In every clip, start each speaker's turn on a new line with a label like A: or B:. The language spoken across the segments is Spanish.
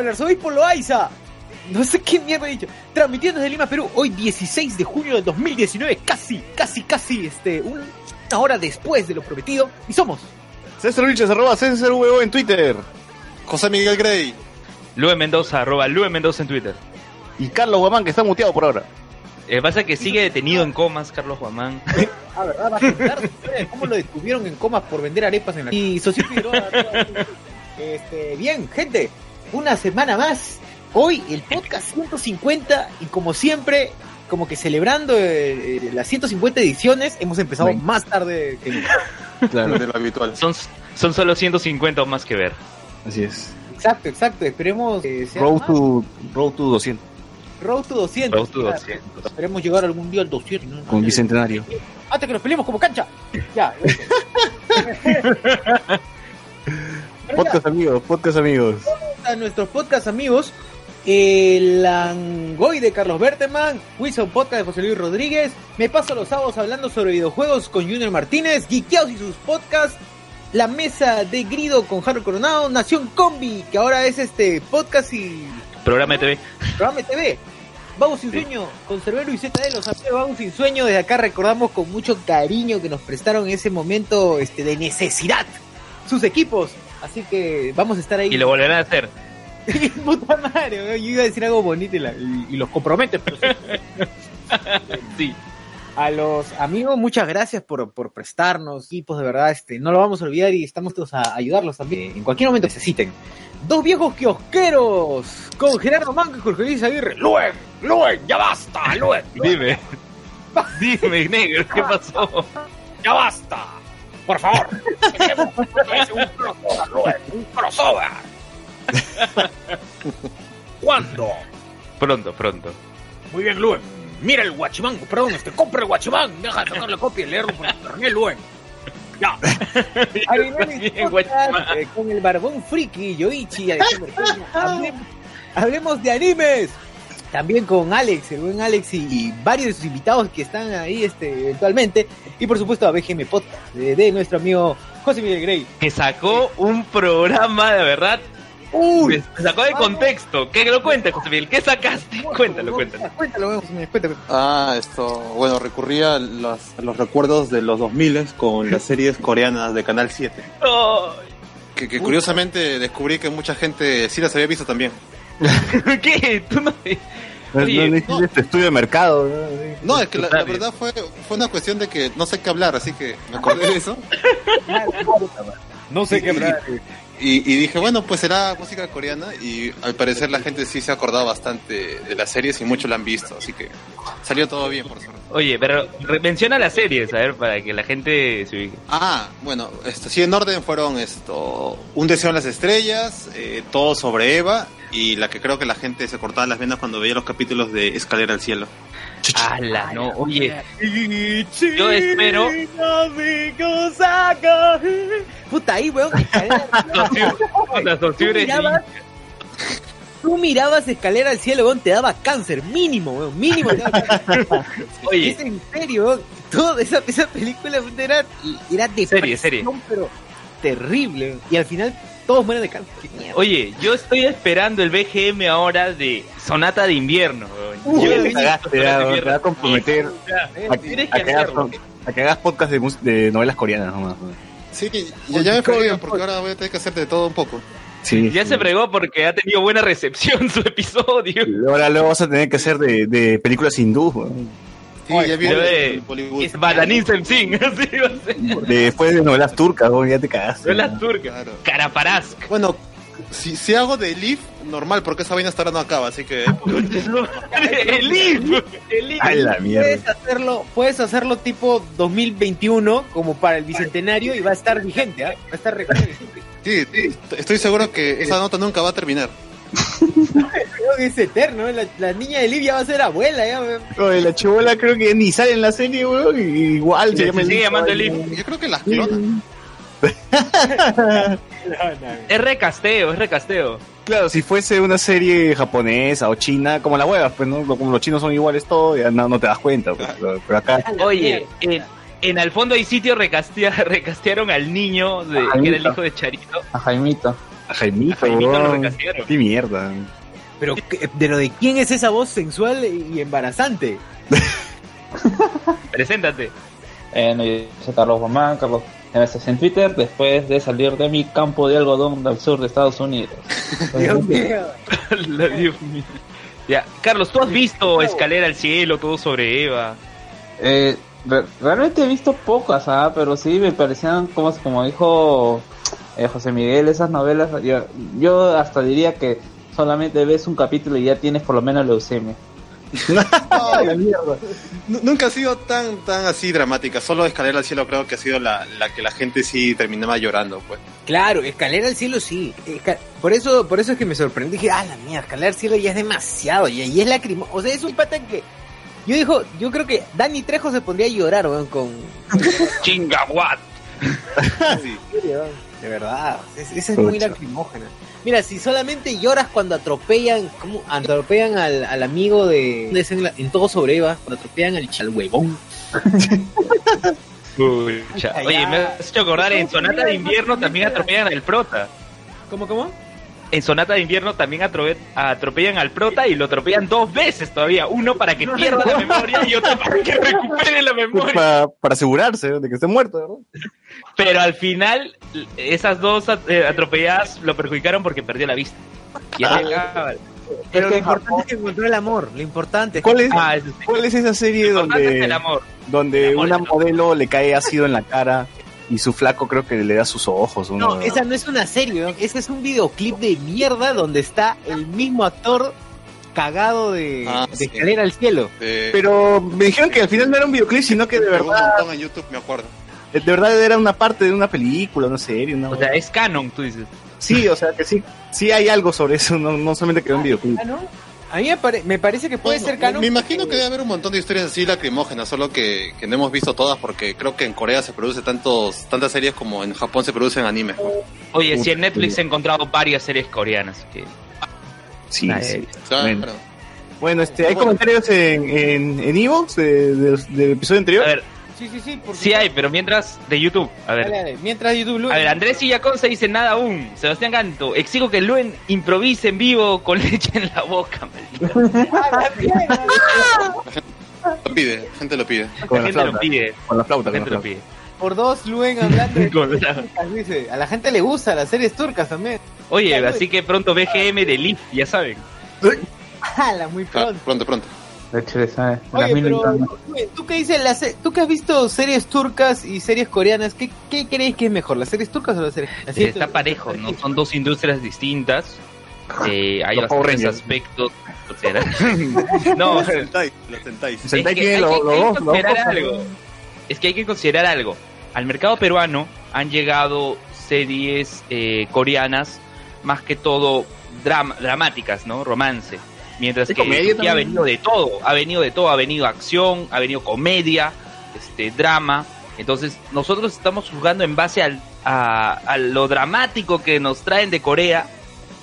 A: como el arzobispo Loaiza. No sé qué mierda he dicho. Transmitiendo desde Lima, Perú, hoy 16 de junio del 2019, casi, casi, casi, este, una hora después de lo prometido. Y somos.
B: César Vilches, arroba César VO en Twitter.
C: José Miguel Grey.
D: Lue Mendoza, arroba Lue Mendoza en Twitter.
B: Y Carlos Guamán, que está muteado por ahora.
D: Eh, pasa que sigue detenido en comas, Carlos Guamán.
A: Ah, ¿verdad? Va a contar cómo lo descubrieron en comas por vender arepas en la... Y Figueroa, Este, bien, gente, una semana más. Hoy el podcast 150 y como siempre, como que celebrando eh, eh, las 150 ediciones, hemos empezado más tarde que nunca.
B: Claro,
C: De lo habitual.
D: Son, son solo 150 o más que ver.
B: así es.
A: Exacto, exacto. Esperemos que sea
B: Road
A: más.
B: to, road to 200,
A: Road to 200.
D: Road to
A: claro.
D: 200.
A: Esperemos llegar algún día al 200. ¿no?
B: con bicentenario.
A: Antes que nos peleemos como cancha. Ya,
B: Podcast amigos, podcast amigos.
A: A nuestros podcast amigos. El Angoy de Carlos Berteman, Wilson Podcast de José Luis Rodríguez. Me paso los sábados hablando sobre videojuegos con Junior Martínez, Geekeados y sus podcasts. La mesa de Grido con Harold Coronado, Nación Combi, que ahora es este podcast y
D: Programa de TV.
A: programa de TV. Vamos sin sueño, con Cerbero y ZD, los amigos Vamos sin sueño. Desde acá recordamos con mucho cariño que nos prestaron en ese momento este, de necesidad sus equipos. Así que vamos a estar ahí.
D: Y lo volverán a hacer.
A: Puta madre, yo iba a decir algo bonito y, la- y- y los compromete, pero sí.
D: Sí.
A: a los amigos, muchas gracias por, por prestarnos equipos, de verdad, este, no lo vamos a olvidar y estamos todos a ayudarlos también en cualquier momento que necesiten. Dos viejos kiosqueros con Gerardo Manco y Jorge Luis Aguirre. ¡Luen! ¡Luen! ¡Ya basta! ¡Luen!
D: Dime. Dime, negro, ¿qué pasó?
A: ¡Ya basta! ¡Por favor! Queremos un crossover, Luen, ¡Un crossover! ¿Cuándo?
D: Pronto, pronto.
A: Muy bien, Luen. Mira el guachimán, perdón, este, compra el guachimán. Deja de sacar la copia y leerlo por internet, Luen. Ya. Podcast,
D: guachimán.
A: eh, con el barbón friki, Yoichi, Alexander Peña. Hablemos, hablemos de animes. También con Alex, el buen Alex y, y varios de sus invitados que están ahí este, eventualmente. Y por supuesto a BGM Podcast de, de nuestro amigo José Miguel Grey.
D: Que sacó un programa de verdad.
A: ¡Uy!
D: Me sacó de contexto. Que lo cuente, José Miguel. ¿Qué sacaste? Cuéntalo, cuéntalo.
A: Cuéntalo, José Miguel, cuéntalo.
C: Ah, esto, bueno, recurría a los, a los recuerdos de los 2000 con las series coreanas de Canal 7.
D: Oh,
C: Que, que curiosamente descubrí que mucha gente sí las había visto también.
D: ¿Qué? Tú no...
B: No,
D: Oye,
B: no hiciste este estudio de mercado. ¿no?
C: No, es que la, verdad fue, fue una cuestión de que no sé qué hablar, así que me acordé de eso.
A: No
C: sé qué hablar. Y, y dije, bueno, pues será música coreana y al parecer la gente sí se ha acordado bastante de las series y muchos la han visto, así que salió todo bien, por suerte.
D: Oye, pero re- menciona las series, a ver, para que la gente se ubique.
C: Ah, bueno, esto sí en orden fueron esto, Un deseo en las estrellas, eh, todo sobre Eva y la que creo que la gente se cortaba las venas cuando veía los capítulos de Escalera al cielo.
D: ¡Hala, no! Oye, yo espero...
A: Puta ahí, weón. escalera.
D: Puta,
A: Tú mirabas, escalera al cielo, weón, te daba cáncer, mínimo, weón, mínimo. te daba cáncer.
D: Oye,
A: Es en serio, weón. Toda esa, esa película era, era depresión,
D: serie.
A: pero terrible. weón. Y al final todos mueren de cáncer.
D: Oye, yo estoy esperando el BGM ahora de Sonata de Invierno. weón.
A: Uy, te
B: cagaste,
D: de
B: te va a comprometer a,
D: Tienes
B: a
D: que
B: que hagas, a que hagas podcast de, de novelas coreanas nomás. ¿no?
C: Sí, ya, ya me fregué porque ahora voy a tener que hacer de todo un poco.
B: Sí,
D: Ya
B: sí.
D: se fregó porque ha tenido buena recepción su episodio.
B: Ahora luego vas a tener que hacer de, de películas hindú.
C: Sí,
A: Oye,
C: ya
D: de-. Es Badanín a.
B: De- después de novelas turcas, ya te cagaste.
D: No es la turca.
C: Claro.
D: Caraparask.
C: Bueno, si, si hago de Leaf, normal, porque esa vaina hasta ahora no acaba, así que...
D: el IF. El IF.
B: Ay, la mierda.
A: Puedes hacerlo, puedes hacerlo tipo 2021 como para el bicentenario y va a estar vigente, ¿ah? Va a estar vigente.
C: Sí, sí, estoy seguro que esa nota nunca va a terminar.
A: Creo que es eterno, ¿eh? la, la niña de Livia va a ser abuela ya.
B: Oye, la chibola creo que ni sale en la serie, weón, y igual se llama
D: sigue llamando. Elif.
C: Yo creo que las clonan.
D: Es recasteo, es recasteo.
B: Claro, si fuese una serie japonesa o china, como la huevas, pues, ¿no? Como los chinos son iguales todos, ya no, no te das cuenta, pues, pero, pero acá...
D: Oye, en, en Al fondo hay sitio recastea- recastearon al niño de, que era el hijo de Charito.
E: A Jaimito.
B: A Jaimito,
D: Jaimito lo recastearon.
B: Qué mierda.
A: Pero, ¿qué- ¿de lo de quién es esa voz sensual y embarazante?
D: Preséntate.
E: Eh, no, yo soy Carlos Román, Carlos MSS en Twitter, después de salir de mi campo de algodón del sur de Estados Unidos.
A: Dios mío.
D: Dios mío. Ya, Carlos, ¿tú has visto Escalera al Cielo, todo sobre Eva?
E: Eh, re- realmente he visto pocas, ¿ah? pero sí me parecían, como, como dijo eh, José Miguel, esas novelas, yo, yo hasta diría que solamente ves un capítulo y ya tienes por lo menos leucemia.
C: No, nunca ha sido tan tan así dramática. Solo Escalera al Cielo creo que ha sido la, la que la gente sí terminaba llorando, pues.
A: Claro, escalera al cielo sí. Esca- Por eso, por eso es que me sorprendí. Dije, ah, la mierda, escalera al cielo ya es demasiado. Y, y es lacrimoso. O sea, es un pata que. Yo dijo, yo creo que Dani Trejo se pondría a llorar, weón, con.
D: Chingahuat.
C: Sí.
A: De verdad. es- esa es muy lacrimógena. Mira, si solamente lloras cuando atropellan, ¿cómo? Atropellan al, al amigo de. En, la- en todo sobre Eva, cuando atropellan al chal huevón.
D: Pucha. Oye, me has hecho acordar, en Sonata de Invierno también atropellan al prota.
A: ¿Cómo, cómo?
D: En Sonata de Invierno también atrope- atropellan al prota y lo atropellan dos veces todavía. Uno para que pierda la memoria y otro para que recupere la
B: Pues
D: memoria.
B: para, para asegurarse de que esté muerto, ¿verdad?
D: Pero al final, esas dos eh, atropelladas lo perjudicaron porque perdió la vista. Y acaba.
A: Pero
E: Es
A: lo importante es que encontró el amor. Lo importante es
B: ¿Cuál es,
D: Ah, sí.
B: cuál es esa serie
D: es
B: donde,
D: el amor.
B: donde
D: El amor,
B: una modelo le cae ácido en la cara y su flaco creo que le da sus ojos?
A: No, esa no es una serie, ese es un videoclip de mierda donde está el mismo actor cagado de,
C: Ah,
A: de
C: sí.
A: escalera al cielo.
C: Eh,
B: Pero me dijeron que al final no era un videoclip, sino que de
C: un
B: verdad,
C: montón en YouTube, me acuerdo.
B: de verdad era una parte de una película, una serie, una...
D: O sea, es canon, tú dices.
B: sí, o sea que sí, sí hay algo sobre eso, no, no solamente que era un videoclip.
A: Ah, ¿no? A mí me, pare- me parece que puede
C: Bueno,
A: ser canon.
C: Me imagino que debe haber un montón de historias así lacrimógenas, solo que, que no hemos visto todas porque creo que en Corea se produce tantos tantas series como en Japón se producen animes. pues.
D: Oye, si en Netflix he encontrado varias series coreanas. Que...
B: Sí,
D: Ah,
B: sí.
D: eh,
C: Claro.
B: Bueno. Bueno, este, ¿hay
C: Bueno.
B: comentarios en, en, en Evox de- de- del episodio anterior?
D: A ver,
A: Sí, sí, sí. por
D: sí hay, pero mientras de YouTube. A
A: Dale,
D: ver.
A: dale. Mientras YouTube...
D: A ver, Andrés Illacón se dice nada aún. Sebastián Ganto, exijo que Luen improvise en vivo con leche en la boca.
C: Lo pide, la gente lo pide.
B: Con
D: La
B: la
D: gente lo pide.
B: Con la flauta,
D: La
B: con la
D: gente lo pide.
A: Por dos, Luen hablando de
D: Con la-
A: turcas, dice. A la gente le gusta las series turcas también.
D: Oye, así que pronto BGM de Leaf, ya saben.
A: Jala, muy
C: Ah,
A: pronto.
C: pronto, pronto.
A: Tú qué dices, las se- tú que has visto series turcas y series coreanas, ¿qué, qué crees que es mejor, las series turcas o las series? las series
D: Está
A: turcas?
D: parejo, ¿no? Son dos industrias distintas. Eh, hay bastantes aspectos. o sea, no,
C: Los sentai, los sentais.
B: Se- Sentai
D: es que hay hay considerar
B: dos.
D: algo. Es que hay que considerar algo. Al mercado peruano han llegado series eh, coreanas, más que todo drama- dramáticas, ¿no? Romance. Mientras que Turquía ha
B: también.
D: venido de todo, ha venido de todo, ha venido acción, ha venido comedia, este drama. Entonces nosotros estamos jugando en base al, a, a lo dramático que nos traen de Corea,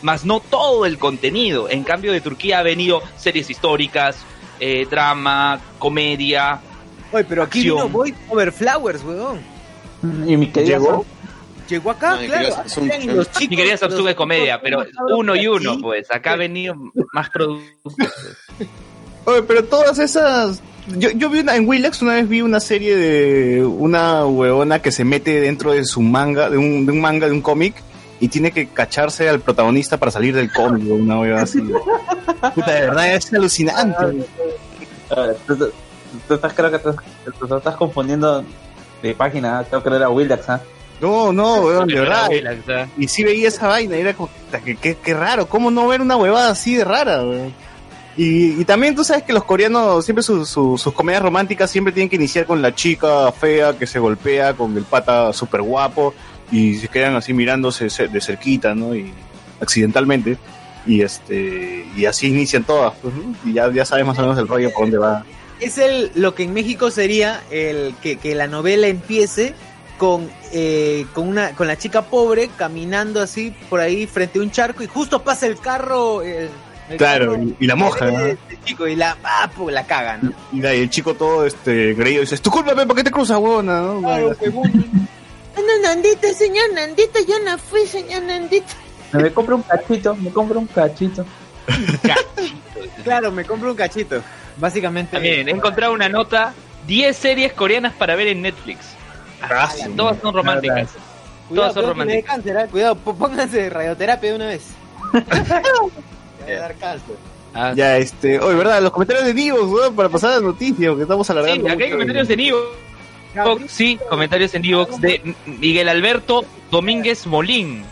D: más no todo el contenido. En cambio de Turquía ha venido series históricas, eh, drama, comedia.
A: Oye, pero aquí
D: Acción.
A: vino Boy Over Flowers, weón.
E: Y mi querida
B: Llegó.
A: Acá,
C: No, y
A: claro. los chicos-
D: Mi querida
A: los chicos
D: comedia, pero uno y uno, pues. Acá ha venido más productos.
B: Oye, pero todas esas... Yo, yo vi una, en Willax una vez vi una serie de una huevona que se mete dentro de su manga, de un, de un manga, de un cómic, y tiene que cacharse al protagonista para salir del cómic, o una hueva así. Puta, de verdad es alucinante.
E: A ver, tú, tú- tú estás, creo que tú estás confundiendo de página, creo que era Willax, ¿ah?
B: No, no, weón, de verdad.
D: sea,
B: Y sí veía esa vaina, y era como, qué, qué, qué raro, ¿cómo no ver una huevada así de rara, weón? Y, y también tú sabes que los coreanos, siempre sus, sus, sus comedias románticas siempre tienen que iniciar con la chica fea que se golpea con el pata súper guapo y se quedan así mirándose de cerquita, ¿no? Y accidentalmente. Y este y así inician todas, pues, ¿no? Y ya, ya sabes más o menos el rollo por dónde va.
A: Es el lo que en México sería el que, que la novela empiece con eh, con una con la chica pobre caminando así por ahí frente a un charco y justo pasa el carro el, el
B: Claro,
A: carro
B: y, la moja, ¿no?
A: este chico y la ah, pues, la caga, ¿no?
B: Y, el chico todo este creído dice, tu culpa, ¿por qué te cruzas, huevona? ¿no?
A: Claro. No, Nandita, señor Nandita, yo no fui, señor Nandita.
E: Me compro un cachito, me compro un cachito.
A: Claro, me compro un cachito. Básicamente.
D: También he encontrado una nota, 10 series coreanas para ver en Netflix.
B: Ah,
D: Todas son románticas.
A: Cuidado,
D: todas son
A: que
D: románticas.
A: cáncer, ¿eh? Cuidado, pónganse radioterapia de una vez. Te va a dar cáncer.
D: Ah,
B: Ya, este, oye, ¿verdad? Los comentarios de Nivos, weón, para pasar a la noticia, porque estamos
D: Sí,
B: alargando.
D: acá hay comentarios en Evox. Sí, comentarios en Evox de Miguel Alberto Domínguez Molín.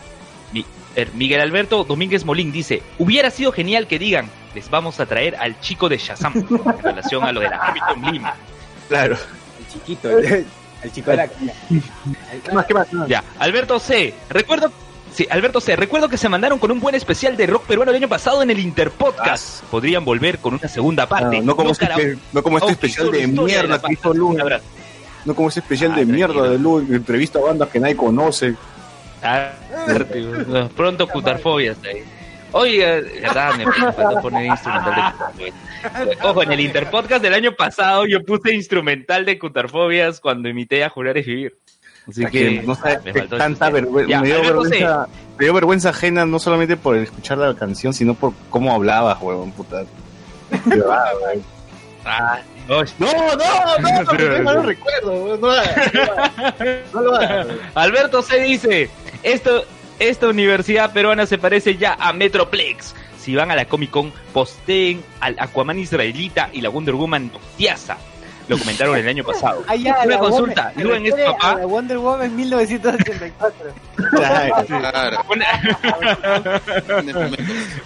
D: Mi- er, Miguel Alberto Domínguez Molín dice, hubiera sido genial que digan, les vamos a traer al chico de Shazam en relación a lo de la Hamilton Lima.
B: Claro.
A: El chiquito, el, el chico de la
B: ¿Qué más, qué más?
D: Ya, Alberto C. Recuerdo. Sí, Alberto C. Recuerdo que se mandaron con un buen especial de rock peruano el año pasado en el Interpodcast. Podrían volver con una segunda parte.
B: Ah, no como este,
D: cara-
B: espe- no como este especial
D: solo
B: de mierda que hizo
D: pasta.
B: Lu.
D: Un abrazo.
B: No como ese especial
D: Ah,
B: de
D: tranquilo.
B: mierda de Lu, que entrevista a bandas que nadie conoce.
D: Ah, pronto cutarfobia está ahí. Oiga, verdad, me faltó poner instrumental de cutarfobias. Ojo, en el Interpodcast del año pasado yo puse instrumental de cutarfobias cuando imité a jurar es vivir. Así
B: O sea, que
D: que
B: no sabes
D: me
B: tanta vergüenza.
D: Ya,
B: Me dio vergüenza, me dio vergüenza ajena no solamente por escuchar la canción, sino por cómo hablabas, huevón, puta. Va.
D: Ah, oye.
B: No, no, no, no lo hagas, no lo hagas. No lo hagas.
D: Alberto C dice, esto, esta universidad peruana se parece ya a Metroplex. Si van a la Comic Con, posteen al Aquaman israelita y la Wonder Woman Tiaza. Lo comentaron el año pasado.
A: Ah, ya,
D: Una
A: la
D: consulta,
A: Wonder-
D: ¿Luen es
A: a
D: papá?
A: La Wonder Woman 1984.
B: Claro.
D: Una,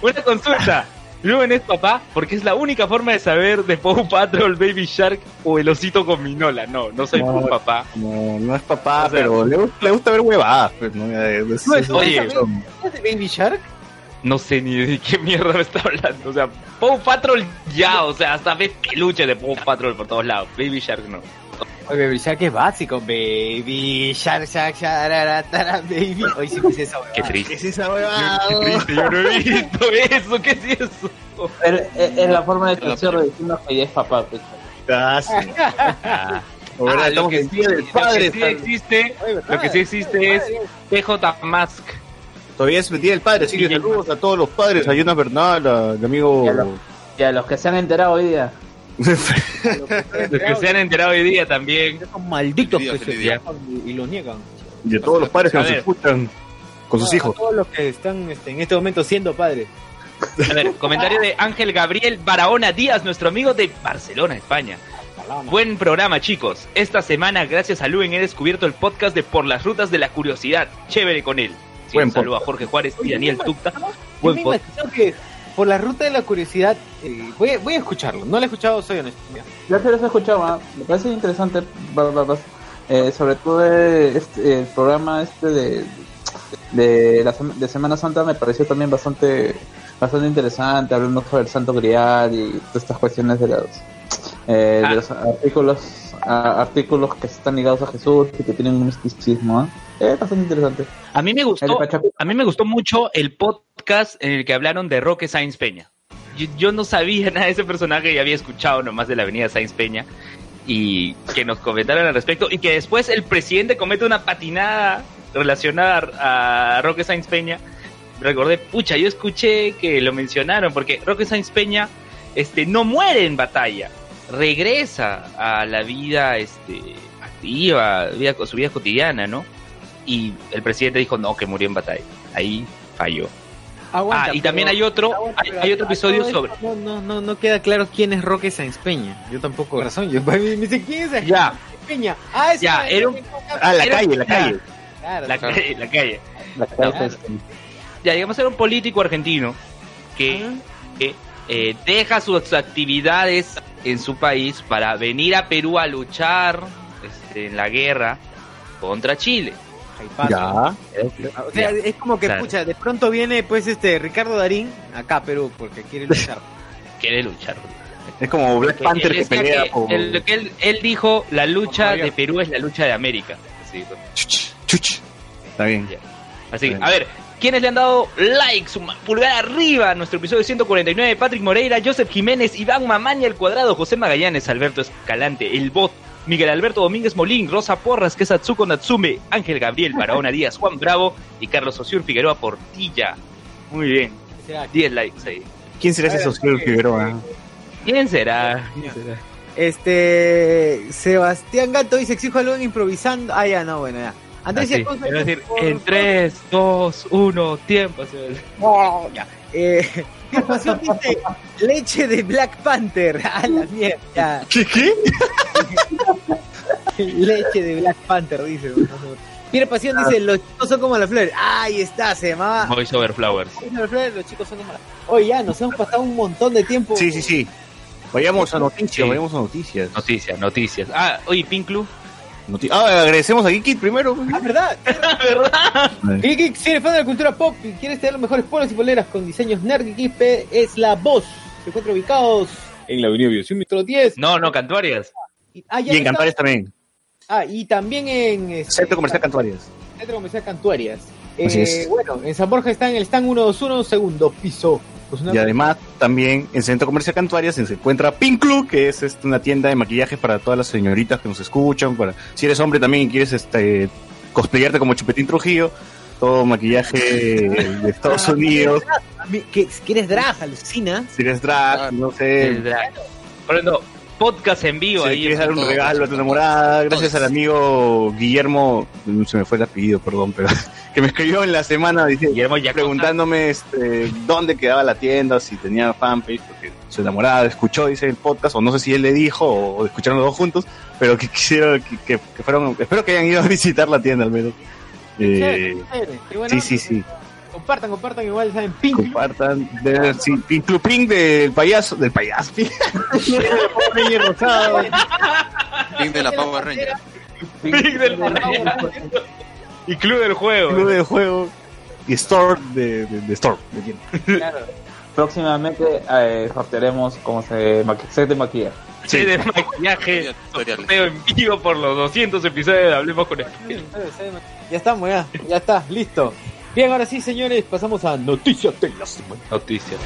D: una consulta. ¿Luen es papá? Porque es la única forma de saber de Paw Patrol, Baby Shark o el osito con minola. No, no soy
B: No.
D: un papá.
B: No, no es papá,
D: O sea,
B: pero le, gusta- le gusta ver huevadas, pues, ¿no? Es-
A: No,
B: es-
D: oye.
A: ¿Es de Baby Shark?
D: No sé ni de qué mierda me está hablando. O sea, Paw Patrol ya, o sea, hasta ves peluche de Paw Patrol por todos lados. Baby Shark no.
A: Oye, Baby Shark es básico. Baby Shark, Shark, Shark, Baby. Hoy sí puse esa
D: Qué triste.
B: ¿Qué es esa huevada?
D: Qué triste, yo no he visto eso. ¿Qué es eso?
E: Es, es- es la forma de cachorro diciendo que ya es papá. pues.
B: Ah,
D: lo que sí- lo que sí
B: está-
D: existe,
A: Oye,
D: lo que sí existe es PJ Mask.
B: Todavía es día del padre, así que
D: Sí.
B: saludos a todos los padres, a Jonas Bernal, al amigo...
E: Y a los que se han enterado hoy día.
D: Los que se han enterado hoy día también.
A: Son malditos que se y, y lo niegan.
B: y de todos los padres que
D: A
B: nos escuchan con sus
A: A
B: hijos.
A: Todos los que están este, en este momento siendo padres.
D: A ver, comentario de Ángel Gabriel Barahona Díaz, nuestro amigo de Barcelona, España. Buen programa, chicos. Esta semana, gracias a Luen, he descubierto el podcast de Por las Rutas de la Curiosidad. Chévere con él. Sí, un saludo a Jorge Juárez y Daniel Tucta.
A: Yo
D: Buen
A: me
D: podcast.
A: imagino que por la ruta de la curiosidad, eh, voy, a, voy a escucharlo. No lo he escuchado, soy honesto.
E: Ya se los he escuchado, ¿ah? me parece interesante, eh, sobre todo eh, este, el programa este de, de, la de Semana Santa me pareció también bastante bastante interesante, hablando sobre el Santo Grial y todas estas cuestiones de los, eh,
D: Ah.
E: de los artículos a- artículos que están ligados a Jesús y que tienen un misticismo. ¿ah? Es bastante interesante.
D: A mí me gustó, a mí me gustó mucho el podcast en el que hablaron de Roque Sainz Peña. Yo, yo no sabía nada de ese personaje y había escuchado nomás de la avenida Sainz Peña y que nos comentaron al respecto y que después el presidente comete una patinada relacionada a, a Roque Sainz Peña. Recordé, pucha, yo escuché que lo mencionaron porque Roque Sainz Peña este, no muere en batalla, regresa a la vida este, activa, vida, su vida cotidiana, ¿no? y el presidente dijo no, que murió en batalla. Ahí falló.
A: Aguanta,
D: ah, y también
A: pero-
D: hay otro,
A: aguanta,
D: hay, hay otro episodio sobre...
A: No, no, no, no queda claro quién es Roque Sáenz Peña. Yo tampoco razón. Yo, me dice, ¿quién es
D: Ya,
A: Peña? Ah, ese
D: Ya,
A: es-
D: era un-
B: Ah, la
D: Era-
B: calle, la calle.
A: Claro,
D: la
A: claro.
D: calle, la calle.
E: La
A: Claro.
E: es-
D: Ya, digamos, era un político argentino que, que, eh, deja sus actividades en su país para venir a Perú a luchar este, en la guerra contra Chile.
B: Ya.
A: O sea,
D: Ya.
A: es como que,
D: Claro.
A: pucha, de pronto viene, pues, este, Ricardo Darín, acá a Perú, porque quiere luchar.
D: Quiere luchar.
B: Es como Black Panther que pelea
D: que-
B: por...
D: el- lo que él, él dijo, la lucha de Perú es la lucha de América. Así,
B: Chuch, chuch. Está bien.
D: Así que, a ver, ¿quiénes le han dado like, su pulgar arriba a nuestro episodio 149? Patrick Moreira, Joseph Jiménez, Iván Mamaña al cuadrado, José Magallanes, Alberto Escalante, el bot,
F: Miguel Alberto Domínguez Molín, Rosa Porras, que es Atsuko Natsume, Ángel Gabriel, Barahona Díaz, Juan Bravo y Carlos Osiur Figueroa Portilla. Muy bien,
A: Será
F: 10 likes ahí.
B: ¿Quién será ese
A: A ¿qué?
B: Figueroa?
F: ¿Quién será? ¿Quién será?
A: Este. Sebastián Gato dice: exijo algo improvisando. Ah, ya, no, bueno, ya. Andrés
F: Así, es decir,
A: por-
F: en 3, 2, 1, tiempo.
A: Oh, ya. Eh, ¿Qué pasó? Dice leche de Black Panther. A la mierda.
B: ¿Qué? ¿Qué?
A: Leche de Black Panther, dice. Pierre Pasión dice: Los chicos son como las flores. Ahí está, se llamaba.
F: Voice over Flowers.
A: Las flores, Los chicos son como las Oye, ya, nos hemos pasado un montón de tiempo.
B: Sí, sí, sí. Vayamos a noticias,
F: Sí.
B: vayamos a noticias.
F: Noticias, noticias. Ah, oye, Pink Club.
B: Ah, agradecemos a Geekit primero.
A: Ah, ¿verdad?
F: ¿Verdad?
A: Si eres fan de la cultura pop y quieres tener los mejores polos y poleras con diseños nerd, Geek es la voz. Se encuentran ubicados en la Avenida Aviación Metro 10.
F: No, no, Cantuarias.
A: Y, ah, ya
B: Y en
A: está.
B: Cantuarias también.
A: Ah, y también en este,
B: Centro Comercial Cantuarias.
A: Centro Comercial Cantuarias.
B: Así
A: Eh,
B: es.
A: Bueno, en San Borja está en el stand 121, segundo piso. Pues una-
B: Y además también en Centro Comercial Cantuarias se encuentra Pink Club, que es este, una tienda de maquillaje para todas las señoritas que nos escuchan. Para si eres hombre también y quieres este cosplayarte como Chupetín Trujillo, todo maquillaje de Estados Unidos.
A: A mí- que, que eres drag, alucina.
B: Si eres drag, no sé,
F: ejemplo, podcast en vivo
B: si
F: ahí.
B: quieres dar un regalo a tu enamorada, gracias al amigo Guillermo, mm, se me fue el apellido, perdón, pero que me escribió en la semana diciendo,
F: Guillermo Yacosta.
B: preguntándome este, dónde quedaba la tienda, si tenía fanpage, porque su enamorada escuchó, dice el podcast, o no sé si él le dijo, o, escucharon los dos juntos, pero que quisieron, que, que- que fueron, espero que hayan ido a visitar la tienda al menos. Eh,
A: Chévere, chévere. Qué bueno.
B: sí, sí, sí,
A: Compartan, compartan igual, saben, Pink.
B: compartan, de, sí, Pink Club Pink del payaso, del payaso, Pink Ranger rosado.
C: Pin de la Power Ranger.
F: Pink del Y Club del Juego.
B: Club de juego y Store de, de, de Store. de tienda.
A: Claro.
E: Próximamente eh, sortearemos como se set de maquillaje.
F: Sí, de maquillaje. Sorteo en vivo por los 200 episodios de Hablemos con Spoiler.
A: Ya estamos, ya. Ya está, listo. Bien, ahora sí, señores, pasamos a Noticias de la Semana.
F: Noticias.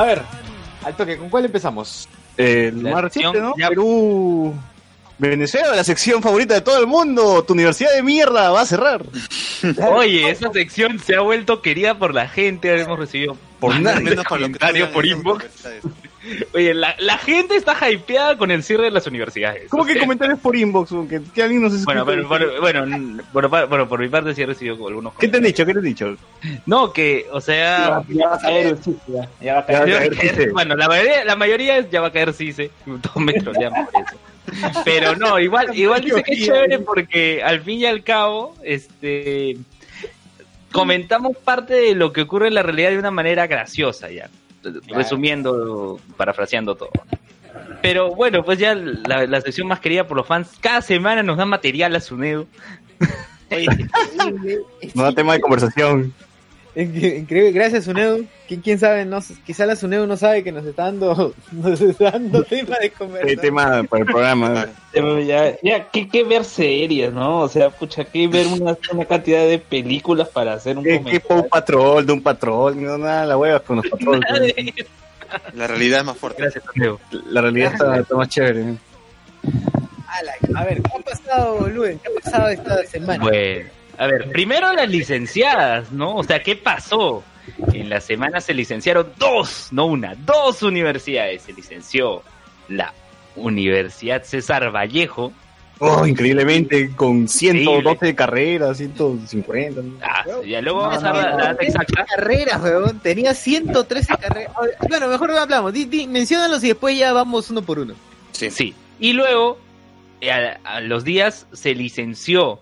A: A ver, al toque, ¿con cuál empezamos?
B: Eh,
D: La
B: más reciente,
D: sección
B: ¿no?
D: ya-
B: Perú. Venezuela, la sección favorita de todo el mundo. Tu universidad de mierda va a cerrar.
D: Oye, esa sección se ha vuelto querida por la gente. Hemos recibido
B: Por
D: de
C: Menos
D: comentarios por inbox. Oye, la, la gente está hypeada con el cierre de las universidades.
B: ¿Cómo
D: O
B: que
D: sea,
B: comentarios por inbox? Que, que alguien nos.
D: Bueno, pero, por- bueno, por, bueno, por mi parte sí he recibido algunos
B: ¿Qué te han dicho? ¿Qué te han dicho?
D: No, que, o sea...
E: Ya, ya va a caer el chiste, ya, ya va a
B: Ya va a
E: caer.
B: caer. sí, sí.
D: Bueno, la mayoría, la mayoría es- ya va a caer Cise. Todos me trolean por eso. Pero no, igual, igual dice que es chévere porque al fin y al cabo, este comentamos parte de lo que ocurre en la realidad de una manera graciosa ya. Resumiendo, parafraseando todo. Pero bueno, pues ya la, la sección más querida por los fans, cada semana nos dan material a
A: increíble.
B: No da tema de conversación.
A: Inc- Increíble, gracias Sunedo. ¿Quién, quién sabe? No, quizá la Sunedo no sabe que nos está dando, nos está dando tema de conversación.
B: tema para el programa.
E: Ya, ya, ¿qué, qué ver series, ¿no? O sea, pucha, ¿qué ver una, una cantidad de películas para hacer un
B: ¿Qué? Paw Patrol, de un patrol? No, nada, la hueva con los patroles.
C: La realidad es más fuerte.
D: Gracias.
B: La realidad está, está más chévere.
A: A ver, ¿qué ha pasado, Luen? ¿Qué ha pasado esta semana?
D: Bueno, a ver, primero las licenciadas, ¿no? O sea, ¿qué pasó? En la semana se licenciaron dos, no una, dos universidades. Se licenció la Universidad César Vallejo.
B: Oh, increíblemente, con 112
D: Increíble.
B: carreras, 150. ¿no?
D: Ah, ya luego
A: No,
D: vamos a
A: no,
D: ver la
A: no, no,
D: exacta.
A: carreras, weón. Tenía 113 carreras. A Bueno, mejor no hablamos. Di, di, menciónalos y después ya vamos uno por uno.
C: Sí.
D: Sí. Y luego, eh, a, a los días, se licenció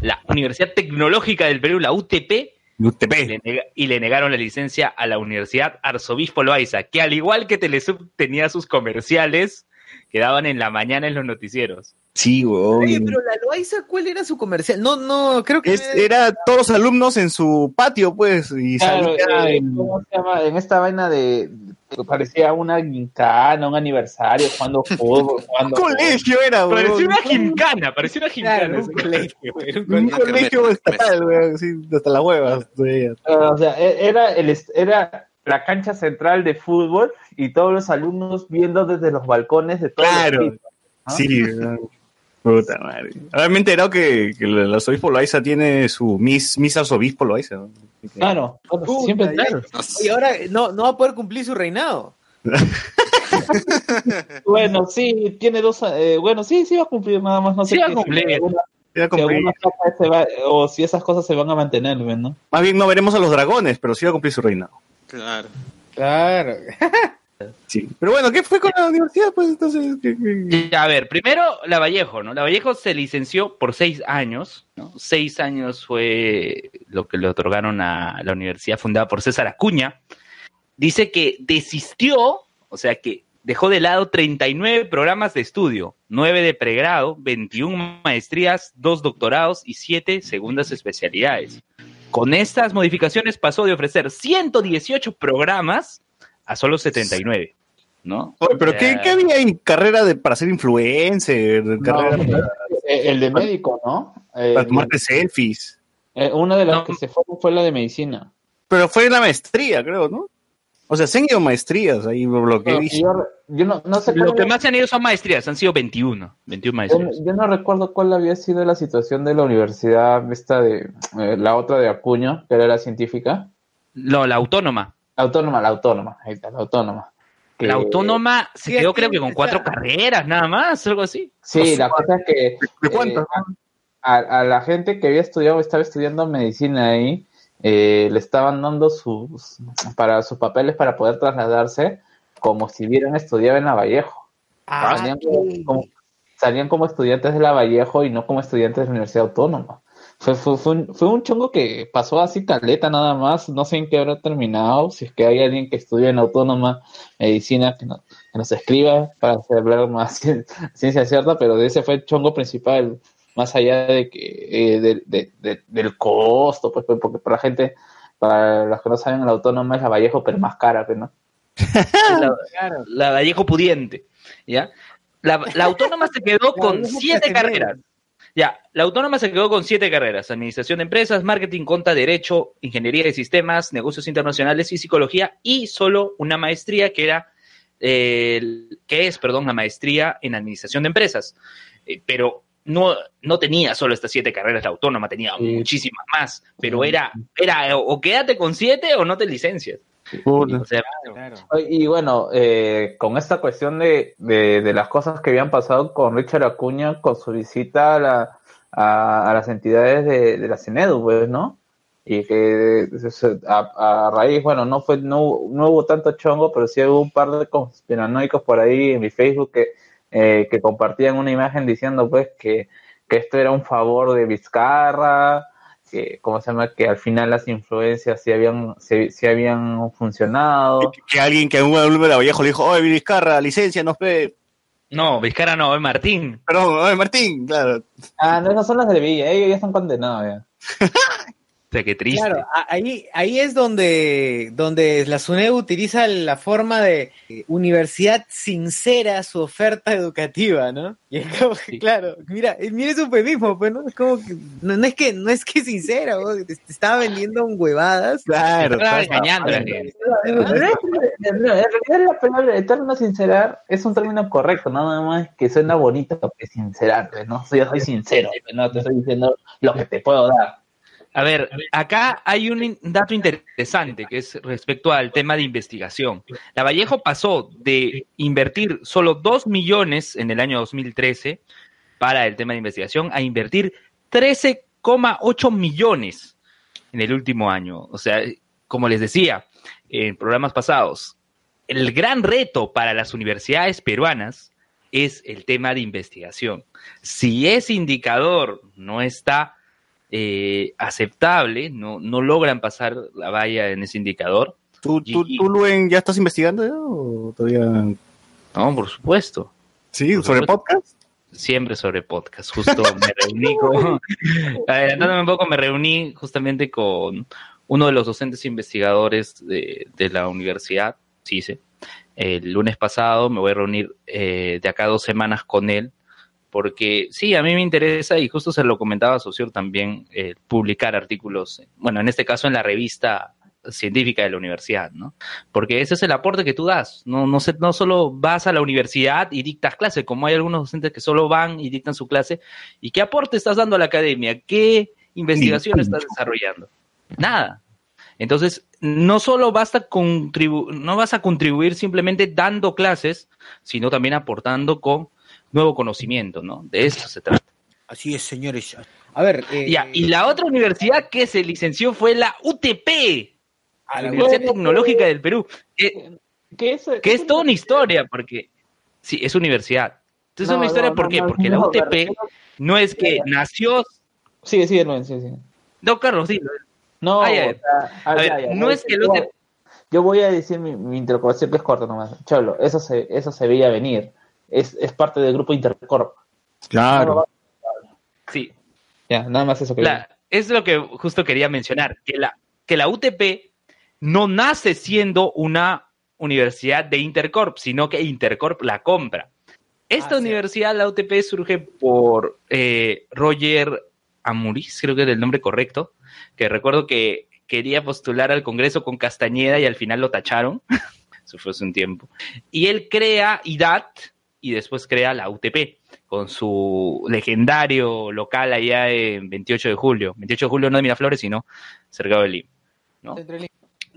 D: la Universidad Tecnológica del Perú, la UTP, y
B: UTP.
D: le, nega- y le negaron la licencia a la Universidad Arzobispo Loaiza, que al igual que Telesub tenía sus comerciales que daban en la mañana en los noticieros.
B: Sí, weón.
A: Oye, pero la Loaiza, ¿cuál era su comercial? No, no, creo que.
B: Es- era todos los alumnos en su patio, pues, y
E: Claro,
B: salía
E: eh,
B: en-
E: ¿cómo se llama? En esta vaina de parecía una gincana, un aniversario, jugando fútbol,
B: un
E: jugando
B: colegio era, weón.
D: Parecía una gincana, parecía una
A: Claro,
D: gincana.
A: un colegio, weón, un
B: Un
A: colegio.
B: estatal, así, hasta la hueva. veía.
E: Ah, O sea, e- era, el, era la cancha central de fútbol y todos los alumnos viendo desde los balcones de todos
B: Claro.
E: los pisos, ¿no?
B: Sí. Puta madre. Ahora me he enterado que, que el arzobispo Loaiza tiene su Miss, Miss Arzobispo Loaiza. ¿no?
E: Claro,
A: Puta,
E: siempre claro.
A: Y ahora no, no va a poder cumplir su reinado.
E: Bueno, sí, tiene dos, eh, bueno, sí, sí va a cumplir nada más, no sé
D: Sí va a cumplir.
E: alguna- va- o si esas cosas se van a mantener, ¿no?
B: Más bien no veremos a los dragones, pero sí va a cumplir su reinado.
C: Claro.
A: Claro.
B: Sí. Pero bueno, ¿qué fue con la universidad? Pues entonces. ¿qué- qué-
D: Ya, A ver, primero la Vallejo, ¿no? La Vallejo se licenció por seis años, ¿no? Seis años fue lo que le otorgaron a la universidad fundada por César Acuña. Dice que desistió, o sea que dejó de lado 39 programas de estudio, 9 de pregrado, 21 maestrías, 2 doctorados y 7 segundas especialidades. Con estas modificaciones pasó de ofrecer 118 programas a solo 79, ¿no?
B: Oye, pero ¿qué,
D: Eh,
B: qué había en carrera de, para ser influencer? carrera
E: No,
B: para,
E: eh, el de médico, ¿no? Eh,
B: para tomarte selfies.
E: eh, una de las
D: No.
E: que se fue fue la de medicina.
B: Pero fue la maestría, creo, ¿no? O sea, se han ido maestrías ahí, por lo que he
E: No,
B: visto.
E: yo, yo no, no sé
D: Lo que más se han ido son maestrías, han sido 21, 21
E: yo,
D: maestrías.
E: yo no recuerdo cuál había sido la situación de la universidad, esta de eh, la otra de Acuño, que era la científica.
D: No, la autónoma.
E: La autónoma, la autónoma, ahí está, la autónoma. Que-
D: La autónoma se
A: sí,
D: quedó creo que con cuatro carreras, nada más, algo así.
E: Sí, la cosa es que eh, a, a la gente que había estudiado, estaba estudiando medicina ahí, eh, le estaban dando sus para sus papeles para poder trasladarse como si hubieran estudiado en la Vallejo.
A: Ah,
E: salían, como, como- salían como estudiantes de la Vallejo y no como estudiantes de la Universidad Autónoma. Fue, fue, fue, un, fue un chongo que pasó así caleta nada más, no sé en qué habrá terminado, si es que hay alguien que estudia en Autónoma Medicina que, no- que nos escriba para hacer hablar más ciencia cierta, pero ese fue el chongo principal, más allá de que eh, de- de- de- del costo, pues, pues, porque para la gente, para los que no saben, la Autónoma es la Vallejo, pero más cara, pues, ¿no?
D: La,
A: claro.
D: la Vallejo pudiente, ¿ya? La, la autónoma se quedó con siete carreras. Ya, la autónoma se quedó con siete carreras: administración de empresas, marketing, conta, derecho, ingeniería de sistemas, negocios internacionales y psicología, y solo una maestría que era, eh, que es, perdón, la maestría en administración de empresas. Eh, pero no, no tenía solo estas siete carreras la autónoma, tenía muchísimas más. Pero era, era o quédate con siete o no te licencias. O sea,
A: Claro.
E: Y bueno, eh, con esta cuestión de, de, de las cosas que habían pasado con Richard Acuña, con su visita a, la, a, a las entidades de, de la CINEDU, pues, ¿no? Y que se- a, a raíz, bueno, no fue, no, no hubo tanto chongo, pero sí hubo un par de conspiranoicos por ahí en mi Facebook que, eh, que compartían una imagen diciendo, pues, que, que esto era un favor de Vizcarra, que, ¿cómo se llama? Que al final las influencias sí habían, sí, sí habían funcionado.
B: Que, que alguien que un alumno de la Vallejo le dijo, oye, Vizcarra, licencia, no pe...
D: no, Vizcarra no, es Martín.
B: Perdón, oye, Martín, claro.
E: Ah, no, esas son las de Villa, ellos ya están condenados ya.
D: O sea, qué triste.
A: Claro, ahí, ahí es donde, donde la SUNED utiliza la forma de eh, universidad sincera su oferta educativa, ¿no? Y es como que,
D: Sí.
A: claro, mira, eh, mira ese eufemismo, pues, ¿no? Es como que, no, no es que, no es que sincera, ¿no? te, estaba vendiendo huevadas.
B: Claro.
D: Estaba
B: estaba-
D: engañando.
E: En realidad, la palabra, el término sincerar es un término correcto, nada más que suena bonito que sincerar, ¿no? Yo soy sincero, no te estoy diciendo lo que te puedo dar.
D: A ver, acá hay un dato interesante que es respecto al tema de investigación. La Vallejo pasó de invertir solo 2 millones en el año 2013 para el tema de investigación a invertir 13,8 millones en el último año. O sea, como les decía en programas pasados, el gran reto para las universidades peruanas es el tema de investigación. Si ese indicador no está eh, aceptable, no, no logran pasar la valla en ese indicador.
B: ¿Tú, tú, Luen, ya estás investigando ya, o todavía?
D: No, por supuesto.
B: Sí,
D: Por
B: sobre
D: supuesto.
B: podcast.
D: Siempre sobre podcast. Justo me reuní con. Adelantándome un poco, me reuní justamente con uno de los docentes investigadores de, de la universidad, CICE. El lunes pasado me voy a reunir eh, de acá a dos semanas con él, porque sí, a mí me interesa, y justo se lo comentaba a Socio también, eh, publicar artículos, bueno, en este caso en la revista científica de la universidad, ¿no? Porque ese es el aporte que tú das. No, no, se- no solo vas a la universidad y dictas clase, como hay algunos docentes que solo van y dictan su clase. ¿Y qué aporte estás dando a la academia? ¿Qué investigación estás desarrollando? Nada. Entonces, no solo basta contribu no vas a contribuir simplemente dando clases, sino también aportando con nuevo conocimiento, ¿no? De eso se trata.
A: Así es, señores. A ver, eh,
D: Ya, y la otra universidad que se licenció fue la UTP,
A: a
D: la
A: la-
D: Universidad Tecnológica del Perú. que-
E: ¿Qué es?
D: que es toda una historia, porque sí, es universidad. Entonces es
E: No,
D: una historia,
E: no,
D: ¿por
E: no,
D: qué?
E: no,
D: Porque
E: no,
D: la UTP no es que nació.
E: Sigue, sigue, Luen, sigue, sigue.
D: No, Carlos, sí.
E: No,
D: Ah, ya.
E: o sea,
D: A ver,
E: ya,
D: no es que el
E: yo-
D: UTP.
E: Yo voy a decir mi, mi interrogación que es corta nomás. Cholo, eso se, eso se veía venir. Es, es parte del grupo Intercorp.
B: Claro.
D: Sí,
E: Ya, nada más eso que
D: la- es lo que justo quería mencionar, que la, que la UTP no nace siendo una universidad de Intercorp, sino que Intercorp la compra. Esta
A: Ah, sí.
D: universidad, la UTP, surge por eh, Roger Amuris, creo que es el nombre correcto, que recuerdo que quería postular al Congreso con Castañeda y al final lo tacharon. Eso fue hace un tiempo. Y él crea IDAT y después crea la UTP con su legendario local allá en 28 de julio. 28 de julio no de Miraflores, sino cerca de Lima. ¿no?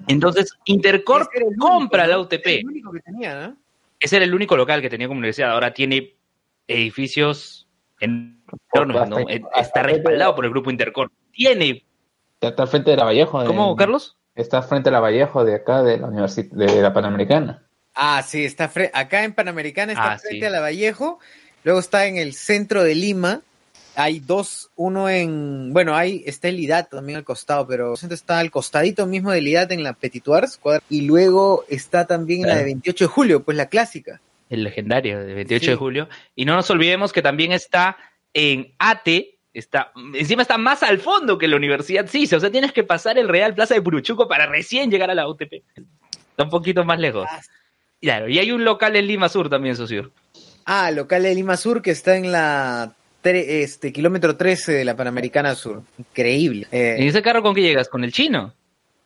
D: Entonces, Intercorp
A: Ese era único,
D: compra la UTP.
A: El único que tenía, ¿no?
D: Ese era el único local que tenía como universidad. Ahora tiene edificios enormes, ¿no?
E: Hasta- hasta
D: Está respaldado por el grupo Intercorp. Tiene.
E: Está al frente de la Vallejo. de-
D: ¿Cómo, Carlos?
E: Está frente a la Vallejo de acá, de la universidad, de la Panamericana.
A: Ah, sí, está fre- acá en Panamericana está
D: Ah,
A: frente
D: sí.
A: a la Vallejo, luego está en el centro de Lima. Hay dos, uno en, bueno, ahí está el IDAT también al costado, pero está al costadito mismo del IDAT en la Petituars, cuadra- y luego está también en la de 28 de julio, pues la clásica.
D: El legendario de 28
A: Sí.
D: de julio. Y no nos olvidemos que también está en ATE. Está, encima está más al fondo que la Universidad CICE. O sea, tienes que pasar el Real Plaza de Puruchuco para recién llegar a la UTP. Está un poquito más lejos. Claro, y hay un local en Lima Sur también, socio.
A: Ah, local de Lima Sur que está en la este, kilómetro 13 de la Panamericana Sur. Increíble. Eh,
D: ¿En ese carro con qué llegas? ¿Con el chino?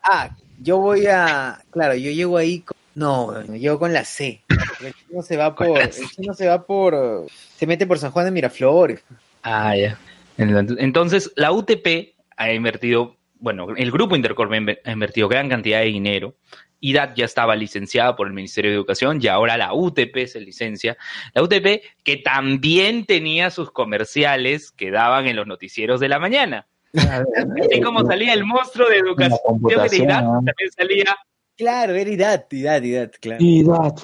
A: ah, yo voy a, claro, yo llego ahí, con- no, yo llego con la C. El chino se va por, el chino se va por, se mete por San Juan de Miraflores.
D: Ah, ya. Entonces, la UTP ha invertido, bueno, el grupo Intercorp ha invertido gran cantidad de dinero. IDAT ya estaba licenciada por el Ministerio de Educación y ahora la UTP se licencia. La UTP que también tenía sus comerciales que daban en los noticieros de la mañana. Así como salía el monstruo de educación de IDAT, también salía
A: Claro, era IDAT, IDAT, IDAT, claro.
E: Y that.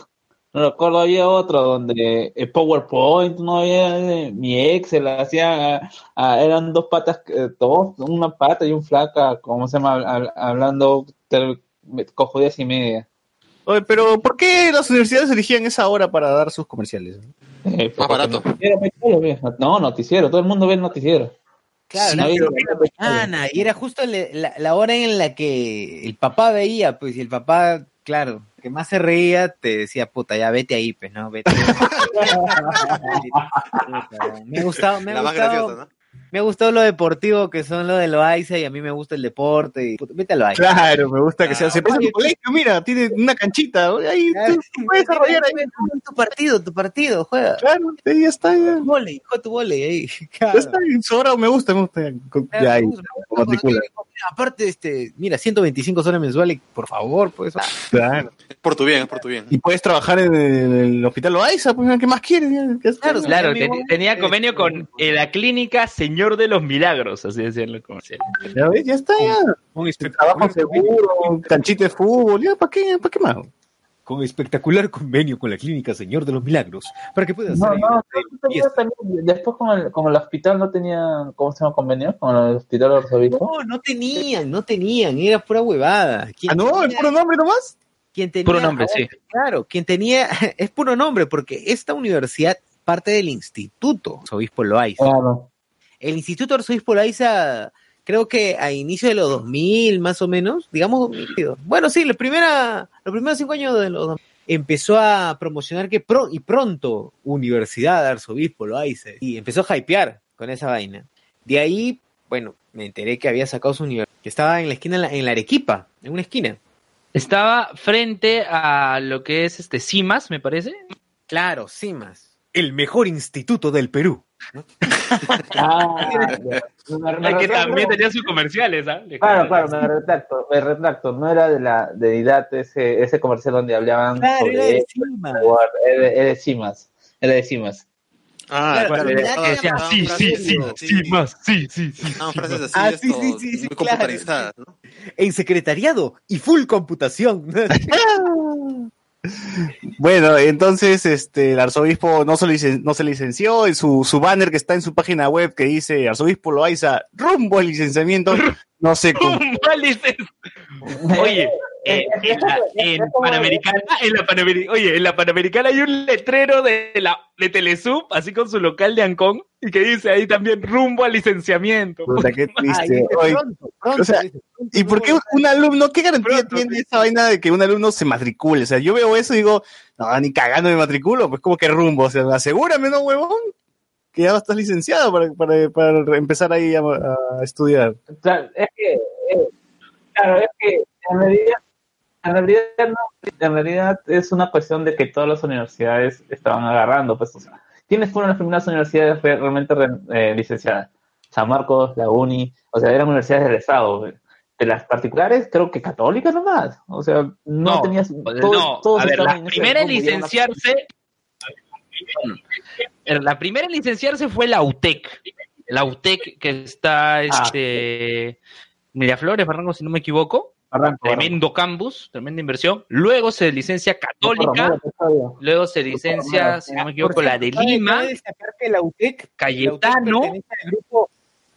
E: No recuerdo, había otro donde el PowerPoint, no había eh, mi Excel, hacía, ah, eran dos patas, eh, dos, una pata y un flaca, ¿cómo se llama? Hab- Hablando cojudías y media.
B: Oye, pero ¿por qué las universidades elegían esa hora para dar sus comerciales?
E: Eh,
C: Más barato.
E: noticiero. No, noticiero, todo el mundo ve el noticiero.
A: Claro,
E: Sí,
A: la-
E: pero-
A: era mañana, y era justo le- la, la hora en la que el papá veía, pues, y el papá, claro, que más se reía, te decía, puta, ya vete ahí, pues, ¿no? Vete. me ha gustado, me ha
C: La más
A: gustado,
C: graciosa, ¿no?
A: Me ha gustado lo deportivo que son lo de Loaiza y a mí me gusta el deporte y vete a Loaiza.
B: Claro, me gusta que sea. Se
A: Ah,
B: parece a tu colegio, mira, tiene una canchita. Ahí
A: Claro,
B: tú, tú puedes desarrollar ahí.
A: Tu partido, tu partido, juega.
B: Claro, ahí está. Ya,
A: Tu volei, juega tu volei ahí.
B: ya
A: Claro.
B: está sobra, me gusta, me gusta.
A: Claro,
B: Ya ahí,
A: Aparte, este, mira, 125 soles mensuales, por favor, pues.
B: Claro.
C: Es por tu bien, es por tu bien.
B: Y puedes trabajar en el, en el hospital Loaiza, pues, ¿qué más quieres?
A: Claro,
D: Claro, ten- tenía convenio con eh, la clínica Señor de los Milagros, así decían los comerciales.
B: Ya ves, ya está, ya.
A: Un
B: Trabajo seguro, canchita de fútbol, ya, ¿para qué, para qué más?
A: con espectacular convenio con la clínica Señor de los Milagros para que puedas
E: No,
A: hacer
E: no, no tenía también- después con el, con el hospital no tenía, ¿cómo se llama? Convenio con el hospital arzobispo.
A: No, no tenían, no tenían, era pura huevada.
B: Ah, no, es puro nombre nomás.
A: quien tenía-
D: Puro nombre, sí.
A: Claro, quien tenía, es puro nombre, porque esta universidad parte del Instituto Arzobispo Loaiza.
E: Claro.
A: El Instituto Arzobispo Loaiza, creo que a inicio de los 2000, más o menos, digamos 2002. Bueno, sí, la primera, los primeros cinco años de los 2000, empezó a promocionar que pro, y pronto Universidad Arzobispo Loaiza y empezó a hypear con esa vaina. De ahí, bueno, me enteré que había sacado su universidad, que estaba en la esquina, en la, en la Arequipa, en una esquina.
D: Estaba frente a lo que es este CIMAS, me parece.
A: Claro, CIMAS. El mejor instituto del Perú.
E: Ah, ya. Me- me
D: que también tenía sus comerciales, ¿ah?
E: Claro, claro, me retracto, me retracto. No era de la de IDAT ese, ese comercial donde hablaban
A: Claro,
E: sobre
A: era de
E: esto,
A: CIMAS.
E: era, de- Cimas. Era de Cimas.
C: Ah,
A: Claro, decía,
D: sí, sí, sí,
C: sí,
D: sí, más, sí, sí, sí,
C: frases así,
A: Ah, sí, sí, sí, sí,
C: muy
A: claro.
C: computarizadas, ¿no?
A: En secretariado y full computación.
B: Bueno, entonces este el arzobispo no se, licen- no se licenció y su, su banner que está en su página web que dice arzobispo Loaiza rumbo al licenciamiento, no sé cómo.
D: Mal dices. Oye, eh, en, la, en Panamericana, en la Panamericana, oye, en la Panamericana hay un letrero de la de Telesub, así con su local de Ancón, y que dice ahí también rumbo al licenciamiento.
B: Puta, qué triste.
A: pronto, pronto,
B: o sea,
A: pronto,
B: ¿Y por qué un alumno, qué garantía
D: Pronto,
B: tiene esa vaina de que un alumno se matricule? O sea, yo veo eso y digo, no, ni cagando me matriculo, pues como que rumbo, o sea, asegúrame, ¿no, huevón? Que ya estás licenciado para, para, para empezar ahí a, a estudiar.
E: Claro, es que, eh, claro, es que en realidad, en realidad, no, en realidad es una cuestión de que todas las universidades estaban agarrando, pues, o sea, ¿quiénes fueron las primeras universidades re- realmente re- eh, licenciadas? San Marcos, la UNI, o sea, eran universidades del Estado. De las particulares, creo que católicas nomás. O sea, no,
D: No,
E: tenías.
D: Pues no,
E: todos
D: a ver, la primera en
E: una-
D: licenciarse. La primera en licenciarse fue la UTEC. La UTEC que está este Miraflores, Barranco, si no me equivoco.
E: Arranco,
D: Tremendo campus, tremenda inversión. Luego se licencia Católica,
E: Romero,
D: luego se licencia, si no me equivoco, la de Lima,
A: la UTEC,
D: Cayetano.
A: La UTEC, pertenece al grupo,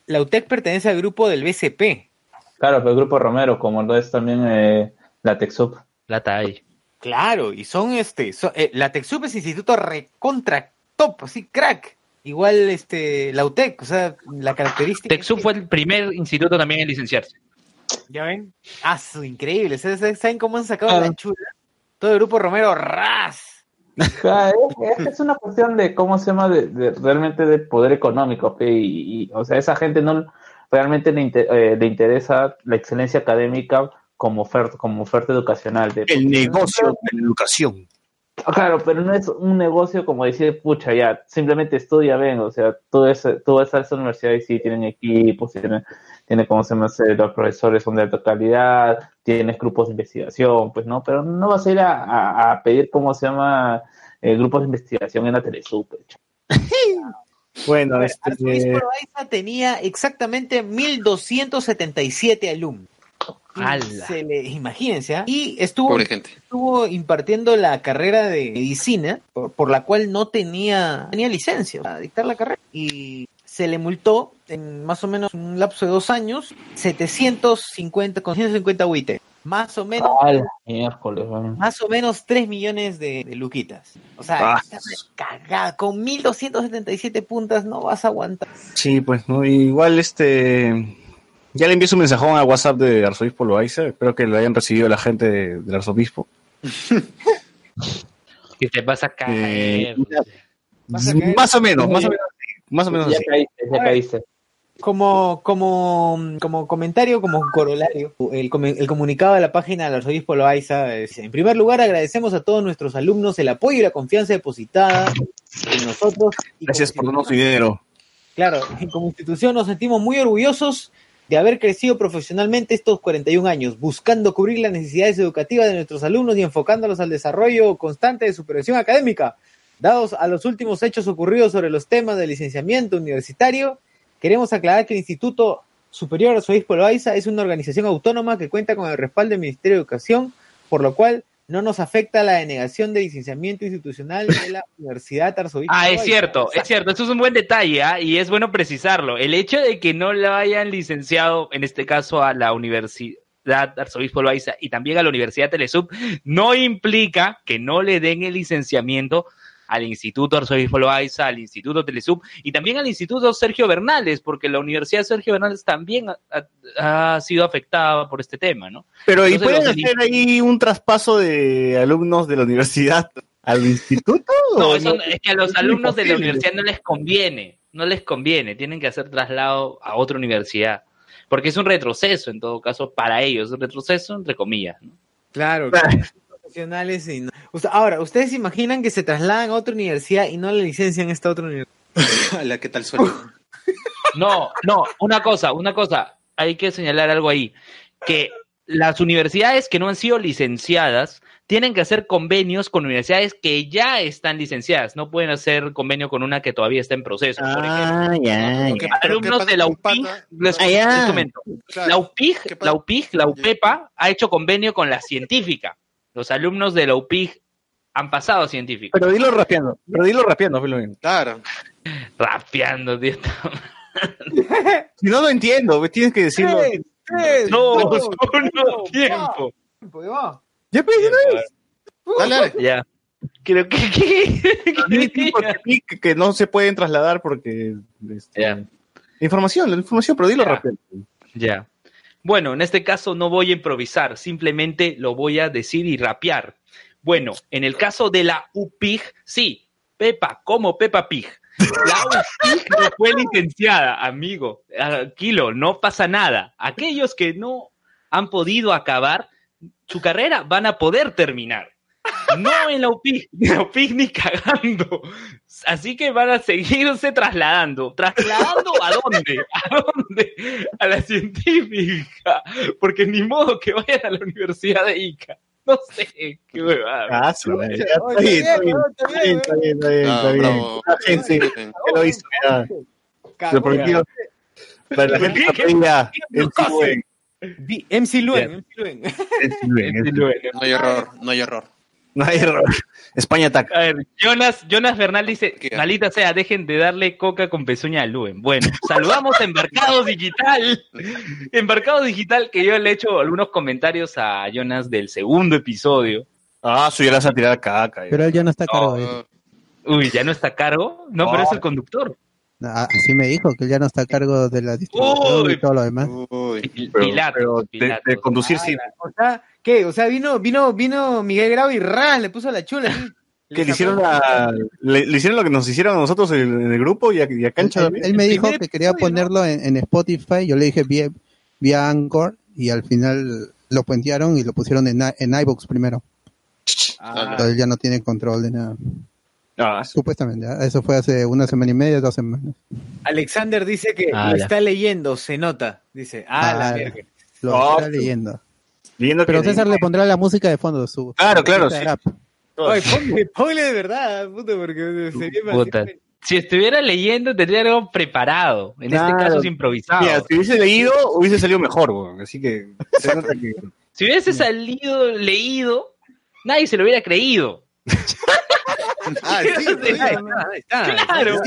A: la UTEC pertenece al grupo del BCP.
E: Claro, pero el grupo Romero, como lo es también eh, la TechSoup.
D: la TAI.
A: Claro, y son este, son- eh, la TechSoup es instituto recontra top, así crack. Igual este, la UTEC, o sea, la característica.
D: TechSoup fue el primer instituto también en licenciarse.
A: ¿Ya ven? Ah, su increíble. ¿Saben saben cómo han sacado la chula? Todo el grupo Romero, ras.
E: Claro, es, una cuestión de cómo se llama de, de- realmente de poder económico y, y, o sea esa gente no realmente le, eh, le interesa la excelencia académica como oferta como oferta educacional de,
B: El negocio de la educación.
E: Claro, pero no es un negocio como decir, pucha, ya, simplemente estudia, ven, o sea, todo ese, todas esas universidades sí tienen equipos, tienen, tienen como se llama, eh, los profesores son de alta calidad, tienes grupos de investigación, pues no, pero no vas a ir a, a- a pedir, ¿cómo se llama?, eh, grupos de investigación en la Telesub. pues,
B: Bueno,
A: Arzobispo
B: este,
A: Loaiza tenía exactamente 1277 alumnos. Se le, imagínense, ¿ah? y estuvo,
C: Pobre gente.
A: estuvo impartiendo la carrera de medicina, por, por la cual no tenía, tenía licencia para dictar la carrera. Y se le multó en más o menos un lapso de dos años 750, con 150 UIT. Más o menos, más o menos 3 millones de, de luquitas. O sea,
B: Ah.
A: cagada. Con 1277 puntas no vas a aguantar.
B: sí, pues, ¿no? Igual, este, ya le envié su mensajón al WhatsApp de Arzobispo Loaiza. Espero que lo hayan recibido la gente de- del Arzobispo.
D: Que te vas a caer.
B: Eh,
A: Vas a caer.
B: Más o menos, más o menos así. Más o menos
E: Ya
B: así.
E: caíste, ya caíste.
A: Como, como, como comentario, como corolario, el, com- el comunicado de la página del arzobispo Loaiza en primer lugar agradecemos a todos nuestros alumnos el apoyo y la confianza depositada en nosotros. y
B: Gracias por darnos su dinero.
A: Claro, como institución nos sentimos muy orgullosos de haber crecido profesionalmente estos 41 años, buscando cubrir las necesidades educativas de nuestros alumnos y enfocándolos al desarrollo constante de superación académica. Dados a los últimos hechos ocurridos sobre los temas del licenciamiento universitario, queremos aclarar que el Instituto Superior Arzobispo Loaiza es una organización autónoma que cuenta con el respaldo del Ministerio de Educación, por lo cual no nos afecta la denegación de licenciamiento institucional de la Universidad Arzobispo
D: Ah, es cierto, es cierto, eso es un buen detalle ¿ah? y es bueno precisarlo. El hecho de que no lo hayan licenciado, en este caso a la Universidad Arzobispo Loaiza y también a la Universidad Telesub, no implica que no le den el licenciamiento al Instituto Arzobispo Loaiza, al Instituto Telesub y también al Instituto Sergio Bernales, porque la Universidad Sergio Bernales también ha, ha- ha sido afectada por este tema, ¿no?
B: Pero, ¿y pueden hacer ahí un traspaso de alumnos de la universidad al instituto?
D: No,
B: ¿O
D: eso, es que a los alumnos de la universidad no les conviene, no les conviene, tienen que hacer traslado a otra universidad, porque es un retroceso en todo caso para ellos, un retroceso entre comillas. ¿no?
A: Claro, claro. Profesionales y no- O sea, ahora, ¿ustedes se imaginan que se trasladan a otra universidad y no le licencian esta otra universidad?
C: La que tal suena.
D: No, no, una cosa, una cosa, hay que señalar algo ahí, que las universidades que no han sido licenciadas tienen que hacer convenios con universidades que ya están licenciadas, no pueden hacer convenio con una que todavía está en proceso. Por ejemplo,
B: Ah, ya, ya.
C: pero ¿qué
D: alumnos de la UPIG, les,
B: Ah,
D: les comento,
C: Claro.
D: La UPIG, la UPIG, la UPEPA ha hecho convenio con la científica. Los alumnos de la UPIG han pasado a científica.
B: Pero dilo rapeando, pero dilo rapeando, Filo.
C: Claro.
D: Rapeando, tío.
B: Si no lo entiendo, pues, tienes que decirlo.
A: ¡Tres, tres,
D: No,
A: dos, uno,
D: tiempo.
A: tiempo, ya va.
B: Ya pues,
C: Dale, dale.
D: Ya. Creo que.
B: pic que no se pueden trasladar porque este,
D: Ya.
B: información, la información, pero dilo rápido.
D: Ya. Bueno, en este caso no voy a improvisar, simplemente lo voy a decir y rapear. Bueno, en el caso de la UPIG, sí, Pepa, como Pepa Pig. La UPIG no fue licenciada, amigo. Tranquilo, no pasa nada. Aquellos que no han podido acabar su carrera van a poder terminar. No en la UPIG, en la UPIG ni cagando. Así que van a seguirse trasladando. ¿Trasladando a dónde? ¿A dónde? A la científica. Porque ni modo que vayan a la Universidad de Ica. No sé, qué huevada.
B: Ah, sí, está bien, está bien,
A: está
B: bien, está bien, está bien,
C: Ah,
B: Bien. ya lo hizo, ya.
A: Cagó,
B: Lo prometido. Para la gente
D: ¿Qué?
B: que
D: ¿Qué?
A: MC Luen. MC Luen.
C: No hay error, no hay error.
B: No hay error. España ataca.
D: A ver, Jonas, Jonas Bernal dice, malita sea, dejen de darle coca con pezuña a Luen. Bueno, saludamos a Embarcado Digital. Embarcado Digital, que yo le he hecho algunos comentarios a Jonas del segundo episodio.
B: Ah, su ya la vas a tirar caca.
G: Pero él ya no está a cargo.
C: No.
D: Uy, ¿ya no está a cargo? No, pero es el conductor.
G: Ah, sí me dijo que él ya no está a cargo de la distribución
D: Uy.
G: y todo lo demás.
C: Uy.
B: Pero-
D: Pilatos,
B: pero de-
D: Pilatos.
B: de conducir sí.
A: O sea, ¿qué? O sea, vino, vino, vino Miguel Grau y ras, le puso la chula.
B: Que le hicieron, la, le, le hicieron lo que nos hicieron a nosotros en, en el grupo y a, y a Cancha
G: Él,
B: también.
G: él me dijo que quería ponerlo en, en Spotify, yo le dije vía, vía Anchor y al final lo puentearon y lo pusieron en, en iVoox primero.
A: Ah,
G: Entonces ya no tiene control de nada.
B: Ah,
G: Supuestamente, ¿ah? eso fue hace una semana y media, dos semanas.
A: Alexander dice que
D: Ah,
A: lo
D: ya.
A: está leyendo, se nota. Dice, ah, la verga.
G: Lo
B: Oh,
G: está leyendo.
B: Viendo
G: Pero
B: que-
G: César le pondrá la música de fondo. Su,
B: Claro,
G: su
B: claro,
G: de
B: sí.
G: rap.
A: Oye, ponle, ponle de verdad, puto, porque sería
D: Puta. Si estuviera leyendo, tendría algo preparado. En este
B: Claro.
D: caso es improvisado.
B: Mira, si hubiese leído, hubiese salido mejor, weón. Así que.
D: Si hubiese salido leído, nadie se lo hubiera creído.
C: Ah, sí.
D: Claro.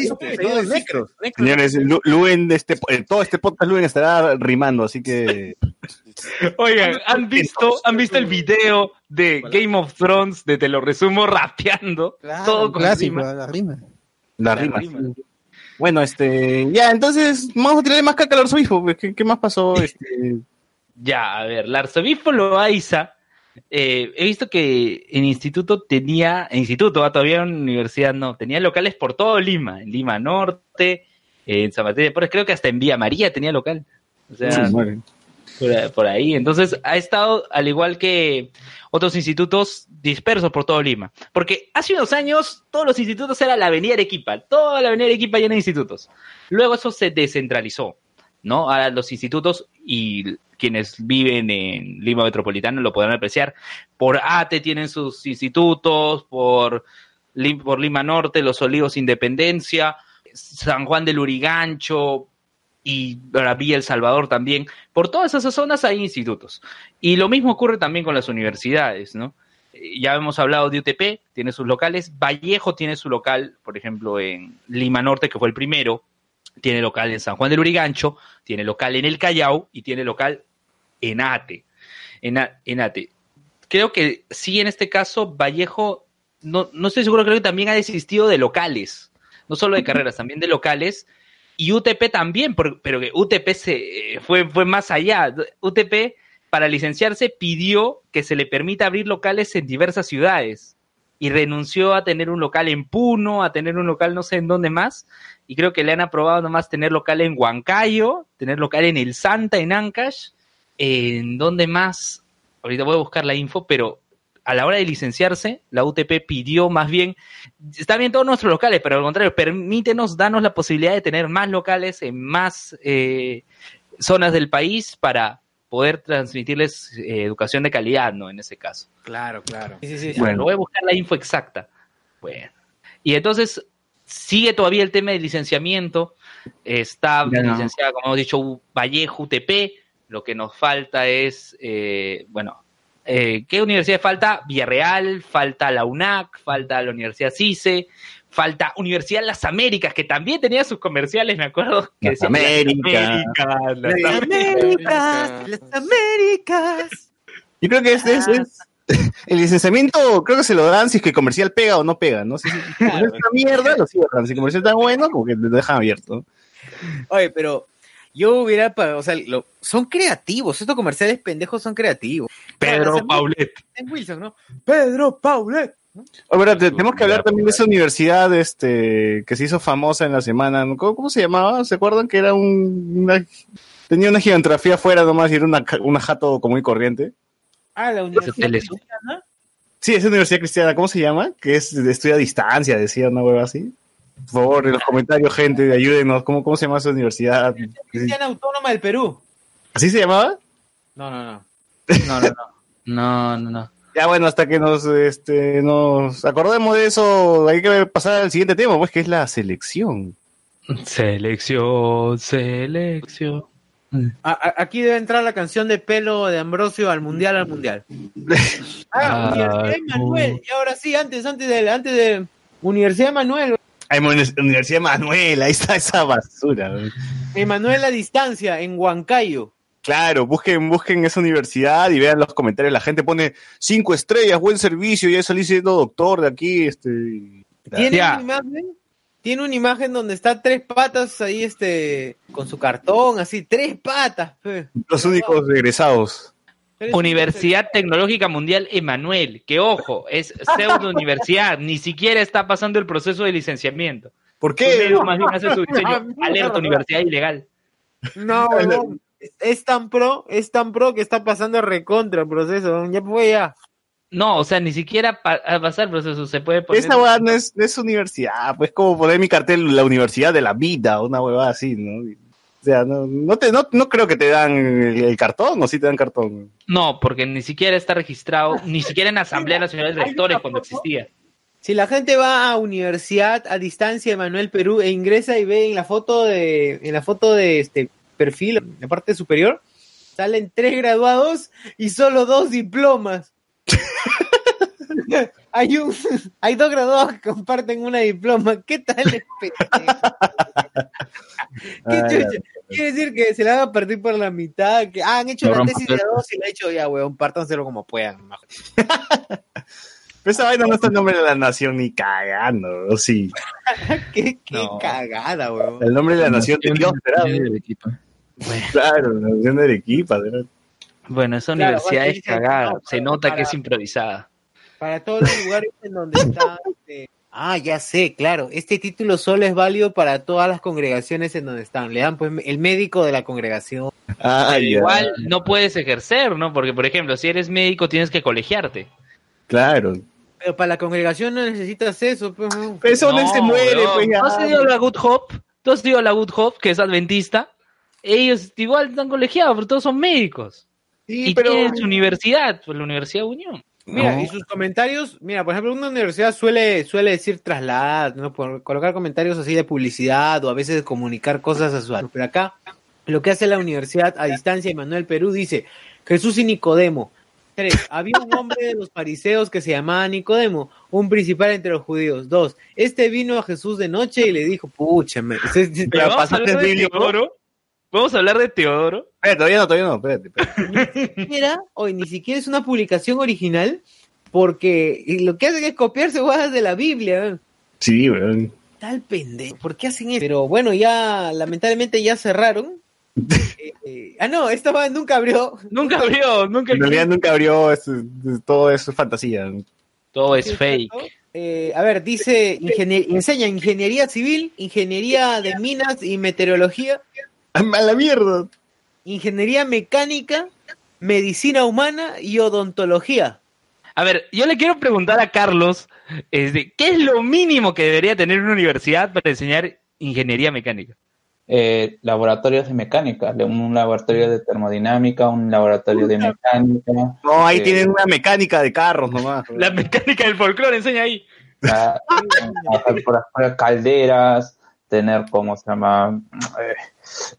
B: Señores, Lu- Luen, de este, eh, todo este podcast Luen estará rimando, así que.
D: Oigan, ¿han visto, ¿han visto el video de Game of Thrones de Te lo resumo rapeando?
A: Claro,
D: todo con
G: Clásico,
D: rima?
G: la rima.
B: La
D: La
B: rima.
D: rima.
B: Bueno, este. Ya, entonces, vamos a tirarle más caca al arzobispo. pues, ¿Qué, qué más pasó? Este,
D: Ya, a ver, el arzobispo Loaiza, eh, he visto que en instituto tenía, en instituto, ah, todavía en universidad no, tenía locales por todo Lima, en Lima Norte, en San Martín de Porres, creo que hasta en Vía María tenía local. O sea,
B: madre.
D: Por, ahí. Entonces ha estado, al igual que otros institutos, dispersos por todo Lima. Porque hace unos años todos los institutos era la Avenida Arequipa, toda la Avenida Arequipa llena de institutos. Luego eso se descentralizó, ¿no? Ahora los institutos y quienes viven en Lima Metropolitano lo podrán apreciar. Por ATE tienen sus institutos, por, por Lima Norte, Los Olivos Independencia, San Juan del Urigancho, y ahora Villa El Salvador también. Por todas esas zonas hay institutos. Y lo mismo ocurre también con las universidades, ¿no? Eh, Ya hemos hablado de UTP, tiene sus locales. Vallejo tiene su local, por ejemplo, en Lima Norte, que fue el primero. Tiene local en San Juan del Urigancho, tiene local en El Callao y tiene local en Ate. En Ate. Creo que sí, en este caso, Vallejo, no, no estoy seguro, creo que también ha desistido de locales. No solo de carreras, también de locales y UTP también, pero que UTP se, eh, fue, fue más allá. UTP, para licenciarse, pidió que se le permita abrir locales en diversas ciudades y renunció a tener un local en Puno, a tener un local no sé en dónde más, y creo que le han aprobado nomás tener local en Huancayo, tener local en El Santa, en Ancash, en dónde más, ahorita voy a buscar la info, pero a la hora de licenciarse, la UTP pidió más bien está bien todos nuestros locales, pero al contrario, permítenos, danos la posibilidad de tener más locales en más eh, zonas del país para poder transmitirles eh, educación de calidad, ¿no? En ese caso.
A: Claro, claro. Sí, sí, sí.
B: Bueno.
D: Voy a buscar la info exacta. Bueno. Y entonces sigue todavía el tema del licenciamiento. Está
B: no.
D: licenciada, como hemos dicho, Vallejo, UTP. Lo que nos falta es, eh, bueno, eh, ¿qué universidad falta? Villarreal, falta la UNAC, falta la Universidad CICE, falta Universidad Las Américas, que también tenía sus comerciales, me acuerdo. Que
B: Las
D: decían,
B: Américas.
D: Las Américas,
A: Las Américas, las Américas.
B: Yo creo que es, es- es- el licenciamiento, creo que se lo dan si es que comercial pega o no pega, ¿no? Si, es una mierda, lo cierran. Si comercial está bueno, como que lo dejan abierto.
A: Oye, pero yo hubiera, pa- o sea, lo- son creativos, estos comerciales pendejos son creativos.
D: Pedro Paulet.
A: En Wilson, ¿no? Pedro Paulet.
B: Oh, verdad, te- tenemos que hablar también de esa universidad este, que se hizo famosa en la semana. ¿no? ¿Cómo, cómo se llamaba? ¿Se acuerdan que era un, una, tenía una gigantografía afuera nomás y era una, ca- una jato común y corriente?
A: Ah, la Universidad? Cristiana.
B: Sí, esa universidad cristiana, ¿cómo se llama? Que es de estudio a distancia, decía una hueva así. Por favor, en los comentarios, gente, ayúdenos. ¿Cómo, cómo se llama esa universidad?
A: Cristiana Autónoma del Perú.
B: ¿Así se llamaba?
A: No, no, no.
D: No, no, no. No, no, no.
B: Ya bueno, hasta que nos, este, nos acordemos de eso, hay que pasar al siguiente tema, pues que es la selección.
D: Selección, selección.
A: A- a- aquí debe entrar la canción de pelo de Ambrosio al mundial, al mundial. Ah,
D: Ah,
A: Universidad de Manuel. Y ahora sí, antes, antes de, antes de Universidad de Manuel.
B: Ay, Mon- Universidad Manuel, ahí está esa basura.
A: Emanuel a distancia, en Huancayo.
B: Claro, busquen, busquen esa universidad y vean los comentarios. La gente pone cinco estrellas, buen servicio, ya salí siendo doctor de aquí, este.
A: ¿Tiene una imagen? Tiene una imagen donde está tres patas ahí, este, con su cartón, así, tres patas. pe.
B: Los únicos egresados.
D: Universidad Tecnológica Mundial Emanuel, que ojo, es pseudo universidad, ni siquiera está pasando el proceso de licenciamiento.
B: ¿Por qué?
D: más bien hace su diseño. Alerta, universidad ilegal.
A: No. Es- tan pro, es tan pro que está pasando recontra el proceso. Ya fue ya.
D: No, o sea, ni siquiera pa- a pasar el proceso se puede poner.
B: Esa huevada no es, no es universidad, pues como poner mi cartel la universidad de la vida, una huevada así, ¿no? O sea, no, no, te, no, no creo que te dan el, el cartón, o sí te dan cartón.
D: No, porque ni siquiera está registrado, ni siquiera en Asamblea Nacional de Rectores cuando existía.
A: Si la gente va a universidad a distancia de Manuel Perú e ingresa y ve en la foto de, en la foto de este perfil, en la parte superior, salen tres graduados y solo dos diplomas. hay un, hay dos graduados que comparten una diploma. ¿Qué tal es? ¿Qué chucha? Quiere decir que se la van a partir por la mitad, que ah, han hecho la tesis de dos y la han hecho ya, weón, pártanselo como puedan.
B: esa vaina no está en nombre de la nación ni cagando, ¿o sí.
A: Qué, qué
D: No.
A: cagada, weón.
B: El nombre de la nación de Dios será, ¿no?
E: del equipo.
B: Claro, la nación de Arequipa, ¿verdad?
D: Bueno, esa
A: Claro,
D: universidad es cagada,
A: no,
D: se
A: para-
D: nota que es improvisada.
A: Para todos los lugares en donde está. este, Ah, ya sé, claro. Este título solo es válido para todas las congregaciones en donde están. Le dan pues el médico de la congregación.
B: Ah,
D: Pero igual no puedes ejercer, ¿no? Porque, por ejemplo, si eres médico tienes que colegiarte.
B: claro.
A: Pero para la congregación no necesitas eso. Pues.
B: Pero eso no,
D: No,
B: se muere, pues ya.
D: ¿Tú has ido a la Good Hope? ¿Tú has ido a la Good Hope, que es adventista? Ellos igual están colegiados, pero todos son médicos.
B: Sí,
D: y
B: pero...
D: tienen su universidad, pues la Universidad Unión.
A: Mira,
B: No.
A: y sus comentarios, mira, por ejemplo, una universidad suele, suele decir trasladar, ¿no? Por colocar comentarios así de publicidad o a veces comunicar cosas a su alumno. Pero acá, lo que hace la universidad a distancia, Manuel Perú dice, Jesús y Nicodemo. Tres, había un hombre de los fariseos que se llamaba Nicodemo, un principal entre los judíos. Dos, este vino a Jesús de noche y le dijo, pucha, me... se- se-
B: Pero
D: vamos a
B: pasaste
D: de
B: bíblico.
D: Vamos a hablar de Teodoro.
B: Espérate, todavía no, todavía no, espérate. espérate.
A: ni siquiera, o ni siquiera es una publicación original, porque lo que hacen es copiarse huevas de la Biblia. ¿eh?
B: Sí, weón.
A: Tal pendejo, ¿por qué hacen eso? Pero bueno, ya lamentablemente ya cerraron. Eh, eh, ah, no, esta va- nunca abrió.
D: Nunca abrió, nunca
B: En realidad nunca abrió, es- es- todo eso es fantasía.
D: Todo es fake.
A: Eh, a ver, dice, ingenier- enseña ingeniería civil, ingeniería de minas y meteorología,
B: ¡A la mierda!
A: ingeniería mecánica, medicina humana y odontología.
D: A ver, yo le quiero preguntar a Carlos, este, ¿qué es lo mínimo que debería tener una universidad para enseñar ingeniería mecánica?
E: Eh, laboratorios de mecánica, un laboratorio de termodinámica, un laboratorio de mecánica,
B: No, ahí
E: Sí.
B: tienen una mecánica de carros nomás.
D: La mecánica del folclore enseña ahí.
E: a- hacer por afuera calderas, tener, ¿cómo se llama? Eh,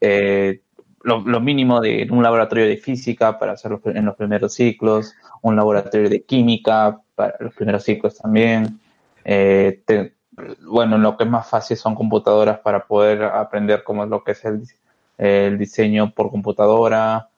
E: eh, lo, mínimo de un laboratorio de física para hacerlo en los primeros ciclos, un laboratorio de química para los primeros ciclos también. Eh, bueno, lo que es más fácil son computadoras para poder aprender cómo es lo que es el, diseño por computadora,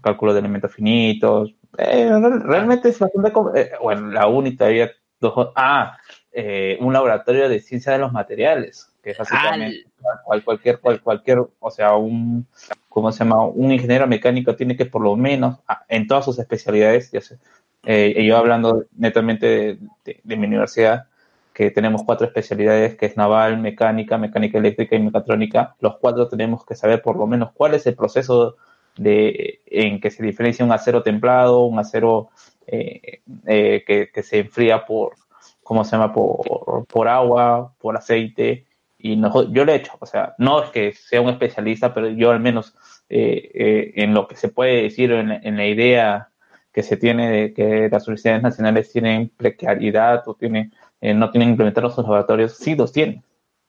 E: cálculo de elementos finitos. Eh, real- realmente es bastante... eh, bueno, la uni todavía... dos- ah, eh, un laboratorio de ciencia de los materiales, que es básicamente cual- cualquier, cual- cualquier, o sea, un, ¿cómo se llama? Un ingeniero mecánico tiene que por lo menos, en todas sus especialidades, ya sé, eh, y yo hablando netamente de, de- de mi universidad, que tenemos cuatro especialidades, que es naval, mecánica, mecánica eléctrica y mecatrónica, los cuatro tenemos que saber por lo menos cuál es el proceso de, en que se diferencia un acero templado, un acero eh, eh, que, que se enfría por, ¿cómo se llama? Por, por agua, por aceite, y no, yo lo he hecho, o sea, no es que sea un especialista, pero yo al menos eh, eh, en lo que se puede decir, en, en la idea que se tiene de que las universidades nacionales tienen precariedad o tienen, eh, no tienen implementados sus laboratorios, sí los tienen.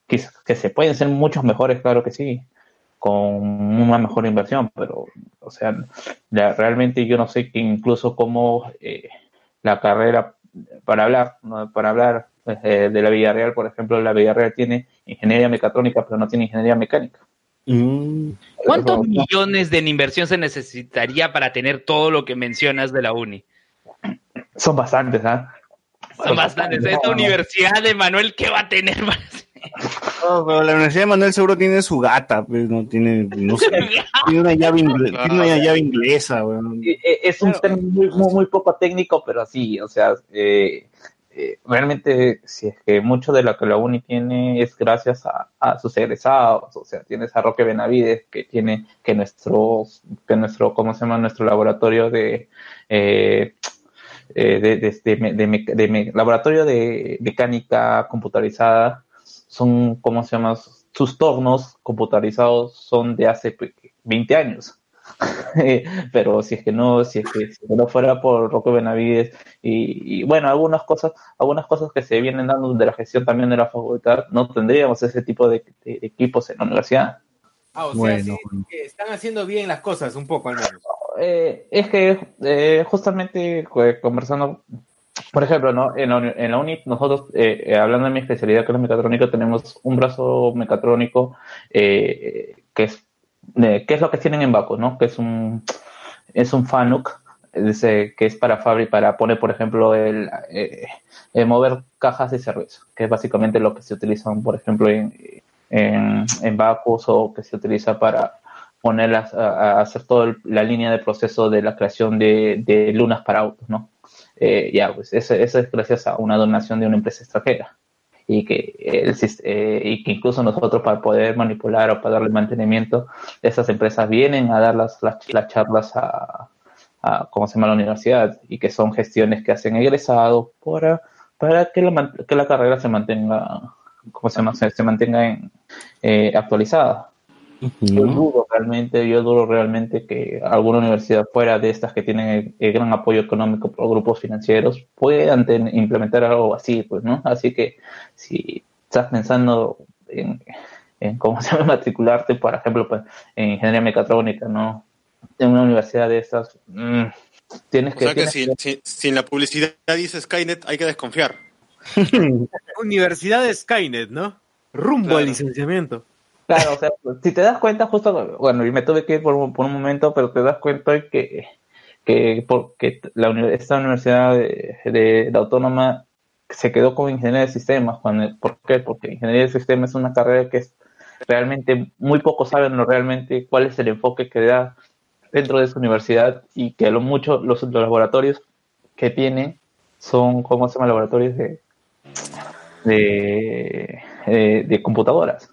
E: Que, que se pueden ser muchos mejores, claro que sí, con una mejor inversión, pero, o sea, realmente yo no sé que incluso cómo eh, la carrera, para hablar, ¿no? para hablar eh, de la Villarreal, por ejemplo, la Villarreal tiene ingeniería mecatrónica, pero no tiene ingeniería mecánica.
B: Mm.
D: ¿Cuántos millones de inversión se necesitaría para tener todo lo que mencionas de la uni?
E: Son bastantes, ¿ah?
D: Son bastantes. Esta universidad de Manuel, ¿qué va a tener?
B: No, pero la Universidad de Manuel seguro tiene su gata, pues no tiene, no sé. tiene una llave, ingle- tiene una llave inglesa, weón.
E: Eh, eh, es un término muy, muy, muy poco técnico, pero sí, o sea, eh, eh, realmente, si es que mucho de lo que la UNI tiene es gracias a, sus egresados, o sea, tienes a Roque Benavides, que tiene que nuestro, que nuestro, ¿cómo se llama? Nuestro laboratorio de, eh, eh, de, de, laboratorio de mecánica computarizada, son, ¿cómo se llama? Sus tornos computarizados son de hace pues, 20 años. Pero si es que no, si es que, si no fuera por Roque Benavides y, y, bueno, algunas cosas, algunas cosas que se vienen dando de la gestión también de la facultad, no tendríamos ese tipo de, de equipos en la universidad.
A: Ah, o sea,
B: Bueno,
A: sí, que están haciendo bien las cosas, un poco al menos.
E: Eh, es que eh, justamente conversando, por ejemplo, ¿no? en, la, en la UNI, nosotros, eh, eh, hablando de mi especialidad que es la mecatrónica, tenemos un brazo mecatrónico eh, que es de- ¿qué es lo que tienen en Baco, no? Que es un es un FANUC eh, que es para fabri para poner, por ejemplo, el, eh, eh, mover cajas de cerveza, que es básicamente lo que se utilizan, por ejemplo, en, en, en Bacus o que se utiliza para ponerlas a, a hacer toda la línea de proceso de la creación de, de lunas para autos, ¿no? Eh, ya, pues eso, eso es gracias a una donación de una empresa extranjera y que, el eh, y que incluso nosotros para poder manipular o para darle mantenimiento, esas empresas vienen a dar las, las, las charlas a, a, ¿cómo se llama?, la universidad y que son gestiones que hacen egresados para, para que, la, que la carrera se mantenga, ¿cómo se llama?, se mantenga en, eh, actualizada. Yo dudo realmente, yo dudo realmente que alguna universidad fuera de estas que tienen el, el gran apoyo económico por grupos financieros puedan ten- implementar algo así, pues, ¿no? Así que si estás pensando en, en cómo se llama matricularte, por ejemplo, pues, en ingeniería mecatrónica, ¿no? En una universidad de estas, mm, tienes
C: O
E: que...
C: sea que si, si, si en la publicidad dice Skynet, hay que desconfiar.
A: Universidad de Skynet, ¿no? Rumbo
C: Claro.
A: al licenciamiento.
E: Claro, o sea, si te das cuenta, justo, bueno, y me tuve que ir por, un- momento, pero te das cuenta que, que porque la, esta universidad de, de- autónoma se quedó con ingeniería de sistemas. ¿Por qué? Porque ingeniería de sistemas es una carrera que es realmente, muy pocos saben lo realmente cuál es el enfoque que da dentro de su universidad y que lo mucho los, laboratorios que tiene son, ¿cómo se llama? Laboratorios de, de, de, de computadoras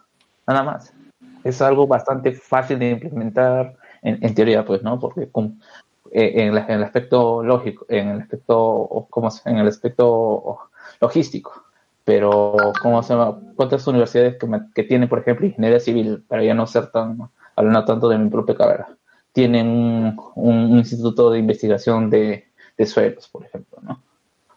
E: nada más. Es algo bastante fácil de implementar en, teoría, pues, ¿no? Porque con- eh, en, el aspecto lógico, en el aspecto, ¿cómo se- En el aspecto logístico. Pero, ¿cómo se llama? ¿Cuántas universidades que, tienen, por ejemplo, ingeniería civil, para ya no ser tan, hablando tanto de mi propia carrera, tienen un, instituto de investigación de, de suelos, por ejemplo, ¿no?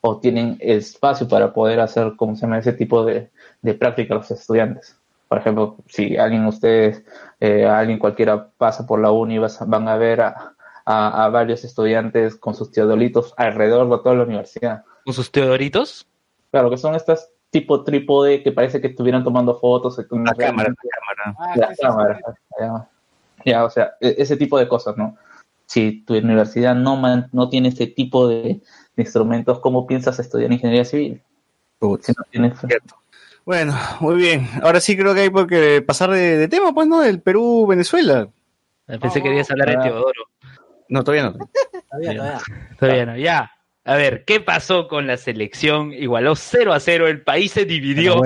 E: O tienen espacio para poder hacer, ¿cómo se llama? Ese tipo de, de práctica a los estudiantes. Por ejemplo, si alguien de ustedes, eh, alguien cualquiera pasa por la uni, vas- van a ver a, a- a varios estudiantes con sus teodolitos alrededor de toda la universidad.
D: ¿Con sus teodoritos?
E: Claro, que son estas tipo trípode que parece que estuvieran tomando fotos. con
B: La
E: una
B: cámara, la cámara.
A: Ah,
E: la
A: sí, sí,
E: cámara.
A: sí.
E: Ya, Ya, o sea, e- ese tipo de cosas, ¿no? Si tu universidad no, man- no tiene ese tipo de, de instrumentos, ¿cómo piensas estudiar ingeniería civil? Si no tienes...
B: Bueno, muy bien. Ahora sí creo que hay por qué pasar de, de tema, pues, ¿no? Del Perú-Venezuela.
D: Pensé que querías hablar de
E: Ah.
D: Teodoro.
B: No, todavía no.
A: Todavía, todavía.
D: Todavía no, ya. A ver, ¿qué pasó con la selección? Igualó 0 a 0, el país se dividió.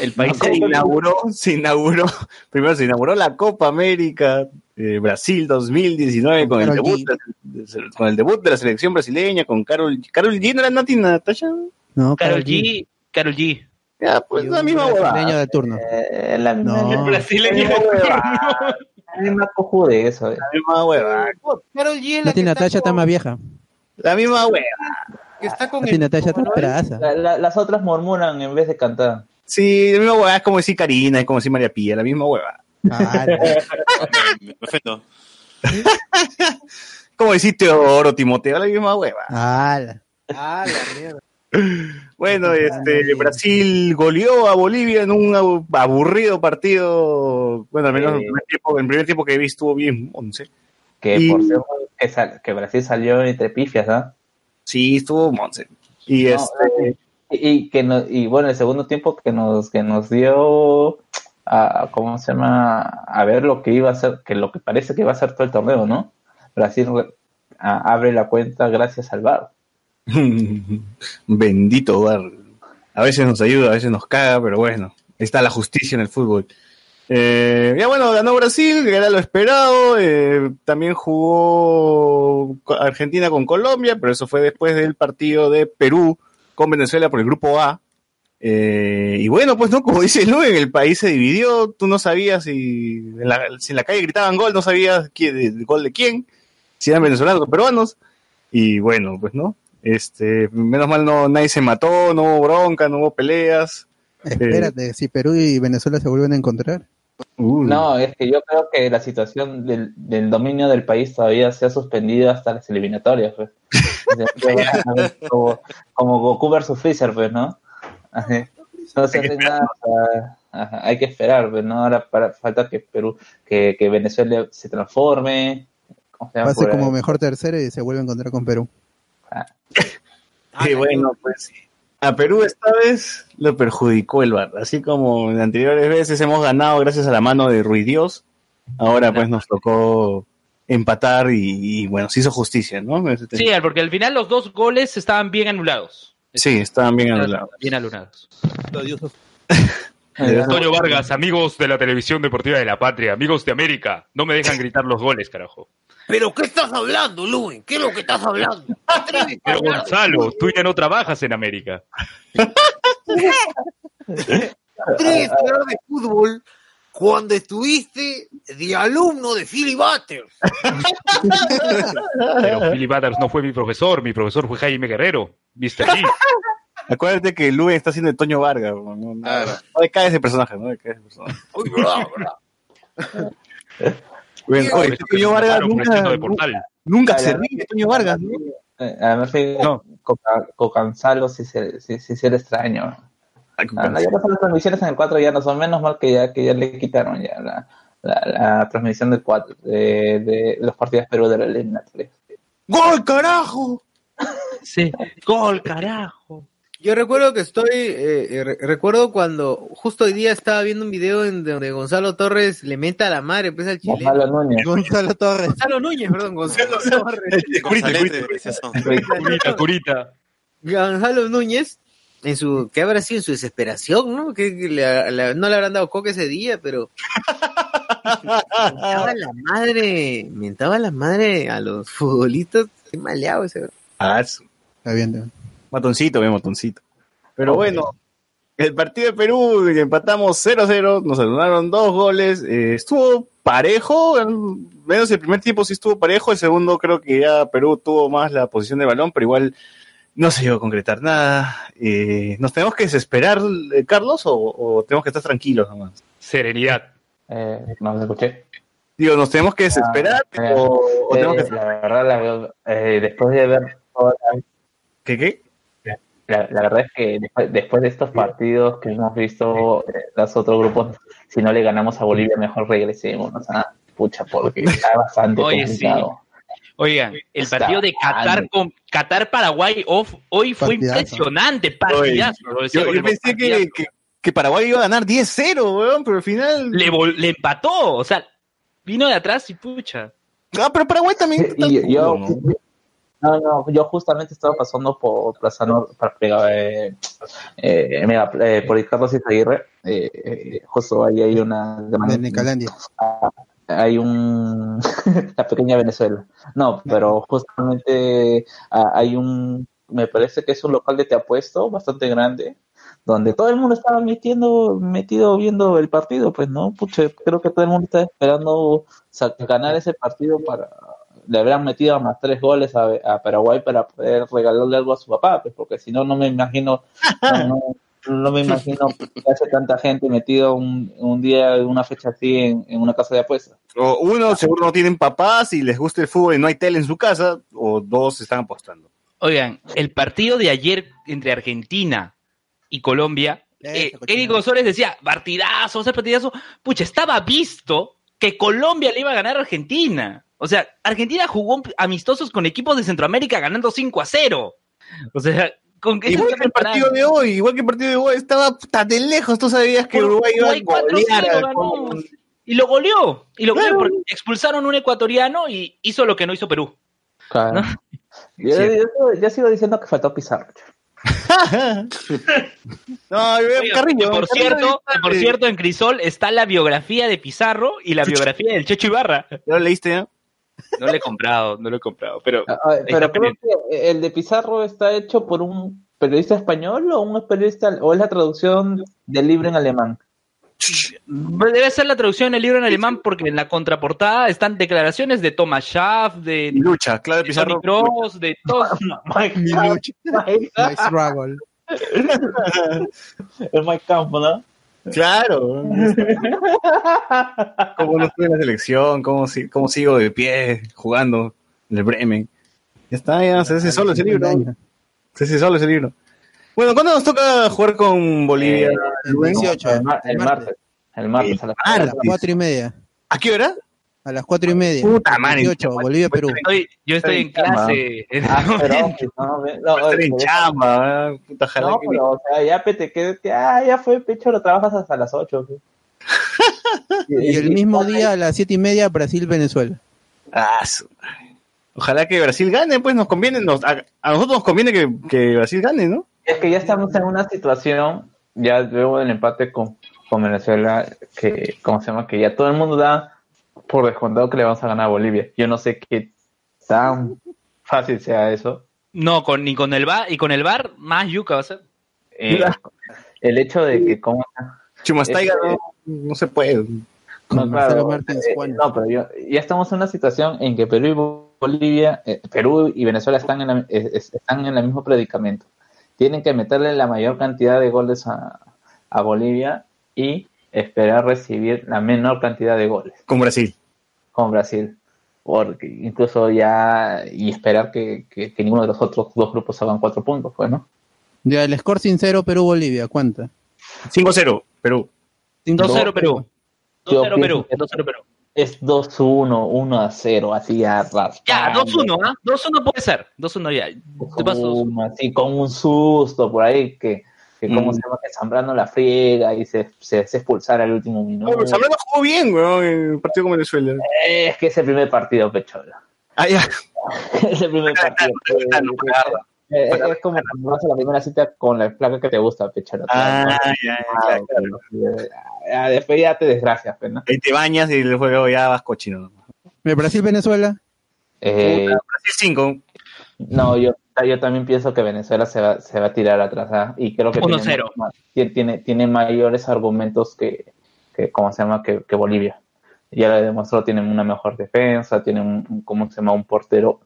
D: El país se
B: inauguró, se inauguró, primero se inauguró la Copa América eh, Brasil 2019 con el, debut, de- con el debut de la selección brasileña, con Carol, Carol G, ¿no era Nati Natasha?
G: No,
D: Carol G. Carol G.
B: Ya, pues la misma
G: brasileño de turno.
E: Eh, la misma-
G: No.
D: El brasileño.
E: la misma coju de eso. eh.
B: La misma huevada.
A: Carol G la que
G: Natasha
A: está,
G: está
A: con,
G: más vieja.
B: La misma huevada.
A: que está con el...
G: Natasha está esperada.
E: La- la- las otras murmuran en vez de cantar.
B: Sí, la misma huevada es como decir Karina, es como decir María Pía, la misma huevada.
G: Ah,
C: Me ofendo.
B: Como decir Teodoro, Timoteo, la misma huevada.
G: ala.
A: Ah, la mierda.
B: Bueno, este, Brasil goleó a Bolivia en un abu- aburrido partido. Bueno, al menos en el primer tiempo, en el primer tiempo que vi estuvo bien 11.
E: Que
B: Y-
E: por cierto, que, sal- que Brasil salió entre pifias, ¿ah?
B: Sí, estuvo 11. Y
E: No,
B: este,
E: Y, y que no- y bueno, el segundo tiempo que nos, que nos dio a, ¿cómo se llama? A ver lo que iba a ser, que lo que parece que va a ser todo el torneo, ¿no? Brasil a- abre la cuenta gracias al VAR.
B: Bendito bar. A veces nos ayuda, a veces nos caga, pero bueno, está la justicia en el fútbol. Eh, ya bueno, ganó Brasil, que era lo esperado. eh, también jugó Argentina con Colombia, pero eso fue después del partido de Perú con Venezuela por el grupo A. Eh, y bueno, pues no, como dice Lu, en el país se dividió, tú no sabías si en la, si en la calle gritaban gol, no sabías quién, el gol de quién, si eran venezolanos o peruanos. Y bueno, pues no, este, menos mal no, nadie se mató, no hubo bronca, no hubo peleas.
G: Espérate, si Perú y Venezuela se vuelven a encontrar.
B: Uh,
E: No, es que yo creo que la situación del, del dominio del país todavía se ha suspendido hasta las eliminatorias, pues. Como, como Goku versus Freezer, pues, ¿no? Así. No se hace nada, ajá, hay que esperar, pues, ¿no? Ahora para, falta que Perú, que, que Venezuela se transforme.
G: Pase
E: Por
G: como mejor tercero y se vuelve a encontrar con Perú.
B: y bueno, pues. A Perú esta vez lo perjudicó el VAR, así como en anteriores veces hemos ganado gracias a la mano de Ruiz Dios, ahora pues nos tocó empatar y, y, bueno, se hizo justicia, ¿no? Este-
D: Sí, porque al final los dos goles estaban bien anulados.
B: Sí, estaban bien anulados.
D: Bien anulados. Antonio Vargas, amigos de la televisión deportiva de la patria, amigos de América, no me dejan gritar los goles, carajo.
A: ¿Pero qué estás hablando, Luis? ¿Qué es lo que estás hablando?
D: Pero Gonzalo, tú ya no trabajas en América.
A: Tres hablar de fútbol cuando estuviste de alumno de Philly Butters.
D: Pero Philly Butters no fue mi profesor, mi profesor fue Jaime Guerrero, Mr. Lee.
B: Acuérdate que Luis está haciendo de Toño Vargas, no, no, no, no decae ese personaje, no decae ese personaje.
A: Uy, verdad, verdad.
B: Bueno, oye, Toño Vargas nunca, nunca se ríe, Toño Vargas, ¿no?
E: Eh, Además,
D: No.
E: Coca- Cocanzalo sí se, sí, sí se le extraño.
B: Ay,
E: Ah, no, ya no son las transmisiones en el 4, ya no son menos mal que ya, que ya le quitaron ya la, la, la transmisión del 4, de, de los partidos Perú de la eliminatoria.
B: ¡Gol, carajo!
D: Sí, gol, carajo.
A: Yo recuerdo que estoy, eh, eh, re- recuerdo cuando justo hoy día estaba viendo un video en donde Gonzalo Torres le menta a la madre, pues al chileno.
E: Gonzalo Núñez.
G: Gonzalo Torres.
A: Gonzalo Núñez, perdón, Gonzalo Torres.
D: Curita, curita.
A: Gonzalo Núñez, en su, ¿qué habrá sido en su desesperación, no? Que, le- le- no le habrán dado coca ese día, pero mentaba la madre, mentaba la madre a los futbolistas, qué maleado ese.
B: Ah,
G: Está bien, está bien.
B: Matoncito, ve matoncito. Pero bueno, el partido de Perú empatamos 0-0, nos anularon dos goles, eh, estuvo parejo, menos el primer tiempo sí estuvo parejo, el segundo creo que ya Perú tuvo más la posición de balón, pero igual no se llegó a concretar nada. Eh, ¿Nos tenemos que desesperar, eh, Carlos, o, o tenemos que estar tranquilos nomás?
D: Serenidad.
E: Eh, no me escuché.
B: Digo, ¿nos tenemos que desesperar
E: Ah,
B: o, o tenemos que...
E: La verdad, la eh, después de ver toda la-
B: ¿Qué, qué?
E: La, la verdad es que después, después de estos partidos que hemos visto eh, los otros grupos, si no le ganamos a Bolivia, mejor regresemos. O sea, pucha, porque está bastante
D: Oye,
E: complicado.
D: Oigan, el
E: Está
D: partido de Qatar con Qatar Paraguay off, hoy fue
G: Partidazo.
D: impresionante, partidazo.
B: Yo, pensé que,
D: partidazo.
B: que, que Paraguay iba a ganar 10-0, weón, pero al final...
D: le, le empató, o sea, vino de atrás y pucha.
B: Ah, pero Paraguay también...
E: Y yo,
B: ¿no?
E: no, yo justamente estaba pasando por Plaza Nor, para pegar, eh, eh, mira, eh, por Carlos Izaguirre, eh, eh, justo ahí hay una...
G: De Nicalandia.
E: hay un la pequeña Venezuela no pero justamente ah, hay un me parece que es un local de te apuesto bastante grande donde todo el mundo estaba metiendo metido viendo el partido pues no Pucha, creo que todo el mundo está esperando sa- ganar ese partido para le habrán metido más tres goles a, a Paraguay para poder regalarle algo a su papá pues porque si no no me imagino no, no- no me imagino que hace tanta gente metido un, un día una fecha así en, en una casa de apuestas
B: O uno, seguro no tienen papás y les gusta el fútbol y no hay tele en su casa, o dos están apostando.
D: Oigan, el partido de ayer entre Argentina y Colombia, eh. Eric González decía, partidazo, o sea, partidazo, pucha, estaba visto que Colombia le iba a ganar a Argentina. O sea, Argentina jugó amistosos con equipos de Centroamérica ganando 5 a 0. O sea, ¿Con qué
B: Igual que el partido de hoy, igual que el partido de hoy, estaba tan de lejos, tú sabías que
D: Por-
B: Uruguay iba a
D: Uruguay 4-0
B: golear.
D: Y lo goleó. Y lo goleó porque expulsaron a un ecuatoriano y hizo lo que no hizo Perú.
E: Claro.
D: ¿No?
E: Yo,
B: Sí.
E: yo- yo sigo diciendo que faltó Pizarro.
B: No, yo veo
D: Oye,
B: Carrillo.
D: que por
B: Carrillo
D: cierto, que por cierto, en Crisol está la biografía de Pizarro y la biografía del Checho Ibarra.
B: ¿Ya lo leíste ya?
D: No lo he comprado, no lo he comprado, pero
E: Pero creo que el de Pizarro está hecho por un periodista español o un periodista o es la traducción del libro en alemán.
D: debe ser la traducción en el libro en alemán porque en la contraportada están declaraciones de Thomas Schaff, de,
B: lucha, claro,
D: de
B: Pizarro.
D: Tony Kroos, de todos.
E: Mike
G: Mi lucha.
E: Mike-
G: My struggle.
E: es Mike Camp, ¿no?
B: Claro. Cómo no estuve en la selección, cómo, si- cómo sigo de pie jugando en el Bremen. Ya está, ya se hace solo ese libro. Se hace solo ese libro. Bueno, ¿cuándo nos toca jugar con Bolivia?
E: Eh,
G: El
B: Rubén?
G: 18.
E: El, mar- el martes. El martes a las
G: A las
B: Martes.
G: cuatro y media.
B: ¿A qué hora?
G: A las cuatro y media.
B: Puta madre.
G: 18, Bolivia, Perú.
D: Estoy- yo estoy en clase. en
E: Ah, pero,
D: momento.
E: no, ve- no,
B: Estar en chamba, ¿eh? puta, ojalá
E: no,
B: que-
E: pero, o sea, ya pete, que, que- ah, ya fue pecho, lo trabajas hasta las 8.
G: Y el mismo día a las siete y media Brasil-Venezuela.
B: Ah, su madre. Ojalá que Brasil gane, pues nos conviene, nos- a, a nosotros nos conviene que, que Brasil gane, ¿no?
E: Es que ya estamos en una situación, ya luego del empate con, con Venezuela, que, ¿cómo se llama? Que ya todo el mundo da por descontado que le vamos a ganar a Bolivia. Yo no sé qué tan fácil sea eso.
D: No, con, ni con el bar, y con el bar, más yuca va a ser.
E: Eh, el hecho de que, ¿cómo?
B: Chumastaiga
E: Este-
B: no, no se puede.
E: No, claro, eh, no, pero yo- ya estamos en una situación en que Perú y Bolivia, eh, Perú y Venezuela están en, la- es- es- están en el mismo predicamento. Tienen que meterle la mayor cantidad de goles a, a Bolivia y esperar recibir la menor cantidad de goles
B: Con Brasil.
E: con Brasil. Porque incluso ya, y esperar que, que- que ninguno de los otros dos grupos hagan cuatro puntos, pues, ¿no?
G: Ya, el score sincero Perú-Bolivia, ¿cuánta?
B: 5-0, Perú.
D: 2-0 Perú.
E: Yo
D: 2-0 Perú.
E: pienso que-
D: 2-0 Perú.
E: Es 2-1, 1-0, así a raspando.
D: Ya, 2-1, ¿ah? 2-1 puede ser. 2-1 ya. Te paso 2-1.
E: Uno, así con un susto por ahí que, que como
B: Mm.
E: se llama que Zambrano la friega y se, se, se expulsara al último minuto.
B: No, pero Zambrano jugó bien, weón, en el partido con Venezuela.
E: Es que es el primer partido, Pechola.
B: Ah, ya.
E: es el primer partido. Eh, es como cuando vas a la primera cita con la placa que te gusta, Pechola.
B: Ah, ya, ya,
E: Ah, claro. Después ya te desgracias, pues, ¿no?
B: Ahí te bañas y el juego ya vas cochino.
G: ¿El Brasil-Venezuela?
E: Eh,
B: Brasil 5.
E: No, yo, yo también pienso que Venezuela se va, se va a tirar atrás ¿ah? y creo que
D: 1-0.
E: tiene, más- tiene, mayores argumentos que, que ¿cómo se llama? Que, que Bolivia. Ya lo demostró, tienen una mejor defensa, tienen un, ¿cómo se llama? Un portero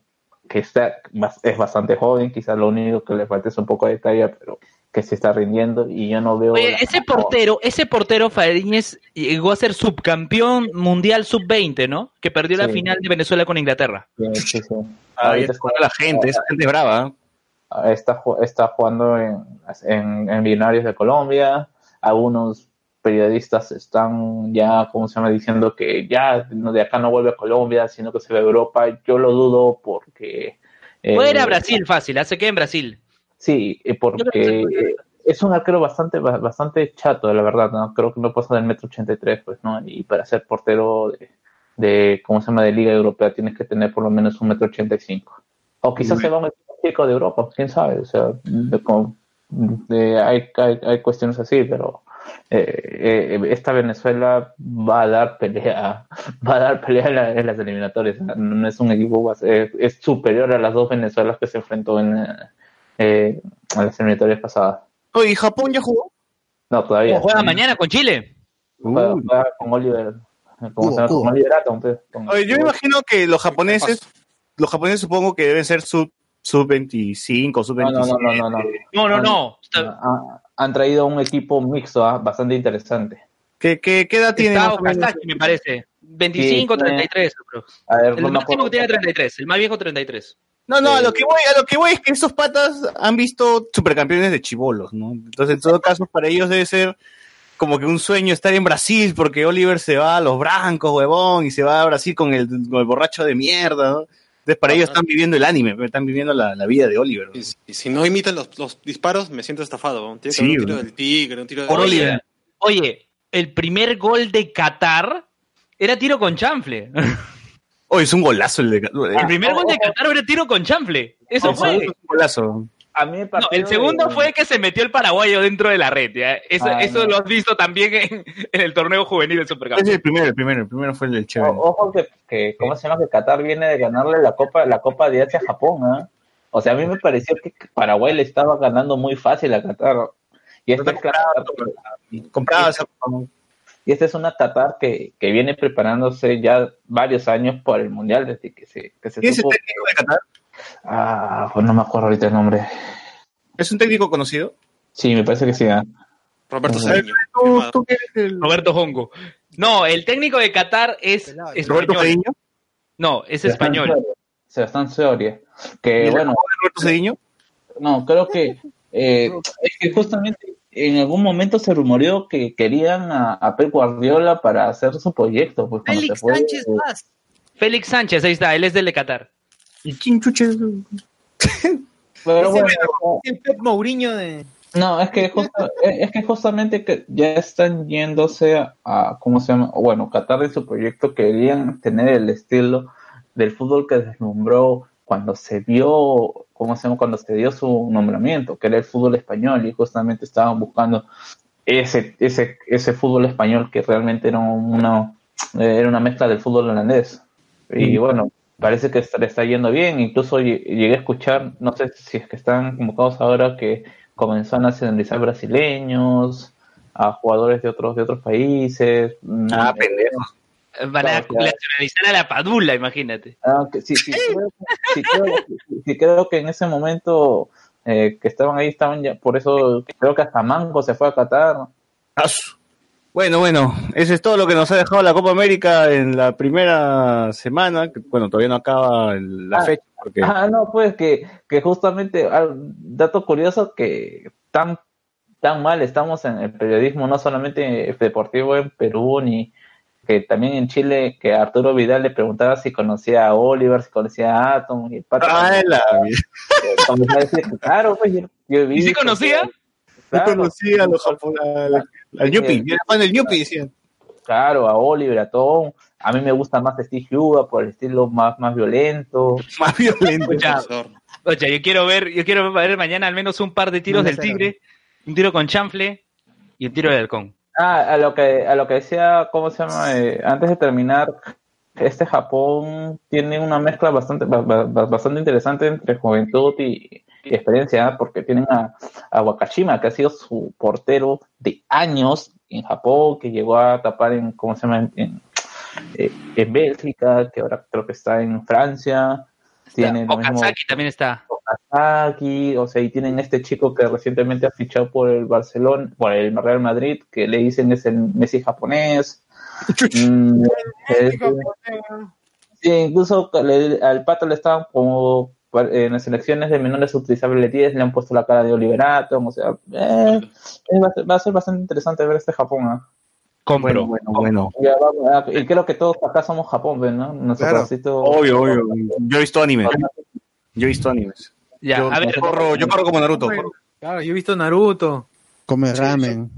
E: que está, es bastante joven, quizás lo único que le falta es un poco de talla, pero que se está rindiendo y yo no veo...
D: Oye,
E: la-
D: ese portero, ese portero Fariñez llegó a ser subcampeón mundial sub-20, ¿no? Que perdió la final de Venezuela con Inglaterra.
E: Sí, sí, sí.
B: Ahí está la gente, esa gente es brava. ¿eh?
E: está, está jugando en, en, en Millonarios de Colombia. Algunos periodistas están ya, ¿cómo se llama?, diciendo que ya no, de acá no vuelve a Colombia, sino que se va a Europa. Yo lo dudo porque... eh,
D: Puede ir a Brasil fácil, hace que en Brasil.
E: Sí, porque es un arquero bastante ba- bastante chato, la verdad, ¿no? Creo que no pasa del metro ochenta y tres, pues, ¿no? Y para ser portero de, de, ¿cómo se llama?, de Liga Europea tienes que tener por lo menos un metro ochenta y cinco. O quizás se va a un chico de Europa, quién sabe, o sea, de- como- de- hay, hay, hay cuestiones así, pero eh, eh, esta Venezuela va a dar pelea, va a dar pelea en, la- en las eliminatorias, ¿no? es un equipo, eh, es superior a las dos Venezuelas que se enfrentó en, eh, en las eliminatorias pasadas.
B: Oye, ¿y Japón ya jugó?
E: No, todavía.
D: Juega mañana con Chile.
E: Juega, juega con Oliver, ¿cómo se llama?
G: Cubo,
E: Con Oliver Atom, pues, con-
B: Oye, yo me imagino que los japoneses, los japoneses supongo que deben ser sub, sub 25, sub
E: No,
B: 27.
E: no, no, no, no, no.
D: No, no, no. Está-
E: Ah, Han traído un equipo mixto, ah, bastante interesante.
B: ¿Qué, qué, qué edad tiene?
D: Me parece. 25,
E: Sí, tiene-
D: 33, creo.
E: A ver,
D: El máximo que tiene 33, el más viejo 33.
B: No, no, a
E: Eh,
B: lo que voy, a lo que voy es que esos patas han visto supercampeones de chivolos, ¿no? Entonces, en todo caso, para ellos debe ser como que un sueño estar en Brasil, porque Oliver se va a los Brancos, huevón, y se va a Brasil con el, con el borracho de mierda, ¿no? Entonces, para ellos están viviendo el anime, están viviendo la, la vida de Oliver.
C: Y, si- y si no imitan los, los disparos, me siento estafado. ¿no? Tiene que
B: Sí,
C: haber un tiro del tigre, un tiro de...
B: Por Oliver.
D: Oye, el primer gol de Qatar era tiro con chanfle.
B: Oh, es un golazo el de.
D: El primer gol de Qatar era tiro con chanfle. Eso fue.
B: es un golazo.
E: A mí el,
D: No,
E: partido
D: el segundo
E: de-
D: fue que se metió el paraguayo dentro de la red. ¿ya? Eso,
E: Ah,
D: eso
E: no.
D: lo has visto también en, en el torneo juvenil del
B: Ese
D: Supercampeón.
B: es el primero, el primero, el primero fue el del Chévere.
E: Ojo que, que, ¿cómo se llama? Que Qatar viene de ganarle la Copa, la Copa de Asia a Japón, ¿ah? O sea, a mí me pareció que Paraguay le estaba ganando muy fácil a Qatar. Y este, es Qatar-
B: Compraba esa-
E: y esta es una Qatar que, que viene preparándose ya varios años por el Mundial, desde que se, que se
B: ¿Quién es el
E: supo-
B: técnico de Qatar?
E: Ah, pues no me acuerdo ahorita el nombre.
B: ¿Es un técnico conocido?
E: Sí, me parece que sí. ¿ah?
C: Roberto
E: Ujú.
C: Cediño.
B: ¿Tú, tú qué eres el
D: Roberto Hongo. No, el técnico de Qatar es.
B: Roberto. Cediño?
D: No, es
E: Sebastián
D: español.
E: Soria. Sebastián Soria. Que
B: ¿Y el
E: bueno,
B: de Roberto Cediño?
E: No, creo que eh, es que justamente en algún momento se rumoreó que querían a, a Pep Guardiola para hacer su proyecto. Pues,
A: Félix
E: se fue,
A: Sánchez
E: eh,
A: más.
D: Félix Sánchez, ahí está, él es del de Qatar.
B: ¿Y quién chuche?
E: pero bueno,
A: El Pep Mourinho de...
E: no, es que, justo- es que justamente que ya están yéndose a, a- ¿cómo se llama? Bueno, Qatar en su proyecto querían tener el estilo del fútbol que deslumbró cuando se vio, ¿cómo se llama? Cuando se dio su nombramiento, que era el fútbol español y justamente estaban buscando ese, ese, ese fútbol español que realmente era una, era una mezcla del fútbol holandés. Y bueno, parece que está- le está yendo bien. Incluso lle- llegué a escuchar, no sé si es que están convocados ahora, que comenzó a nacionalizar brasileños, a jugadores de otros, de otros países.
B: Ah, pendejo.
D: Van a nacionalizar a la Padula, imagínate.
E: Ah, que sí, sí, creo, sí, creo, sí, creo que en ese momento eh, que estaban ahí, estaban ya, por eso creo que hasta Mango se fue a Qatar.
B: Bueno, bueno, eso es todo lo que nos ha dejado la Copa América en la primera semana. que, Bueno, todavía no acaba la
E: Ah.
B: fecha. Porque...
E: Ah, no, pues que, que justamente, ah, dato curioso, que tan, tan mal estamos en el periodismo, no solamente deportivo en Perú, ni que también en Chile, que Arturo Vidal le preguntaba si conocía a Oliver, si conocía a Atom, y el pato
B: Ah, la
E: decir, claro, pues yo, yo he
D: ¿Y sí
E: visto
D: conocía?
E: Claro,
B: conocía a los japoneses. Al Yupi, era fan del Yupi, decían.
E: claro, a Oliver, a Tom. A mí me gusta más Steve Huga por el estilo más, más violento.
B: Más violento.
D: Ya.
C: Profesor.
D: Oye, yo quiero ver, yo quiero ver mañana al menos un par de tiros
G: No
D: del tigre, un tiro con chanfle y un tiro de halcón.
E: Ah, a lo que, a lo que decía, ¿cómo se llama? Eh, antes de terminar, este Japón tiene una mezcla bastante, ba- ba- bastante interesante entre juventud y, y experiencia, porque tienen a, a Wakashima, que ha sido su portero de años en Japón, que llegó a tapar en, ¿cómo se llama? En, en, eh, en Bélgica, que ahora creo que está en Francia. Tiene lo mismo
D: Okazaki también está.
E: Okazaki, o sea, y tienen este chico que recientemente ha fichado por el Barcelona, por el Real Madrid, que le dicen es el Messi japonés. Mm, eh, sí, incluso le- al pato le estaban como en las elecciones de menores utilizables 10 le han puesto la cara de Oliverato, o sea, eh, eh, va, a ser, va a ser bastante interesante ver este Japón.
D: Compro.
B: Bueno, bueno, bueno.
E: Ah, y creo que todos acá somos Japón, ¿ves, ¿no?
G: Claro.
E: pedacito-
B: Obvio, obvio. Yo he visto animes. Yo he visto animes.
D: Ya,
B: yo,
D: a ver,
B: yo corro, yo corro como Naruto.
A: Claro, yo he visto Naruto.
G: Come ramen.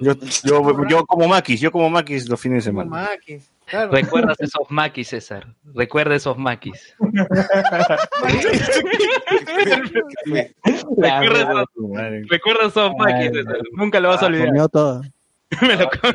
B: Yo, yo, yo como Makis, yo como Makis los fines de semana.
A: Maquis. Claro.
D: recuerdas esos maquis, César. Recuerda esos maquis. Recuerda esos, maquis, César. Nunca lo vas a olvidar.
G: Comió todo.
D: Me lo com-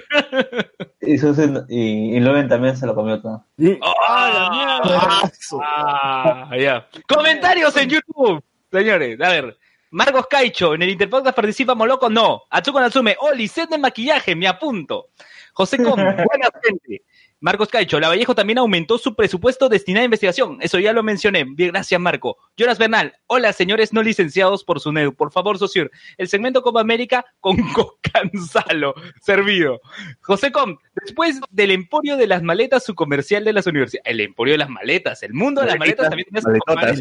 E: Y, Susan- y, y Loven también se lo comió todo.
D: Ah, ah, ya. Comentarios en YouTube, señores. A ver. Marcos Caicho, en el Interpodcast participa Moloco, no. Atsuko Natsume, Oli, set de maquillaje, me apunto. José Com, buena gente. Marcos Caicho, la Vallejo también aumentó su presupuesto destinado a investigación. Eso ya lo mencioné. Bien, gracias, Marco. Jonas Bernal, hola, señores no licenciados por su NEU. Por favor, Sociur, el segmento Copa América con Cocanzalo, servido. José Com, después del emporio de las maletas, su comercial de las universidades. El emporio de las maletas, el mundo de las maletas también tiene su
B: Maletotas.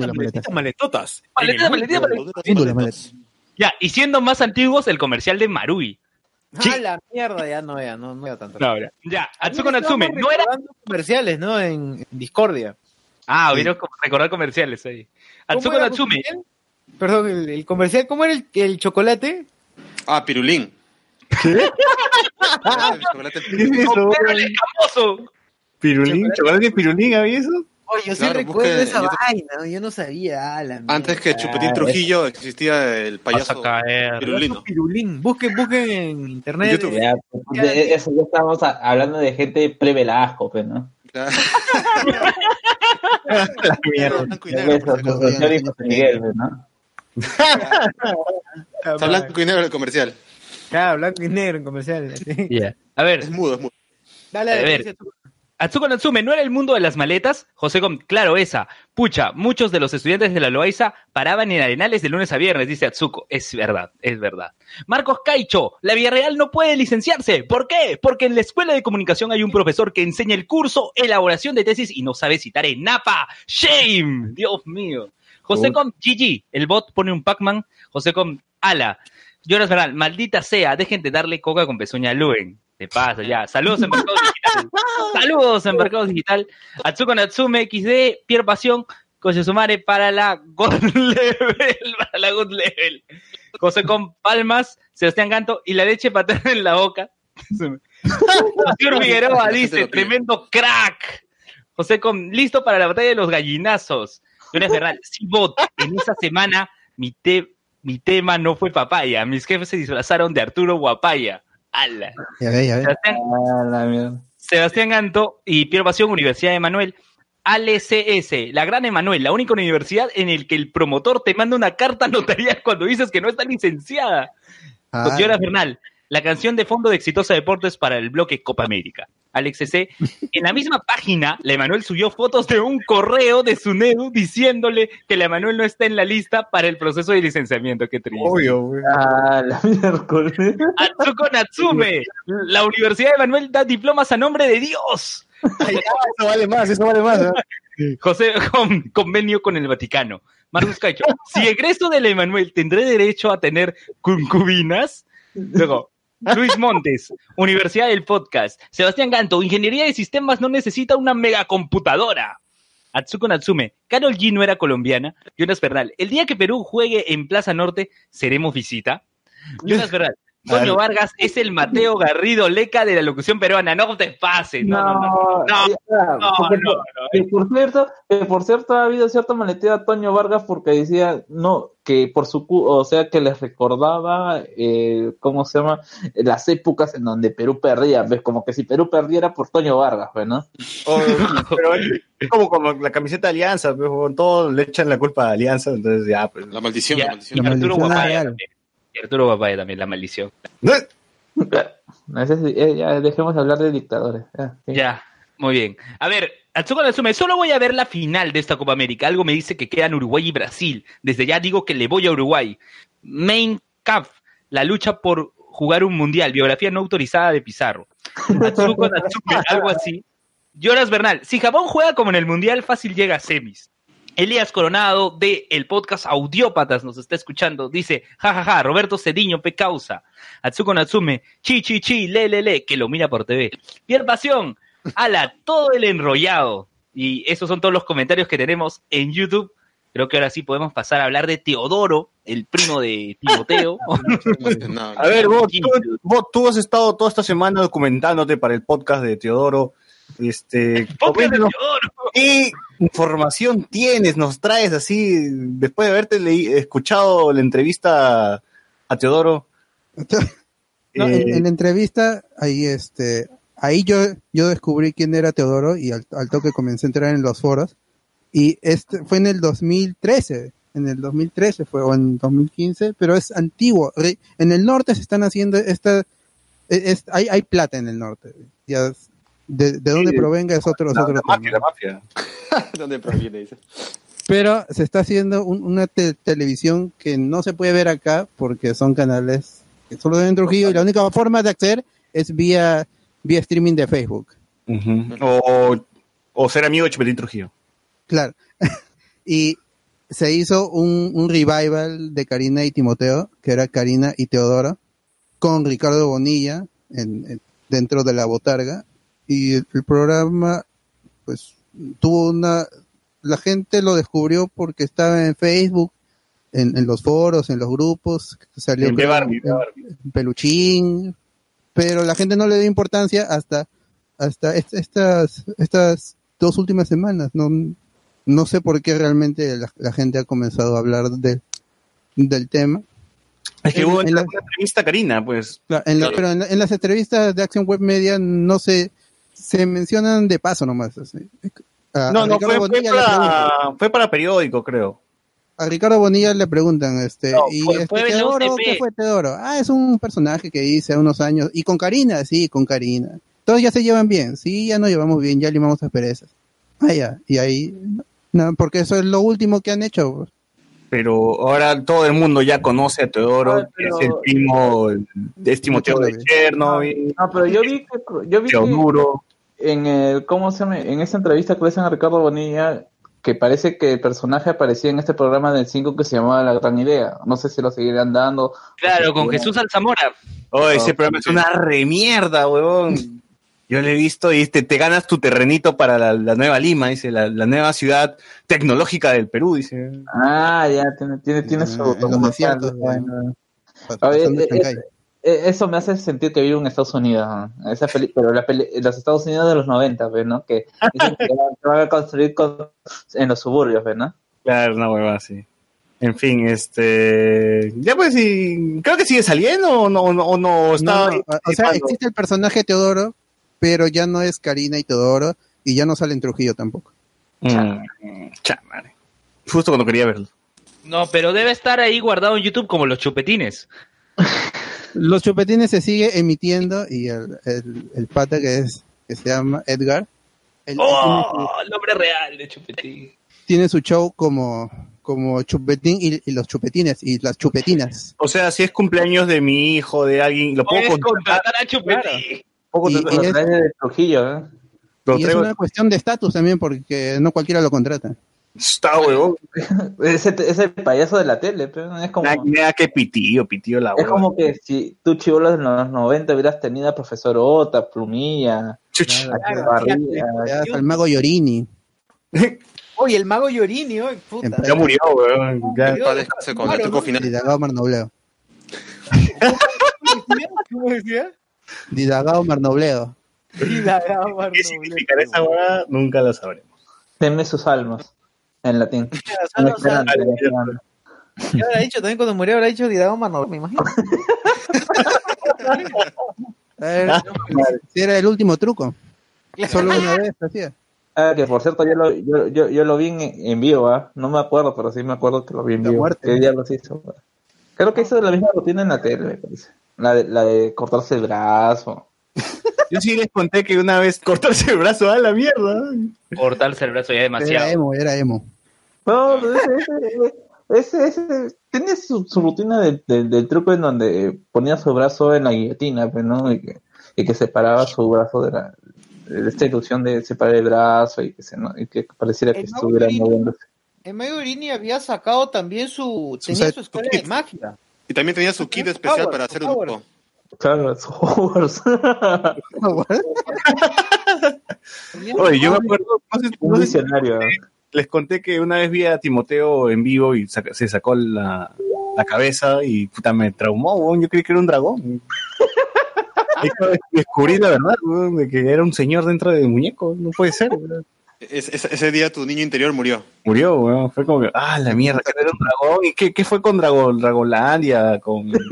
G: Maletotas.
C: Maletotas.
G: Maletas.
D: Ya, y siendo más antiguos, el comercial de Marui.
A: Ah, la mierda, ya no, ya no, no era tanto.
D: No, ya. Ya, Atsuko Natsume, no era
A: comerciales, ¿no? En, en Discordia.
D: Ah, hubieron como recordar comerciales ahí.
A: ¿Cómo
D: Atsuko
A: era
D: Natsume.
A: Perdón, el, el comercial, ¿cómo era el, el chocolate?
C: Ah, pirulín. Ah, el chocolate
B: ¿Qué es eso? Pirulín, chocolate pirulín, ¿había eso?
A: Oye, yo sí
C: Claro,
A: recuerdo
C: busque
A: esa
C: YouTube.
A: vaina, yo no sabía. ah, la
C: Antes que. Chupetín Trujillo existía el payaso
D: a caer.
C: pirulino.
A: Pirulín. Busquen, busquen en internet.
C: YouTube.
E: Ya, pues, de- eso ya estamos a- hablando de gente pre-Velasco, pues, ¿no?
C: Claro.
B: La mierda.
C: Está blanco y negro el comercial.
A: Claro, blanco y negro en comerciales.
D: Ya. A ver,
C: Es mudo, es mudo.
A: Dale,
D: A
A: dale,
D: ver. Atsuko Natsume, ¿no era el mundo de las maletas? José Com, claro, esa. Pucha, muchos de los estudiantes de la Loaiza paraban en arenales de lunes a viernes, dice Atsuko. Es verdad, es verdad. Marcos Caicho, la Villarreal no puede licenciarse. ¿Por qué? Porque en la escuela de comunicación hay un profesor que enseña el curso elaboración de tesis y no sabe citar en Napa. ¡Shame! Dios mío. José Com, GG, el bot pone un Pac-Man. José Com, ala. Jonas Bernal, maldita sea, dejen de darle coca con pezuña a Luen. Te pasa, ya. Saludos en. Saludos en Mercado Digital. Atsuko Natsume XD, Pierre Pasión, Coche Sumare para la God Level. Para la God Level. José con Palmas, Sebastián Ganto y la leche paterna en la boca. José Figueroa dice, tremendo crack. José con, listo para la batalla de los gallinazos. Jonas Bernal, sí, bot, en esa semana mi, te- mi tema no fue papaya. Mis jefes se disfrazaron de Arturo Guapaya. Ala.
G: Ya ve, ya ve.
D: Sebastián,
E: Ah, la mierda.
D: Sebastián Ganto y Piero Pasión, Universidad de Emanuel. ALCS, la Gran Emanuel, la única universidad en el que el promotor te manda una carta notarial cuando dices que no está licenciada.
G: Ah,
D: Señora Bernal, la canción de fondo de Exitosa Deportes para el bloque Copa América. Alex C. En la misma página, la Emanuel subió fotos de un correo de su NEDU diciéndole que la Emanuel no está en la lista para el proceso de licenciamiento. Qué triste.
B: Obvio, güey.
E: Ah, la miércoles.
D: Atsuko Natsume, la Universidad de Emanuel da diplomas a nombre de Dios.
B: Eso vale más, eso vale más. ¿eh?
D: José, con, convenio con el Vaticano. Marcus Cacho, si egreso de la Emanuel, ¿tendré derecho a tener concubinas? Luego, Luis Montes, Universidad del Podcast. Sebastián Ganto, Ingeniería de Sistemas no necesita una megacomputadora. Atsuko Natsume, Carol G no era colombiana. Jonas Bernal, el día que Perú juegue en Plaza Norte, ¿seremos visita? Jonas Bernal, Toño Vargas es el Mateo Garrido Leca de la locución peruana. No te pases. No, no, no. No,
E: ya,
D: no,
E: porque
D: no,
E: por-
D: no.
E: que por cierto, que por cierto ha habido cierto maleteo a Toño Vargas porque decía no que por su cu- o sea que les recordaba eh, cómo se llama las épocas en donde Perú perdía, ves como que si Perú perdiera por Toño Vargas, ¿no?
B: O- pero es como, como la camiseta de Alianza, pues, con todo le echan la culpa a Alianza, entonces ya, pues.
C: La maldición,
D: Ya,
C: la
D: y
C: maldición.
G: La
D: Arturo
G: maldición real.
D: Arturo Guapaya también, la maldición.
B: No,
E: No sé si- eh, ya dejemos de hablar de dictadores. ya, sí.
D: Ya, muy bien. A ver, Atsuko Natsume, solo voy a ver la final de esta Copa América. Algo me dice que quedan Uruguay y Brasil. Desde ya digo que le voy a Uruguay. Main Cup, la lucha por jugar un mundial. Biografía no autorizada de Pizarro. Atsuko Natsume, algo así. Jonas Bernal, si Japón juega como en el mundial, fácil llega a semis. Elías Coronado de el podcast Audiópatas nos está escuchando. Dice, jajaja, Roberto Cediño, pe causa. Atsuko Natsume, chi chi chi, le le le, que lo mira por TV. Pierre Pasión, ala, todo el enrollado. Y esos son todos los comentarios que tenemos en YouTube. Creo que ahora sí podemos pasar a hablar de Teodoro, el primo de Timoteo.
B: A ver, vos, tú, vos, tú has estado toda esta semana documentándote para el podcast de Teodoro. Este,
D: Podcast de Teodoro.
B: ¿Qué información tienes? Nos traes así, después de haberte leí- escuchado la entrevista a Teodoro.
G: No,
B: eh,
G: en, en la entrevista, ahí este, ahí yo, yo descubrí quién era Teodoro y al, al toque comencé a entrar en los foros. Y este fue en el 2013, en el 2013 fue, o en 2015, pero es antiguo. En el norte se están haciendo esta, es- es- hay, hay plata en el norte. Ya, de, de dónde
B: Sí,
G: provenga es otro, es
B: la,
G: otro
B: la
G: tema.
B: mafia, la mafia.
C: ¿Dónde proviene?
G: Pero se está haciendo un- una te- televisión que no se puede ver acá porque son canales que solo ven en Trujillo y la única forma de acceder es vía, vía streaming de Facebook.
B: o, o ser amigo de Chupetín Trujillo.
G: Claro. y se hizo un, un revival de Karina y Timoteo, que era Karina y Teodoro, con Ricardo Bonilla en, en- dentro de la botarga. Y el, el programa, pues, tuvo una, la gente lo descubrió porque estaba en Facebook, en, en los foros, en los grupos, salió
B: En
G: creo,
B: Barbie,
G: en- en peluchín, pero la gente no le dio importancia hasta hasta est- estas estas dos últimas semanas. No, no sé por qué realmente la, la gente ha comenzado a hablar de, del tema.
B: Es que
G: En-
B: hubo
G: en
B: una
G: la-
B: entrevista Karina, pues.
G: Claro, en la-
C: Claro.
G: pero en, la- en las entrevistas de Action Web Media no se se mencionan de paso nomás. así. A-
B: No,
G: a
B: no,
G: Ricardo
B: fue, fue
G: Bonilla le preguntan-
B: para, fue para periódico, creo.
G: a Ricardo Bonilla le preguntan, este,
D: No,
G: y
D: fue-
G: este, Teodoro. ¿qué fue Teodoro? Ah, es un personaje que hice hace unos años, y con Karina, sí, con Karina. Todos ya se llevan bien, sí, ya nos llevamos bien, ya limamos asperezas. Ah, ya, y ahí, no, porque eso es lo último que han hecho.
B: Pero ahora todo el mundo ya conoce a Teodoro,
E: Ah, pero-
B: es el primo de es Timoteo de Chernobyl,
E: No, pero yo vi que, yo vi que
B: Teodoro.
E: En el, ¿cómo se llama? En esa entrevista que le hacen a Ricardo Bonilla, que parece que el personaje aparecía en este programa del 5 que se llamaba La Gran Idea. No sé si lo seguirán dando.
D: Claro, con Jesús Alzamora.
B: Oh, ese
E: Ah,
B: programa es una remierda, huevón. Yo lo he visto y este, te ganas tu terrenito para la, la nueva Lima, dice, la, la nueva ciudad tecnológica del Perú, dice.
E: Ah, ya, tiene, tiene, tiene
G: En
E: su
G: los
E: documental,
G: desiertos,
E: bueno. Oye, eh, Eso me hace sentir que vivo en Estados Unidos, ¿no? Esa peli- pero la peli- los Estados Unidos de los 90, ¿ves, no? Que que van- a construir con- en los suburbios, ¿ves, no?
B: Claro, una hueva así. En fin, este. Ya pues, sí, creo que sigue saliendo o no, o no, o no está.
G: No, o sea, existe el personaje Teodoro, pero ya no es Karina y Teodoro, y ya no sale en Trujillo tampoco.
B: Mm, cha, madre. Justo cuando quería verlo.
D: No, pero debe estar ahí guardado en YouTube como los chupetines.
G: Los chupetines se sigue emitiendo y el, el, el pata que es que se llama Edgar, él
D: ¡Oh! El nombre real de chupetín.
G: su, tiene su show como, como chupetín y, y los chupetines y las chupetinas.
B: O sea, si es cumpleaños de mi hijo, de alguien, lo puedo
D: Puedes
B: contratar.
D: contratar a chupetín.
G: Y- es-
E: traes de Trujillo, ¿eh?
G: y es una cuestión de estatus también porque no cualquiera lo contrata.
B: Está huevón.
E: Ese, ese payaso de la tele, pero es como...
B: Nada, que pitío, pitío la
E: Es como que si tú chivolos de los 90 hubieras tenido a profesor Ota, Plumilla,
G: al mago Llorini.
A: Oye, el mago Llorini, oye, puta.
B: Ya murió, weón. Ya.
C: Descansar con el truco
A: ¿no?
C: final.
G: Didagao Marnobleo.
A: ¿Cómo decía?
G: Didagao Marnobleo.
A: Y la gama
B: ¿Qué significará esa hueá? Nunca lo sabremos.
E: teme sus almas, en latín.
A: O sea, o sea,
E: Esperante, esperante.
A: ¿Qué habrá dicho? También cuando murió habrá dicho Didao Mano, me imagino.
G: Ver, si era el último truco. Solo una vez hacía.
E: Ah, que por cierto, yo lo, yo, yo, yo lo vi en, en vivo, ¿ah? No me acuerdo, pero sí me acuerdo que lo vi en
G: La
E: vivo.
G: muerte.
E: ¿Qué diablos hizo? Creo que hizo la misma rutina en la tele, me parece. La de, la de cortarse el brazo.
B: Yo sí les conté que una vez cortarse el brazo a la mierda.
D: Cortarse el brazo ya
G: Era
D: demasiado.
G: emo, era emo.
E: No, ese, ese, ese, ese- tenía su, su rutina de- de- del truco en donde ponía su brazo en la guillotina, pues, ¿no? Y que, y que separaba su brazo de la de esta ilusión de separar el brazo y que, se, ¿no? y que pareciera que
A: El
E: estuviera
A: Llorini.
E: moviéndose.
A: El mago Llorini había sacado también su...
G: Su
A: Tenía su escuela
C: su
A: de magia.
C: Y también tenía su kit especial para hacer un.
E: Claro, es Hogwarts.
B: Oye, yo me acuerdo,
E: Un visionario.
B: les conté que una vez vi a Timoteo en vivo y saca- se sacó la, la cabeza y puta me traumó, weón. Yo creí que era un dragón. Descubrí la verdad, weón, de que era un señor dentro del muñeco. No puede ser, weón.
C: Es- es- ese día tu niño interior murió.
B: Murió, weón. Fue como que, ah, la mierda, que era un dragón. ¿Y qué, qué fue con Dragon, Dragonlandia? Con...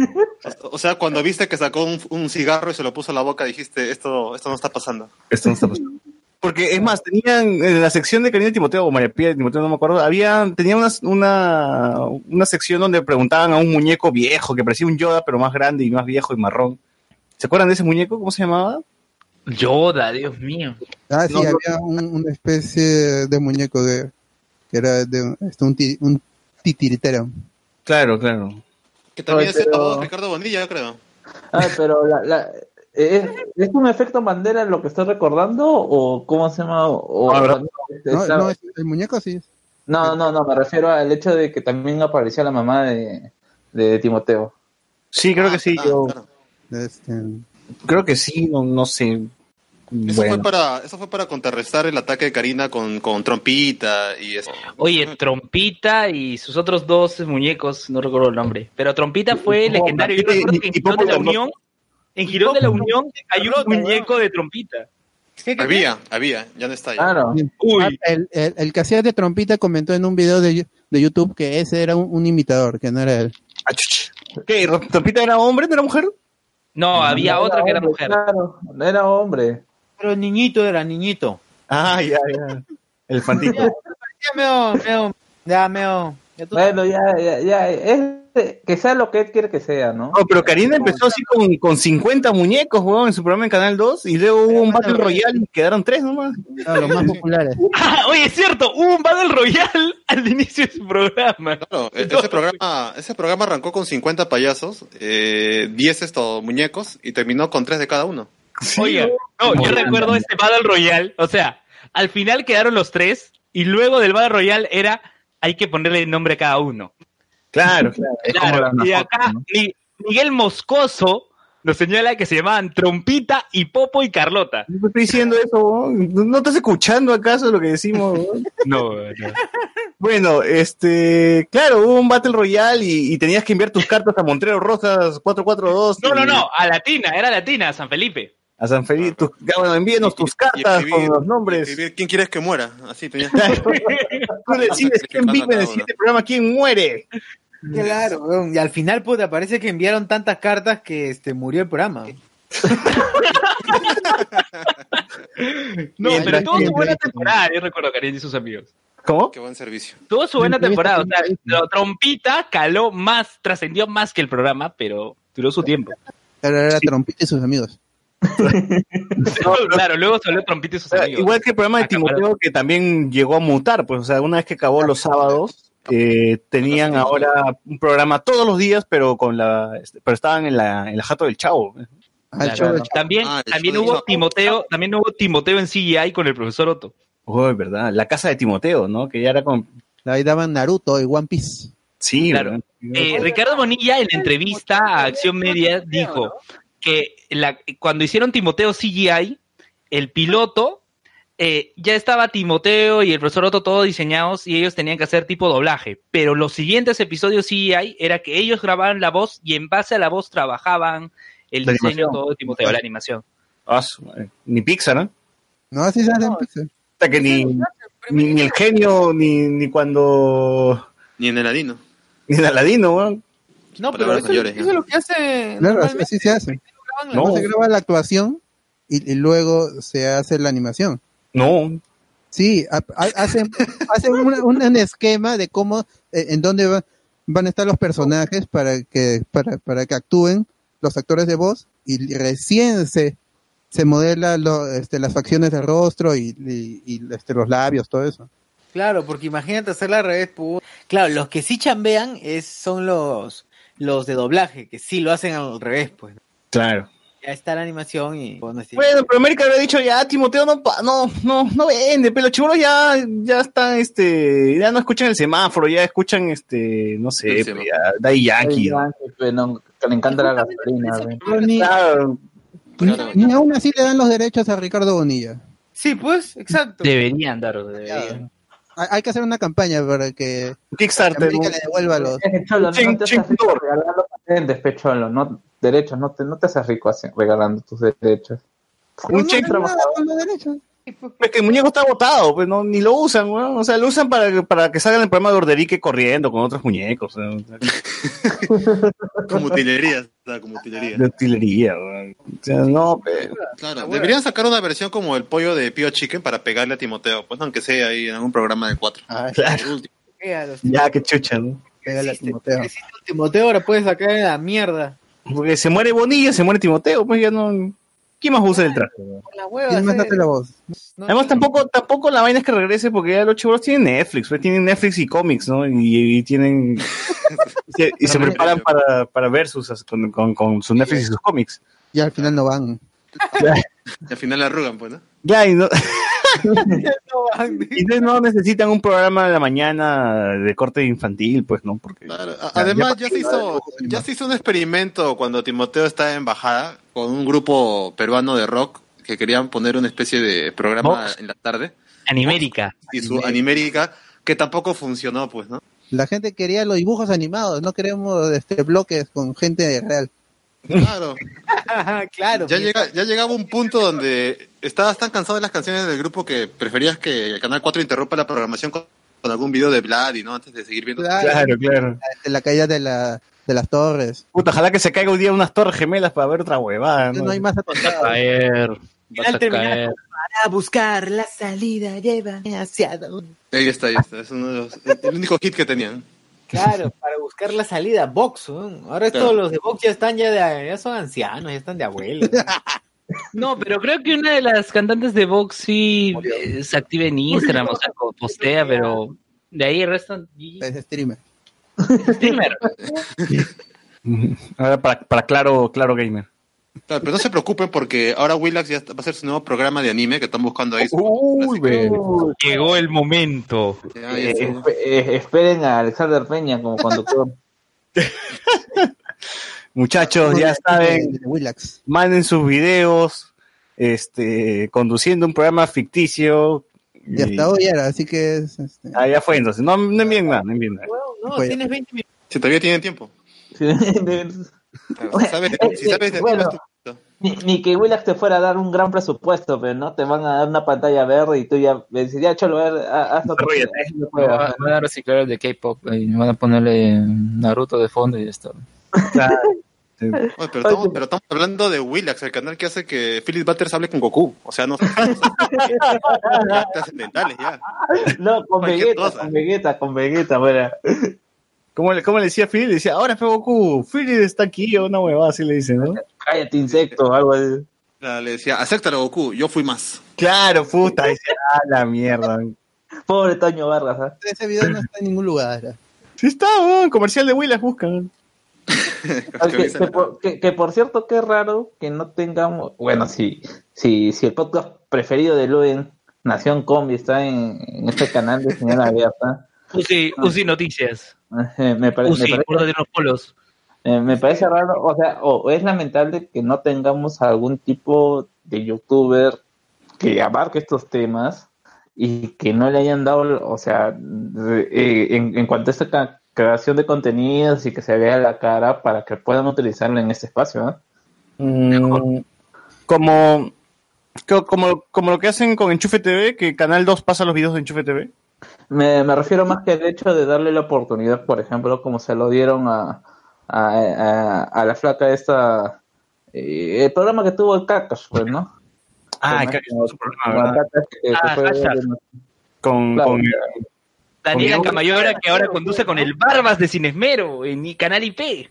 C: O sea, cuando viste que sacó un, un cigarro y se lo puso a la boca, dijiste, esto, esto no está pasando.
B: Esto no está pasando. Porque es más, tenían en la sección de Karina Timoteo, o María Pía Timoteo, no me acuerdo, había, tenían una, una, una sección donde preguntaban a un muñeco viejo que parecía un Yoda, pero más grande y más viejo y marrón. ¿Se acuerdan de ese muñeco? ¿Cómo se llamaba?
D: Yoda, Dios mío.
G: Ah, sí,
B: No, no.
G: había un- una especie de muñeco de que era de este, un, un titiritero.
B: Claro, claro.
C: Que también es el
E: pero-
C: Ricardo Bonilla, yo creo.
E: Ah, pero la, la, ¿es, ¿es un efecto Mandela lo que estoy recordando? ¿O cómo se llama? O,
B: Ah.
G: No, no, el muñeco sí. es.
E: no, no, no, me refiero al hecho de que también aparecía la mamá de, de Timoteo.
B: Sí, creo que sí.
C: Ah,
B: yo
C: claro.
G: Este,
B: creo que sí, no, no sé.
C: Eso,
B: Bueno.
C: fue para, eso fue para contrarrestar el ataque de Karina con, con Trompita y eso.
D: Oye, Trompita y sus otros dos muñecos, no recuerdo el nombre, pero Trompita fue legendario. Yo recuerdo que en Girón de la Unión, en Girón de la Unión hay un muñeco de Trompita.
A: ¿Qué, qué,
C: Había, había, ya no está ya.
E: Claro.
D: Uy.
G: Ah, El, el, el que hacía de trompita comentó en un video de, de YouTube que ese era un, un imitador, que no era él.
B: Ah. ¿Qué? ¿Trompita era hombre, no era mujer?
D: No, había otra que era
E: hombre,
D: mujer.
E: Claro, era hombre.
A: Pero niñito era niñito.
B: Ah, ya, ya. El fantito.
A: Ya meo, meo, ya meo. Ya
E: Bueno, ya, ya, ya. Es, que sea lo que él quiere que sea, ¿no?
B: No, pero Karina empezó así con, con 50 muñecos, weón, en su programa en Canal 2, y luego hubo un Battle Royale y quedaron tres nomás.
G: No, los más populares.
D: Ah, oye, es cierto, hubo un Battle Royale al inicio de su programa.
C: Claro, e- ese programa, ese programa arrancó con 50 payasos, eh, 10 estos muñecos y terminó con 3 de cada uno.
D: Oiga, no, yo recuerdo este Battle Royale, o sea, al final quedaron los tres y luego del Battle Royale era hay que ponerle nombre a cada uno.
B: Claro, claro.
E: Es como
D: Claro,
E: las
D: y acá
E: ¿no?
D: Mi- Miguel Moscoso nos señala que se llamaban Trompita y Popo y Carlota.
B: Yo te estoy diciendo eso. ¿No no estás escuchando acaso lo que decimos?
D: No, no.
B: Bueno, este, claro, hubo un Battle Royale y, y tenías que enviar tus cartas a Montero Rosas 442.
D: No, no, no, a Latina, era Latina, San Felipe.
B: A San Felipe. tus- bueno, envíenos tus cartas
C: escribir-
B: con los nombres.
C: escribir, ¿Quién quieres que muera? Así tenías.
B: Tú decides quién vive en el siguiente programa, quién muere.
A: Claro, weón, y al final puta, parece que enviaron tantas cartas que este murió el programa.
D: No,
G: Bien,
D: pero tuvo su buena temporada, yo recuerdo Karen y sus amigos.
B: ¿Cómo?
C: Qué buen servicio.
D: Tuvo su buena temporada, o sea, trompita caló más, trascendió más que el programa, pero duró su tiempo.
G: Pero era trompita y sus amigos.
D: claro, luego salió trompita y sus amigos.
B: igual que el programa de
D: Acaparó.
B: Timoteo que también llegó a mutar, pues, o sea, una vez que acabó los sábados, eh, tenían ahora un programa todos los días, pero con la, este, pero estaban en la, en la jato del chavo.
G: Ah,
D: Claro.
G: Chavo.
D: También,
C: Ah,
D: también hubo. Timoteo, también hubo Timoteo en CGI con el profesor Otto.
B: Oh, es verdad, la casa de Timoteo, ¿no? Que ya era con,
G: Ahí daban Naruto y One Piece.
B: sí,
D: Claro. Eh, Ricardo Bonilla en la entrevista a Acción Media dijo que la, cuando hicieron Timoteo CGI, el piloto, eh, ya estaba Timoteo y el profesor Otto todos diseñados y ellos tenían que hacer tipo doblaje, pero los siguientes episodios CGI era que ellos grababan la voz y en base a la voz trabajaban el
B: La
D: diseño
B: animación.
D: todo de Timoteo, la animación.
B: Ah, ni Pixar, ¿no?
G: No, así se hace en Pixar.
B: Hasta que ni, ni, ni el genio, ni, ni cuando,
C: Ni en el Aladino.
B: ni el Aladino, weón.
A: No, pero eso,
C: mayores,
A: eso es lo que hace.
G: Claro, así se hace.
A: Graban la-
B: No.
G: No se graba la actuación y, y luego se hace la animación.
B: No,
G: Sí, ha- ha- hacen, hacen una- un, un esquema de cómo, eh, en dónde va- van a estar los personajes para que, para, para que actúen los actores de voz y recién se, se modela lo- este, las facciones del rostro y, y- y, este, los labios, todo eso.
A: Claro, porque imagínate hacerla al revés. Claro, los que sí chambean es, son los, los de doblaje, que sí lo hacen al revés, pues.
B: Claro.
A: Ya está la animación y... bueno, sí.
B: Bueno, pero América había dicho ya, Timoteo no, pa- no, no, no vende, pero los chibolos ya, ya están, este, ya no escuchan el semáforo, ya escuchan, este, no sé, pues, ya, Yankee. ¿no?
E: Pues, no, que le encanta la gasolina.
B: Claro,
G: ni, aún así le dan los derechos a Ricardo Bonilla.
A: Sí, pues, exacto.
D: Deberían dar, deberían.
G: Hay, que hacer una campaña para que
B: Kickstarter.
G: América le devuelva los...
E: Es que, Cholo,
B: Ching,
E: no te patentes, pe, Cholo, no derechos, no te, no te haces rico así, regalando tus derechos.
B: Un
G: No,
B: cheque
G: no, nada con los derechos.
B: Es que el muñeco está botado, pues no, ni lo usan, weón. O sea, lo usan para, para que salgan el programa de Orderique corriendo con otros muñecos. ¿no?
C: Como utilería, o sea, como utilería.
B: De utilería, weón. O sea, no, pe-
C: Claro, deberían sacar una versión como el pollo de Pio Chicken para pegarle a Timoteo, pues aunque sea ahí en algún programa de cuatro.
G: Ah,
B: claro.
C: El último.
A: Ya,
B: qué chucha, ¿no?
G: pégale a Timoteo.
A: Timoteo ahora puede sacar de la mierda.
B: Porque se muere Bonilla, se muere Timoteo, pues ya no. ¿Quién más usa el traje?
A: la hueva.
G: ¿Quién más
A: hace
G: la voz?
A: no-
B: Además, tampoco, tampoco la vaina es que regrese porque ya los chivolos tienen Netflix, pues tienen Netflix y cómics, ¿no? Y, y tienen. y se, y se preparan para, para ver sus, con, con, con sus Netflix y sus cómics.
G: Y al final no van.
C: Y al final la arrugan, pues, ¿no?
B: Ya, y no. y no- no necesitan un programa de la mañana de corte infantil, pues, ¿no? Porque.
C: Claro, a-
B: Ya,
C: Además,
B: ya
C: ya se, hizo, ya se hizo un experimento cuando Timoteo estaba en embajada con un grupo peruano de rock que querían poner una especie de programa en la tarde,
D: Animérica.
C: y su Animérica, que tampoco funcionó, pues, ¿no?
G: La gente quería los dibujos animados, no queremos este bloques con gente real.
C: Claro.
A: claro.
C: Ya,
A: pues,
C: llega, ya llegaba un punto donde estabas tan cansado de las canciones del grupo que preferías que el Canal 4 interrumpa la programación con, con algún video de Vlad y no antes de seguir viendo.
G: Claro,
B: Claro, claro.
G: de la caída de, la, de las torres.
B: Puta, ojalá que se caiga un día unas torres gemelas para ver otra huevada.
G: No,
B: ¿no?
G: hay más a
E: caer. Vas a caer.
A: Para buscar la salida, lleva hacia donde.
C: Ahí está, ahí está. Es uno de los- el único hit que tenían.
A: Claro, para buscar la salida, Vox. ¿no? Ahora
C: Claro.
A: todos los de Vox ya están ya de, ya son ancianos, ya están de abuelos.
D: No, pero creo que una de las cantantes de Vox sí eh, se activa en Instagram, o sea, postea, pero de ahí el resto
G: Es streamer.
D: streamer.
B: Ahora para, para claro, claro gamer.
C: Claro, pero no se preocupen porque ahora Willax ya va a hacer su nuevo programa de anime que están buscando ahí.
B: Uy, ve.
D: Llegó el momento.
C: Ya, ya
E: Eh, espe- eh, esperen a Alexander Peña como conductor.
B: Muchachos, ya saben,
G: Willax.
B: manden sus videos, este, conduciendo un programa ficticio.
G: Y hasta hoy era, así que es, este,
B: Ah, ya fue entonces. No, no envíen nada, no envíen nada.
A: No,
G: Pues-
A: tienes 20 minutos.
C: Si todavía tienen tiempo. Claro, si sabes, de- si sabes de
E: Bueno.
C: temas, tú-
E: Ni, ni que Willax te fuera a dar un gran presupuesto, pero no te van a dar una pantalla verde y tú ya decís, ya cholo, a ver, ha- haz lo que no
H: van a- reciclar el de K-pop y me van a ponerle Naruto de fondo y ya está.
B: Claro. Sí.
C: Oye, pero, estamos, pero estamos hablando de Willax, el canal que hace que Philip Butters hable con Goku. O sea, no trascendentales ya.
E: No, con Vegeta, con Vegeta, con Vegeta, bueno.
B: ¿Cómo, le, ¿Cómo le decía Phil? Le decía, ahora fue Goku, Phil está aquí, o una huevada así le dice, ¿no?
E: Cállate, insecto, algo así.
C: Ya, Le decía, acéptalo Goku, yo fui más.
B: Claro, puta, dice, ah, la mierda.
E: Pobre Toño Vargas, ¿ah?
G: ese video no está en ningún lugar.
B: Sí está, weón, comercial de Willas, buscan.
E: Ah, Que, que por, que- que por cierto, qué raro que no tengamos. Bueno, si, si, si el podcast preferido de Luen, Nación Combi, está en, en este canal de señal abierta,
D: Uzi, Uzi Noticias.
E: eh, me, pare- me
D: Uzi,
E: parece,
D: los polos.
E: eh, me parece raro, o sea, o, es lamentable que no tengamos algún tipo de youtuber que abarque estos temas y que no le hayan dado, o sea, eh, en, en cuanto a esta creación de contenidos y que se vea la cara para que puedan utilizarlo en este espacio, ¿no?
B: Mm, como, co- como, como lo que hacen con Enchufe TV, que Canal 2 pasa los videos de Enchufe TV.
E: Me, me refiero más que el hecho de darle la oportunidad, por ejemplo, como se lo dieron a, a, a- a la flaca esta, eh, el programa que tuvo el Cacas, pues, ¿no?
B: Ah,
E: la Cacas
D: Ah.
B: Con, con-
D: Daniela
B: Con-
D: Camayora, que ahora conduce con el Barbas de Cinesmero en mi canal IP.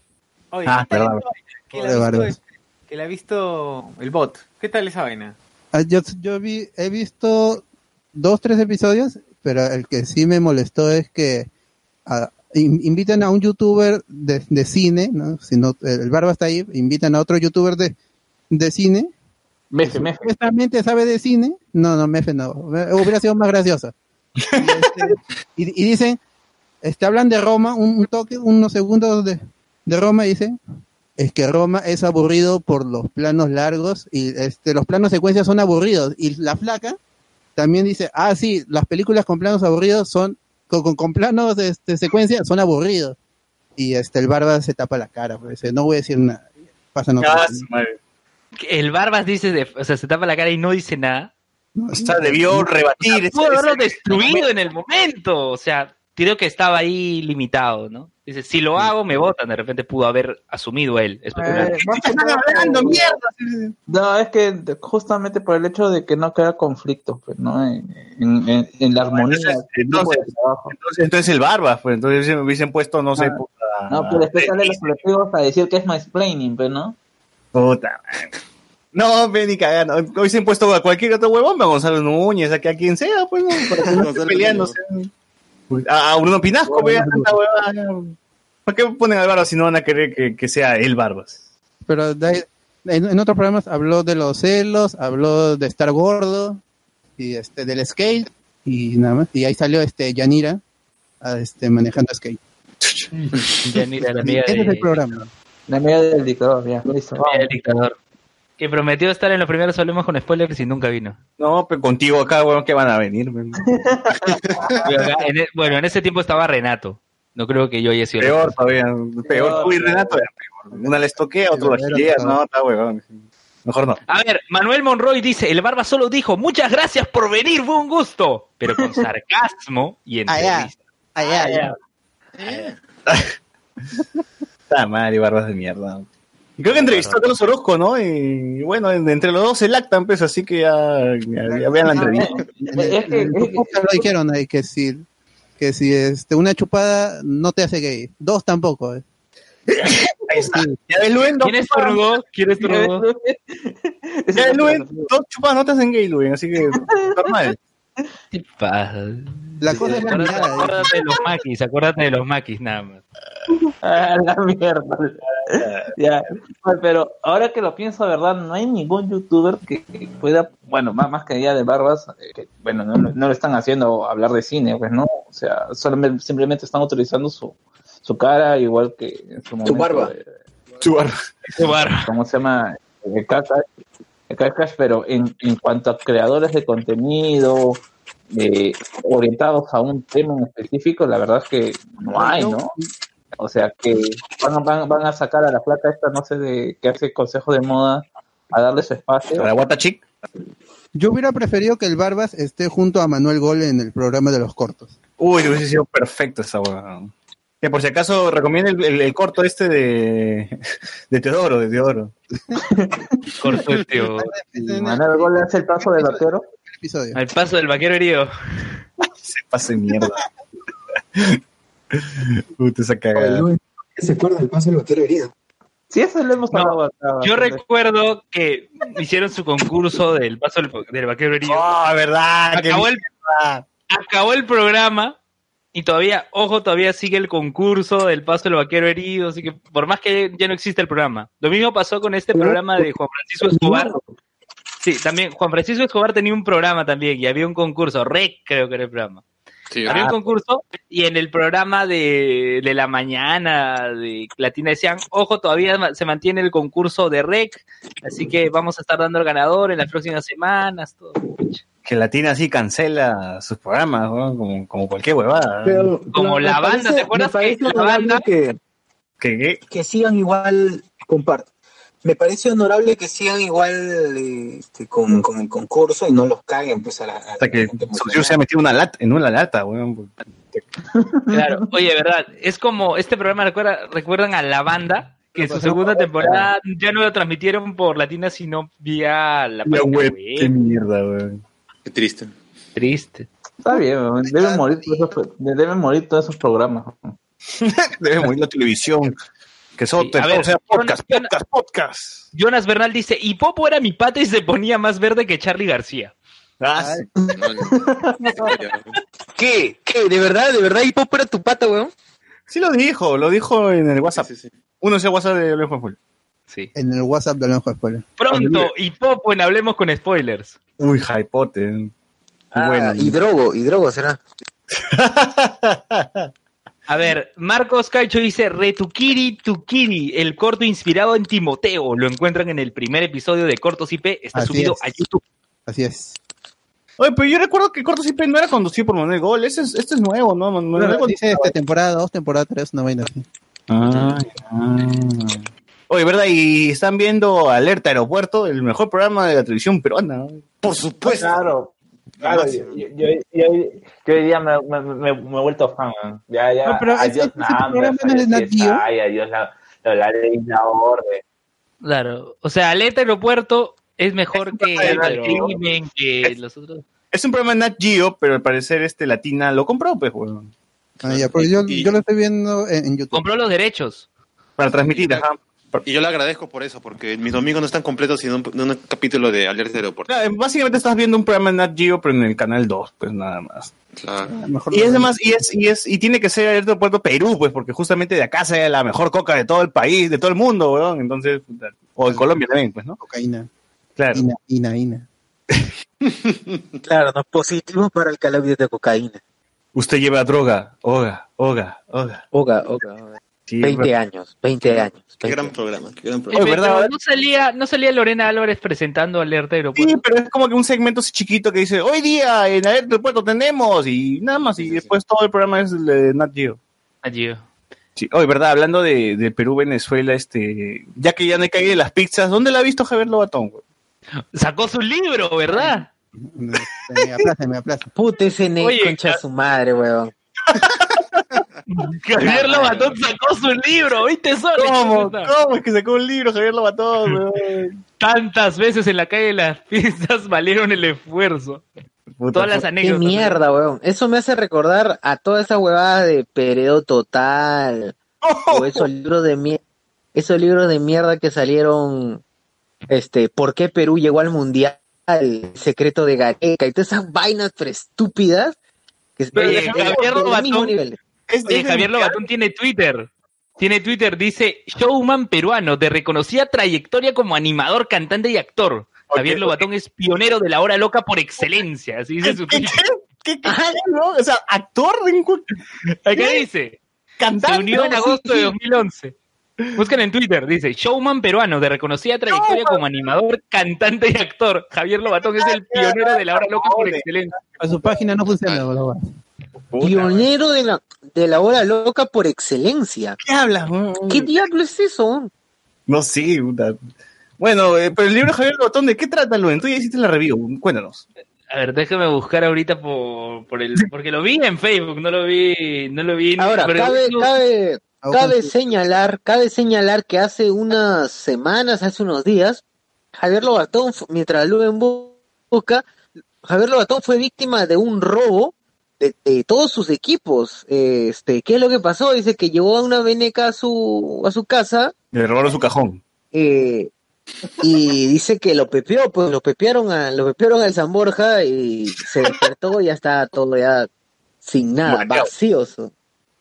A: Oye,
B: Ah,
A: ¿qué tal que la, ha visto, que la ha visto el bot? ¿Qué tal esa vaina?
G: Ah, Yo, yo vi, he visto dos, tres episodios, pero el que sí me molestó es que ah, in- invitan a un youtuber de, de cine, ¿no? Si no, el Barba está ahí, invitan a otro youtuber de, de cine,
E: Mefe, mefe.
G: supuestamente sabe de cine, no, no, Mefe no, hubiera sido más graciosa. Y, este, y- y dicen, este, hablan de Roma, un, un toque, unos segundos de, de Roma, y dicen, es que Roma es aburrido por los planos largos y este, los planos secuencias son aburridos. Y la flaca también dice, ah, sí, las películas con planos aburridos son, con, con, con planos de este, secuencia son aburridos. Y este, el barba se tapa la cara, pues, dice, no voy a decir nada. Pasan otras
B: Ah.
D: El Barbas dice, de- o sea, se tapa la cara y no dice nada.
G: No,
B: O sea, debió rebatir. ese-
D: Pudo haberlo
B: ese-
D: destruido en el momento. O sea, creo que estaba ahí limitado, ¿no? Dice, si lo hago, me votan. De repente pudo haber asumido él. especular.
E: Eh, más que
B: Están hablando, mierda.
E: No, es que justamente por el hecho de que no queda conflicto, pues, ¿no? En, en, la armonía
B: Entonces- entonces-
E: trabajo.
B: Entonces, entonces el barba, pues entonces me hubiesen puesto, no sé,
E: Ah.
B: puta.
E: No, pero después salen los colectivos a decir que es mansplaining, pues, ¿no?
B: Puta. No, ven ni cagando. Hubiesen puesto a cualquier otro huevón, a Gonzalo Núñez, a, que a quien sea, pues, ¿no? Para que no peleándose. A, a Bruno Pinasco, vea tanta huevada. ¿Para qué ponen al barba si no van a querer que, que sea el barbas?
G: Pero de ahí- en, en otros programas habló de los celos, habló de estar gordo y este del skate y nada más. Y ahí salió este Yanira a, este manejando skate.
D: Ya ni la amiga
G: Ese es el programa.
E: La media del dictador, ya, listo.
D: la amiga del dictador. Que prometió estar en los primeros hablemos con spoilers y nunca vino.
B: No, pero contigo acá, weón, que van a venir, weón.
D: Pero acá, en e- bueno, en ese tiempo estaba Renato. No creo que yo haya sido.
B: Peor todavía, peor. Y Renato era peor. Una les toquea, otro la
G: Pero,
B: gilea,
G: pero-
B: no, está weón. Mejor no.
D: A ver, Manuel Monroy dice, el Barba solo dijo, muchas gracias por venir, fue un gusto. Pero con sarcasmo y entrevista.
A: Allá, ya.
B: Está mal y barbas de mierda. Creo que entrevistó a Carlos Orozco, ¿no? Y bueno, en- entre los dos se lactan, pues, así que ya, ya- ya vean la entrevista.
G: En el- en el podcast lo dijeron ahí que si, que si este, una chupada no te hace gay, dos tampoco. eh.
B: Ahí está. Ya ves, Luen, dos
D: ¿Quién es
B: chupadas-
D: Torrugo? ¿Quién es?
B: Ya ves, Luen, dos chupadas no te hacen gay, Luen, así que normal.
D: ¿Qué pasa?
G: La cosa es la
D: Acuérdate,
G: mirada. eh.
D: acuérdate de los maquis, acuérdate de los maquis nada más.
E: Ah, la mierda. ya. Ay, Pero ahora que lo pienso, verdad, no hay ningún youtuber que, que pueda, bueno, más, más que ya de barbas, eh, que, bueno, no, no lo están haciendo hablar de cine, pues no, o sea, solamente, simplemente están utilizando su, su cara, igual que en su momento.
A: barba.
E: de-
B: Su barba.
D: Qué barba.
E: ¿Cómo se llama? El Kakash, pero en, en cuanto a creadores de contenido, eh, orientados a un tema en específico, la verdad es que no hay, ¿no? O sea, que van, van, van a sacar a la plata esta, no sé, de que hace consejo de moda, a darle su espacio.
B: Para Guata Chic.
G: Yo hubiera preferido que el Barbas esté junto a Manuel Gol en el programa de los cortos.
B: Uy, hubiese sido perfecto esa hueá. Que por si acaso recomiendo el, el- el corto este de, de Teodoro, de Teodoro.
D: Corto el tío.
E: Y Manuel Gol hace el paso de lotero.
G: Episodio.
D: Al paso del vaquero herido.
B: Se pase mierda. Puta esa cagada.
I: ¿Se acuerda del paso del vaquero herido?
E: Sí, eso lo hemos hablado.
D: Yo recuerdo que hicieron su concurso del paso del, del vaquero herido.
B: Ah, verdad. qué
D: Acabó el, acabó el programa y todavía, ojo, todavía sigue el concurso del paso del vaquero herido, así que por más que ya no existe el programa. Lo mismo pasó con este programa de Juan Francisco Escobar. Sí, también Juan Francisco Escobar tenía un programa también y había un concurso, REC creo que era el programa.
C: Sí,
D: Había
C: ah,
D: un concurso y en el programa de, de la mañana de Latina decían, ojo, todavía se mantiene el concurso de REC, así que vamos a estar dando al ganador en las próximas semanas. Todo.
B: Que Latina así cancela sus programas, weón, como, como cualquier huevada.
I: Pero,
D: Como
I: pero
D: la
I: me
D: banda,
I: parece-
D: ¿te acuerdas
I: me parece
D: que la
I: honorable
D: banda-
I: que,
B: ¿Qué, qué?
I: que sigan igual, comparto. Me parece honorable que sigan igual este, con, con el concurso y no los caguen pues a la, a la
B: Hasta que
I: gente
B: Socio se ha metido una lata, en una lata, weón.
D: Claro, oye, verdad, es como este programa, recuerda, recuerdan a la banda, que su segunda temporada ya no lo transmitieron por Latina, sino vía la
B: La web. qué mierda, weón.
C: Qué triste.
D: Triste.
E: Está bien, deben morir, todos esos, deben morir todos esos programas.
B: Debe morir la televisión. Que eso
D: Sí, ver,
B: sea podcast, podcast, podcast.
D: Jonas Bernal dice, y Popo era mi pata y se ponía más verde que Charlie García.
B: Ah.
A: ¿Qué? ¿Qué? ¿De verdad? ¿De verdad? ¿Y Pop era tu pata, weón?
B: Sí lo dijo, lo dijo en el WhatsApp.
C: Sí, sí, sí.
B: Uno es el WhatsApp de León Full.
D: Sí.
G: En el WhatsApp de Alonso Spoiler.
D: Pronto, y Popo en Hablemos con Spoilers.
B: Uy, hypote.
A: Ah,
B: bueno.
A: y Drogo, y Drogo será.
D: A ver, Marcos Caicho dice, Retukiri Tukiri, el corto inspirado en Timoteo. Lo encuentran en el primer episodio de Cortos IP, está
G: Así
D: subido
G: es.
D: a YouTube.
G: Así es.
B: Oye, pero yo recuerdo que Corto Cipe no era conducido por Manuel Gol. Ese es, este es nuevo, ¿no? Manuel Gol.
G: Dice este, temporada 2, temporada 3, una vaina así.
B: Ah, ah. Oye, ¿verdad? Y están viendo Alerta Aeropuerto, el mejor programa de la televisión peruana. ¿no?
C: Por supuesto.
E: Claro, claro, yo, yo, yo, yo- yo hoy día me, me, me- me he vuelto fan. Ya, ya,
G: No, pero
E: adiós
G: es de Nat
E: adiós
G: Geo.
E: CSI, adiós la, la, la ley la orden.
D: Claro, o sea, Alerta Aeropuerto es mejor que el crimen, que los otros.
B: Es un programa de Nat Geo, pero al parecer este Latina lo compró, pues, weón.
G: Ah, ya, porque yo,
C: Y-
G: yo lo estoy viendo en, en YouTube.
D: Compró los derechos.
B: Para transmitir, ajá.
C: Y yo le agradezco por eso, porque mis domingos no están completos sin un, capítulo de Alerta de Aeropuerto.
B: Claro, Básicamente estás viendo un programa de Nat Geo, pero en el canal 2, pues nada más.
C: Claro.
G: Mejor
B: Y es además, y es, y es, y tiene que ser Alerta Aeropuerto Perú, pues, porque justamente de acá sale la mejor coca de todo el país, de todo el mundo, weón. Entonces, o en Colombia también, pues, ¿no?
G: Cocaína.
B: Claro.
G: Ina, ina, ina.
A: Claro, no positivo para el cannabis de cocaína.
B: Usted lleva droga, oga, oga, oga.
A: Oga, oga, oga.
B: Sí,
A: 20 años, 20 años.
C: Qué
A: 20
C: gran
A: años.
C: programa, qué gran programa.
B: Oye,
D: pero
B: ¿verdad?
D: no salía, no salía Lorena Álvarez presentando Alerta Aeropuerto.
B: Sí, pero es como que un segmento así chiquito que dice, hoy día en el puerto tenemos, y nada más, y después todo el programa es el de Nat Geo.
D: Allí.
B: Sí, oye, verdad, hablando de, de Perú, Venezuela, este, ya que ya no caído de las pizzas, ¿dónde la ha visto Javier Lobatón? güey?
D: Sacó su libro, ¿verdad?
G: Me, me aplaza, me aplaza.
A: Puta, ese ne
D: Oye,
A: concha de su madre, weón.
D: Javier Lobatón sacó su libro, ¿viste? Solo,
B: ¿Cómo?
D: chuta.
B: ¿Cómo es que sacó un libro Javier Lobatón? weón?
D: Tantas veces en la calle de las pizzas valieron el esfuerzo.
B: Puta,
D: Todas las
A: Qué
D: anécdotas.
A: mierda, weón. Eso me hace recordar a toda esa huevada de periodo total. O esos libros de mierda. Esos libros de mierda que salieron. Este, ¿por qué Perú llegó al mundial? El secreto de Gareca y todas esas vainas pero estúpidas. Que
D: Pero
A: de-
D: Javier Lobatón-.
B: Es-
D: Oye,
B: es
D: Javier Lobatón tiene Twitter. Tiene Twitter, dice showman peruano de reconocida trayectoria como animador, cantante y actor. Javier Lobatón es pionero de la hora loca por excelencia. Así dice su
B: ¿Qué, qué, qué, no? O sea, actor, cu-
D: Acá dice,
B: cantante.
D: se unió en agosto
B: Sí,
D: de
B: sí.
D: 2011. Buscan en Twitter, dice showman peruano de reconocida trayectoria como animador, cantante y actor. Javier Lobatón es el pionero de la hora loca por excelencia.
G: A su página no funciona, boludo.
B: Puta,
A: Pionero de la, de la hora loca por excelencia.
B: ¿Qué hablas?
A: ¿Qué diablo es eso?
B: No sé, puta. Bueno, eh, pero el libro de Javier Lobatón, ¿de qué trata, Luen? Tú ya hiciste la review, cuéntanos.
D: A ver, déjame buscar ahorita por, por el, porque lo vi en Facebook, no lo vi, no lo vi.
A: Ahora,
D: pero-
A: cabe, cabe, cabe señalar, cabe señalar que hace unas semanas, hace unos días, Javier Lobatón, mientras lo en busca, Javier Lobatón fue víctima de un robo de, de todos sus equipos. Este, ¿qué es lo que pasó? Dice que llevó a una veneca a su, a su casa,
B: Le robaron su cajón.
A: eh, y dice que lo pepeó, pues lo pepearon a, lo pepearon al San Borja y se despertó y ya está todo ya sin nada,
B: Morado.
A: vacío su,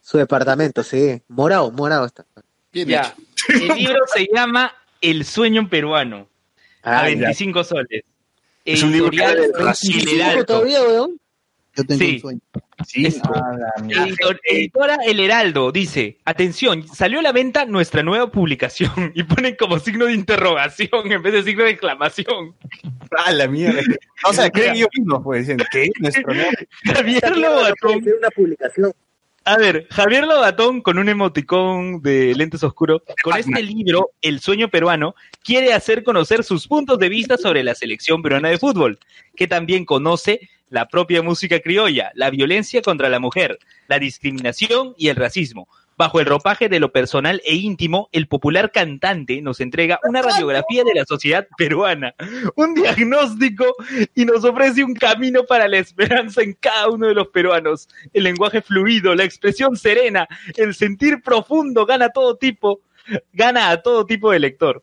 A: su departamento, sí, morado, morado está.
C: Bien
D: Ya,
C: hecho.
D: el libro se llama El sueño peruano, a
A: Ah, ya.
D: 25 soles.
B: Es un libro que de
A: 25
D: Heraldo.
A: todavía, weón.
G: Yo tengo
D: Sí.
G: un sueño.
B: Sí.
D: Editor- editora El Heraldo dice, atención, salió a la venta nuestra nueva publicación y ponen como signo de interrogación en vez de signo de exclamación.
B: Ah, la mierda. O sea, creen ellos mismos, pues, dicen, ¿qué? Nuestro nuevo-
D: Javier Lobatón
A: una publicación.
D: A ver, Javier Lobatón con un emoticón de lentes oscuros, con este libro, El sueño peruano, quiere hacer conocer sus puntos de vista sobre la selección peruana de fútbol, que también conoce la propia música criolla, la violencia contra la mujer, la discriminación y el racismo. Bajo el ropaje de lo personal e íntimo, el popular cantante nos entrega una radiografía de la sociedad peruana, un diagnóstico y nos ofrece un camino para la esperanza en cada uno de los peruanos. El lenguaje fluido, la expresión serena, el sentir profundo gana todo tipo, gana a todo tipo de lector.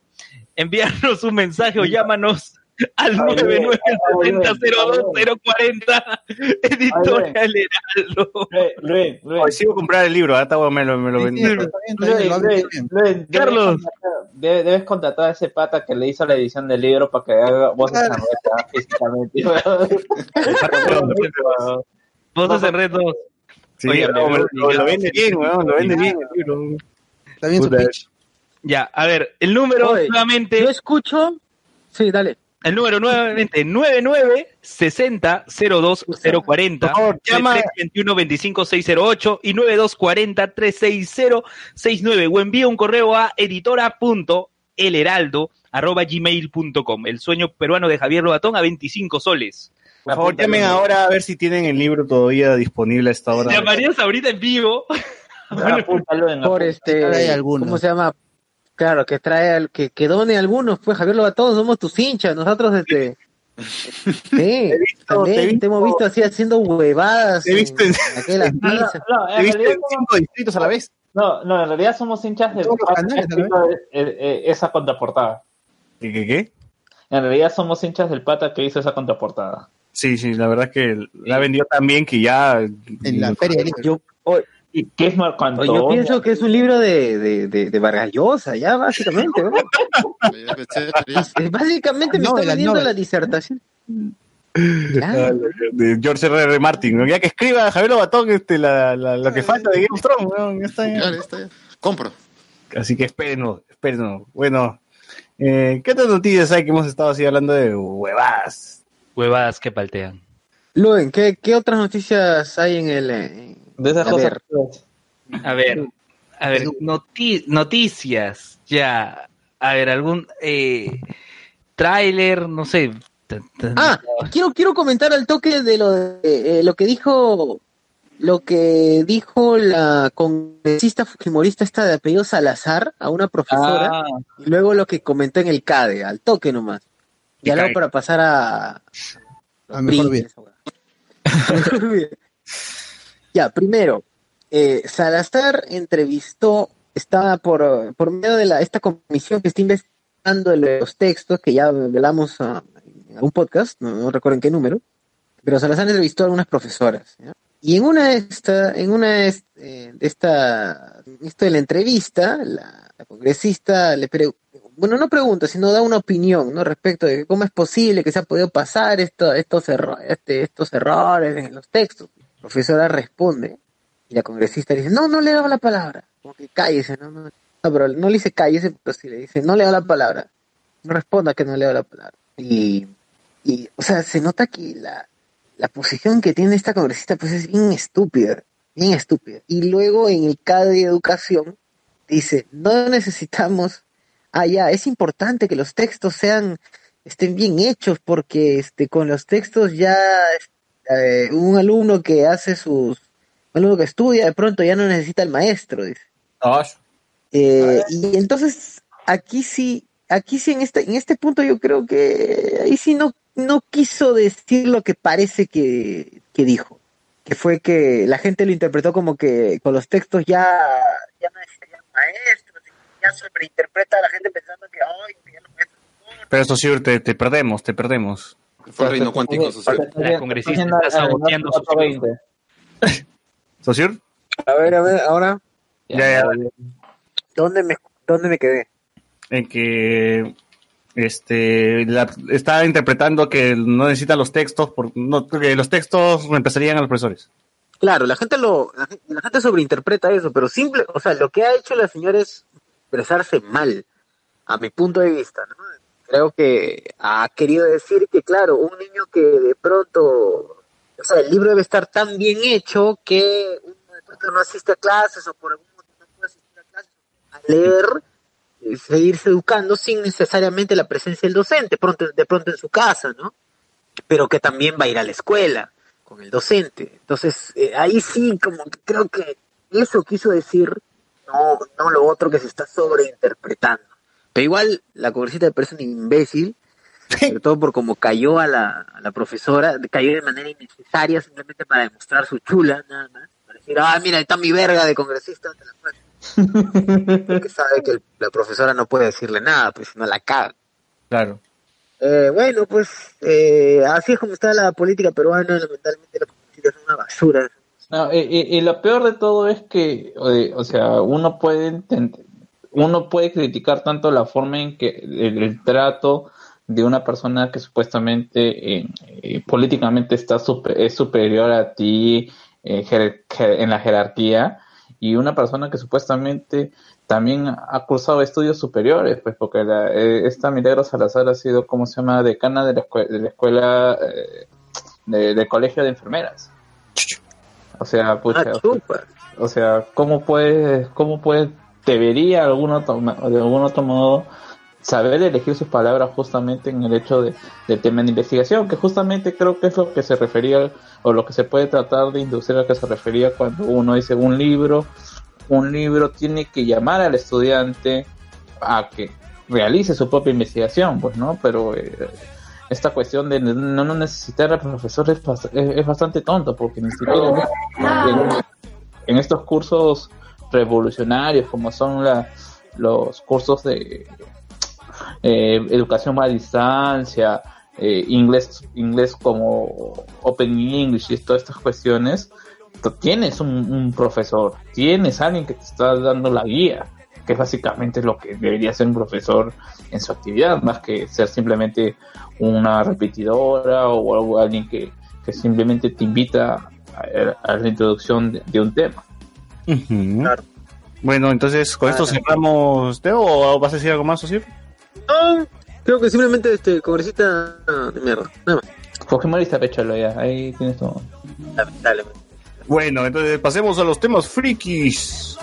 D: Enviarnos un mensaje o llámanos al 9970040 editorial Heraldo.
E: Luis, Luis, Luis.
B: Hoy sigo a comprar el libro, hasta me lo, me lo vendí.
D: Carlos.
E: debes, debes contratar a ese pata que le hizo la edición del libro para que haga en reta físicamente.
D: Voces en red 2.
B: Sí,
D: Oye,
B: no, lo, lo- lo vende bien, weón, lo vende bien el libro.
G: Está bien su.
D: Ya, a ver, el número
A: Oye,
D: nuevamente.
A: Yo escucho. Sí, dale.
D: El número nuevamente 99 60 02 040
B: Por favor, llama-
D: 21 25 608 y 9240 360 69 o envía un correo a editora.elheraldo arroba gmail.com el sueño peruano de Javier Lobatón a 25 soles.
B: Por favor, llamen ahora a ver si tienen el libro todavía disponible a esta hora.
D: ¿Llamarías ahorita en vivo?
E: Apúntalo en la
A: Por este.
G: Hay algunos.
A: ¿Cómo se llama? Claro, que trae al, que, que done algunos, pues Javier Lobatón, somos tus hinchas, nosotros desde. Sí, también
B: te he
A: te, hemos visto así haciendo huevadas.
B: te he visto en-
A: en aquellas
E: No, no, en realidad
B: en cinco distritos a la vez.
E: No, no, en realidad somos hinchas de
G: canales, ¿no?
E: esa contraportada.
B: ¿Qué, qué, qué?
E: En realidad somos hinchas del pata que hizo esa contraportada.
B: Sí, sí, la verdad es que la vendió tan bien que ya...
G: En la feria.
A: Yo, oye,
E: ¿Y qué es Marco Antonio?
A: yo pienso que es un libro de, de, de, de Vargas Llosa, ya, básicamente. Básicamente me está vendiendo la disertación. Claro.
B: De George R. R. Martin, ¿no? ya que escriba Javier Lobatón este, la, la- lo que falta de Game of Thrones, ya está, ya.
C: Está, ya. Compro.
B: Así que espérenos, espérenos. Bueno, eh, ¿qué otras noticias hay que hemos estado así hablando de huevadas?
D: Huevadas que paltean.
A: Luen, ¿qué, ¿qué otras noticias hay en el...
E: De esas
A: A
E: cosas.
A: ver.
D: A ver, a ver, noti- noticias, ya. A ver, algún eh, tráiler, no sé.
A: Ah, quiero, quiero comentar al toque de lo, de, eh, lo que dijo lo que dijo la congresista fujimorista esta de apellido Salazar a una profesora
E: Ah,
A: y luego lo que comentó en el CADE, al toque nomás. Y luego para pasar a...
G: A mejor bien.
A: ya, primero, eh, Salazar entrevistó, estaba por, por medio de la, esta comisión que está investigando los textos, que ya velamos ah, en un podcast, no, no recuerdo en qué número, pero Salazar entrevistó a algunas profesoras. ¿ya? Y en una de esta, en una de, eh, esta, esto de la entrevista, la, la congresista le preguntó, bueno, no pregunta, sino da una opinión, ¿no? Respecto de cómo es posible que se ha podido pasar esto, estos, erro- este, estos errores en los textos. Profesora responde y la congresista dice, no, no le dado la palabra. Como que cállese, no, no, no, pero no le dice cállese, pero sí le dice, no le dado la palabra. No responda que no le dado la palabra. Y, y o sea, se nota que la, la posición que tiene esta congresista pues es bien estúpida, bien estúpida. Y luego en el CAD de educación dice, no necesitamos, ah ya, es importante que los textos sean, estén bien hechos porque este, con los textos ya eh, un alumno que hace sus, un alumno que estudia de pronto ya no necesita el maestro, dice. Eh, y entonces aquí sí, aquí sí en este, en este punto yo creo que ahí sí no, no quiso decir lo que parece que, que dijo, que fue que la gente lo interpretó como que con los textos ya, ya no necesitarían maestros, y ya sobreinterpreta a la gente pensando que ay, que ya maestros
B: Pero eso sí, te, te perdemos, te perdemos.
C: Fue el reino cuántico, socio.
D: La congresista está saboteando su
E: 420.
B: ¿Sociur?
A: A ver, a ver, ahora,
B: Ya, ya.
A: ¿dónde me, dónde me quedé?
B: En que este la, está interpretando que no necesita los textos, por, no, que los textos reemplazarían a los profesores.
A: Claro, la gente lo, la, la gente sobreinterpreta eso, pero simple, o sea, lo que ha hecho la señora es expresarse mal, a mi punto de vista, ¿no? Creo que ha querido decir que, claro, un niño que de pronto, o sea, el libro debe estar tan bien hecho que uno de pronto no asiste a clases o por algún motivo no puede asistir a clases, a leer, eh, seguirse educando sin necesariamente la presencia del docente, pronto, de pronto en su casa, ¿no? Pero que también va a ir a la escuela con el docente. Entonces, eh, ahí sí, como que creo que eso quiso decir, no, no lo otro que se está sobreinterpretando. Pero igual, la congresista me parece un imbécil, sobre todo por cómo cayó a la, a la profesora, cayó de manera innecesaria simplemente para demostrar su chula, nada más. Para decir, ah, mira, ahí está mi verga de congresista, te la muestro". Porque sabe que el- la profesora no puede decirle nada, pues si no la caga.
B: Claro.
A: Eh, bueno, pues eh, así es como está la política peruana, lamentablemente la política es una basura.
E: No, y, y- y lo peor de todo es que, o, de- o sea, uno puede entender- uno puede criticar tanto la forma en que el, el trato de una persona que supuestamente eh, eh, políticamente está super- es superior a ti eh, en la jerarquía y una persona que supuestamente también ha cursado estudios superiores, pues porque la- esta Milagro Salazar ha sido, ¿cómo se llama?, decana de la, escue- de la escuela de- del colegio de enfermeras. O sea, pucha,
A: Ah,
E: o sea, ¿cómo puedes, cómo puedes, debería algún otro, de algún otro modo saber elegir sus palabras justamente en el hecho de, del tema de investigación, que justamente creo que es lo que se refería, o lo que se puede tratar de inducir a que se refería cuando uno dice un libro, un libro tiene que llamar al estudiante a que realice su propia investigación, pues, ¿no? Pero eh, esta cuestión de no, necesitar al profesor es, bast- es- es bastante tonto, porque ni siquiera en estos cursos revolucionarios como son la, los cursos de eh, educación a distancia, eh, inglés, inglés como Open English y todas estas cuestiones, tienes un, profesor, tienes alguien que te está dando la guía. que es básicamente lo que debería ser un profesor en su actividad, más que ser simplemente una repetidora o alguien que, simplemente te invita a, a la introducción de un tema.
B: Bueno, entonces con esto cerramos, Teo, o vas a decir algo más, socio?
I: No, creo que simplemente este congresista de mierda. Nada más.
E: Fujimori pechalo ya, ahí tienes todo.
I: Dale, dale.
B: Bueno, entonces pasemos a los temas frikis.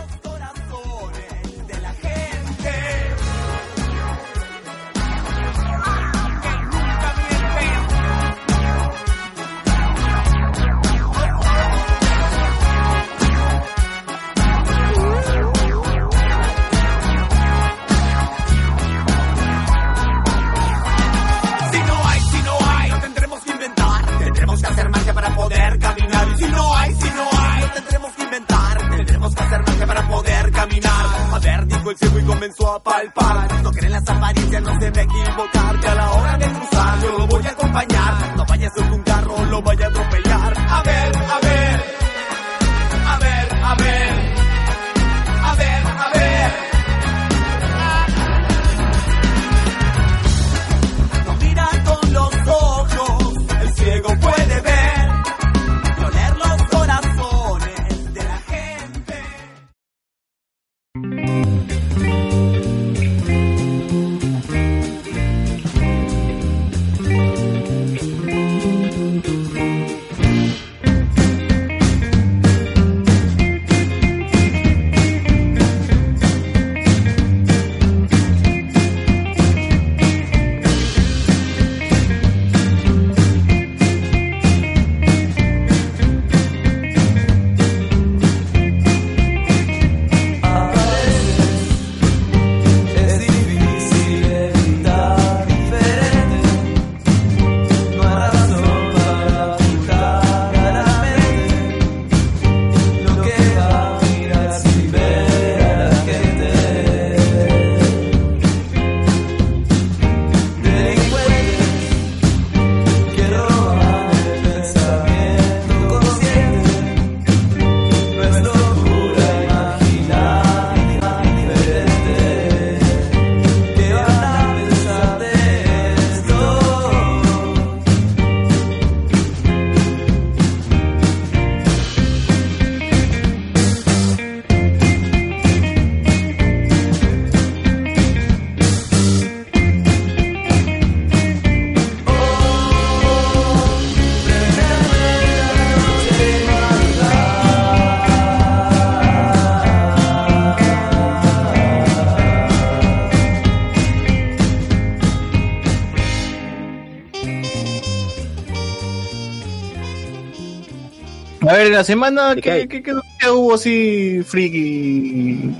B: En la semana,
I: ¿Qué
B: ¿qué, qué, qué hubo así friki?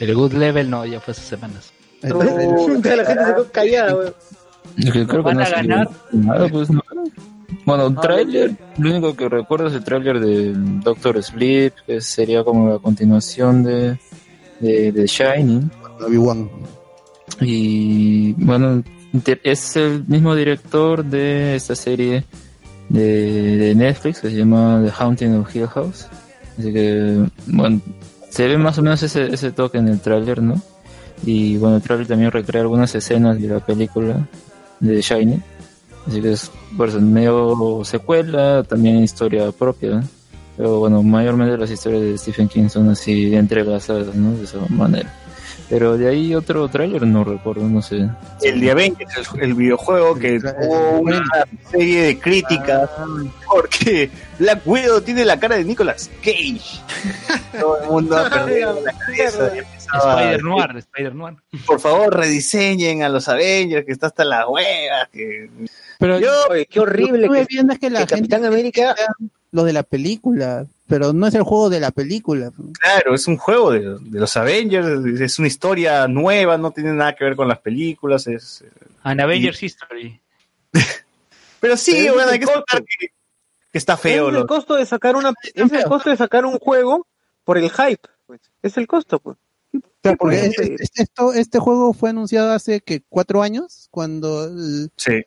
H: El Good Level no, ya fue hace semanas.
G: El-
I: la gente se quedó callada, weón.
H: Creo que
D: ¿Van
H: no
D: a ganar?
H: nada, pues, no. Bueno, un tráiler, lo único que recuerdo es el tráiler de Doctor Sleep, que sería como la continuación de, de, de Shining.
G: Obi-Wan.
H: Y bueno, es el mismo director de esta serie de, Netflix que se llama The Haunting of Hill House. Así que, bueno, se ve más o menos ese, ese toque en el tráiler, ¿no? Y bueno, el tráiler también recrea algunas escenas de la película de Shining. Así que es por eso, medio secuela, también historia propia, ¿no? Pero bueno, mayormente las historias de Stephen King son así entrelazadas, ¿no? De esa manera. Pero de ahí otro tráiler no recuerdo, no sé.
B: El de Avengers, el, el videojuego que tuvo una serie de críticas porque Black Widow tiene la cara de Nicolas Cage. Todo el mundo ha perdido la cabeza
D: Spider Noir, Spider Noir.
B: Por favor, rediseñen a los Avengers, que está hasta la hueva. Que...
G: Pero yo
I: Oye, qué horrible
G: lo que
I: que,
G: estuve viendo es que la
I: que
G: gente
I: Capitán América
G: lo de la película, pero no es el juego de la película.
B: Claro, es un juego de, de los Avengers, es una historia nueva, no tiene nada que ver con las películas. Es...
D: An Avengers History.
B: Pero sí, bueno, hay que aceptar que, que está feo.
I: es el costo de sacar una es el costo de sacar un juego por el hype, pues. Es el costo, pues.
G: Claro, porque
I: puede
G: es-
I: ser?
G: es- esto, este juego fue anunciado hace que cuatro años, cuando el-
B: Sí.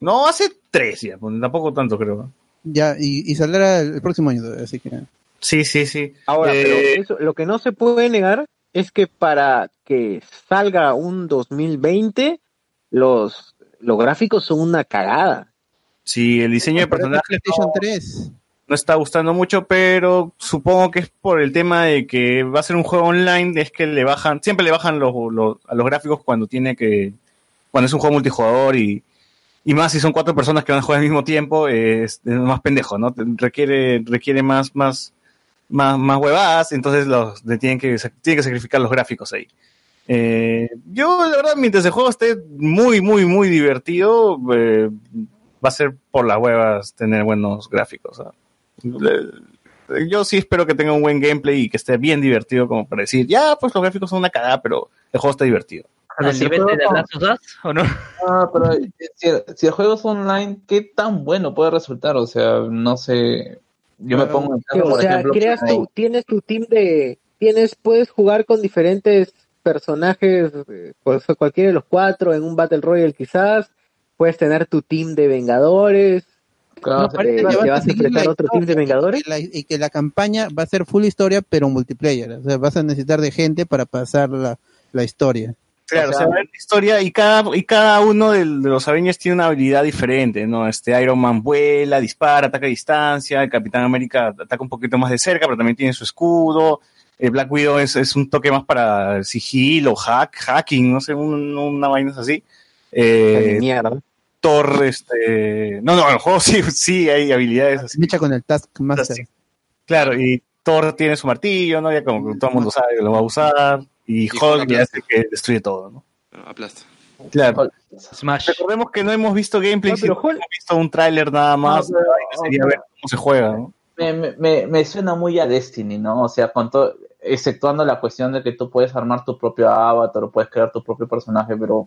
B: No, hace tres ya, pues, tampoco tanto creo.
G: Ya y, y saldrá el, el próximo año, así que
B: Sí, sí, sí.
I: Ahora,
B: Eh,
I: pero eso, lo que no se puede negar es que para que salga un 2020, los, los gráficos son una cagada.
B: Sí, el diseño de personajes
G: PlayStation
B: no,
G: 3.
B: no está gustando mucho, pero supongo que es por el tema de que va a ser un juego online, es que le bajan, siempre le bajan los, los- a los gráficos cuando tiene que, cuando es un juego multijugador y, y más si son cuatro personas que van a jugar al mismo tiempo, es, es más pendejo, ¿no? Requiere, requiere más, más, más, más huevadas, entonces los tienen que, tienen que sacrificar los gráficos ahí. Eh, yo, la verdad, mientras el juego esté muy, muy, muy divertido, eh, va a ser por las huevas tener buenos gráficos. ¿ah? Yo sí espero que tenga un buen gameplay y que esté bien divertido como para decir, ya, pues los gráficos son una cagada, pero el juego está divertido.
D: ¿Al
E: si el
D: nivel de Last of Us, o no?
E: Ah, pero si, si el juego es online, ¿qué tan bueno puede resultar? O sea, no sé. Yo me
G: Bueno,
E: pongo en
I: Sí,
E: caso,
I: o
E: por
I: sea,
E: ejemplo,
I: creas tu, tienes tu team de, tienes, puedes jugar con diferentes personajes, eh, pues cualquiera de los cuatro en un Battle Royale quizás, puedes tener tu team de Vengadores,
E: Claro,
I: no, parece
G: que
I: que
G: vas a
I: enfrentar otro team de
G: historia,
I: Vengadores.
G: Y, la- y que la campaña va a ser full historia, pero multiplayer. O sea, vas a necesitar de gente para pasar la, la historia.
B: Claro,
E: O
B: o
E: sea,
B: sea, va a haber historia y cada, y cada uno de, los Avengers tiene una habilidad diferente, ¿no? Este Iron Man vuela, dispara, ataca a distancia, el Capitán América ataca un poquito más de cerca, pero también tiene su escudo. El Black Widow es, es un toque más para sigilo, hack, hacking, no sé, un- una vaina así. Eh,
I: Mierda.
B: Thor, este... No, no, en el juego sí, sí hay habilidades así.
G: Lucha con el Taskmaster.
B: Claro, y Thor tiene su martillo, ¿no? Ya como todo el mundo sabe que lo va a usar. Y
C: Y
B: Hulk hace que destruye todo, ¿no?
C: Aplasta.
B: Claro.
D: Smash.
B: Recordemos que no hemos visto gameplay,
I: No, pero Hulk-
B: hemos visto un tráiler nada más.
E: No, pero-
B: sería ver cómo se juega, ¿no?
E: me, me- me, me suena muy a Destiny, ¿no? O sea, con todo, exceptuando la cuestión de que tú puedes armar tu propio avatar o puedes crear tu propio personaje, pero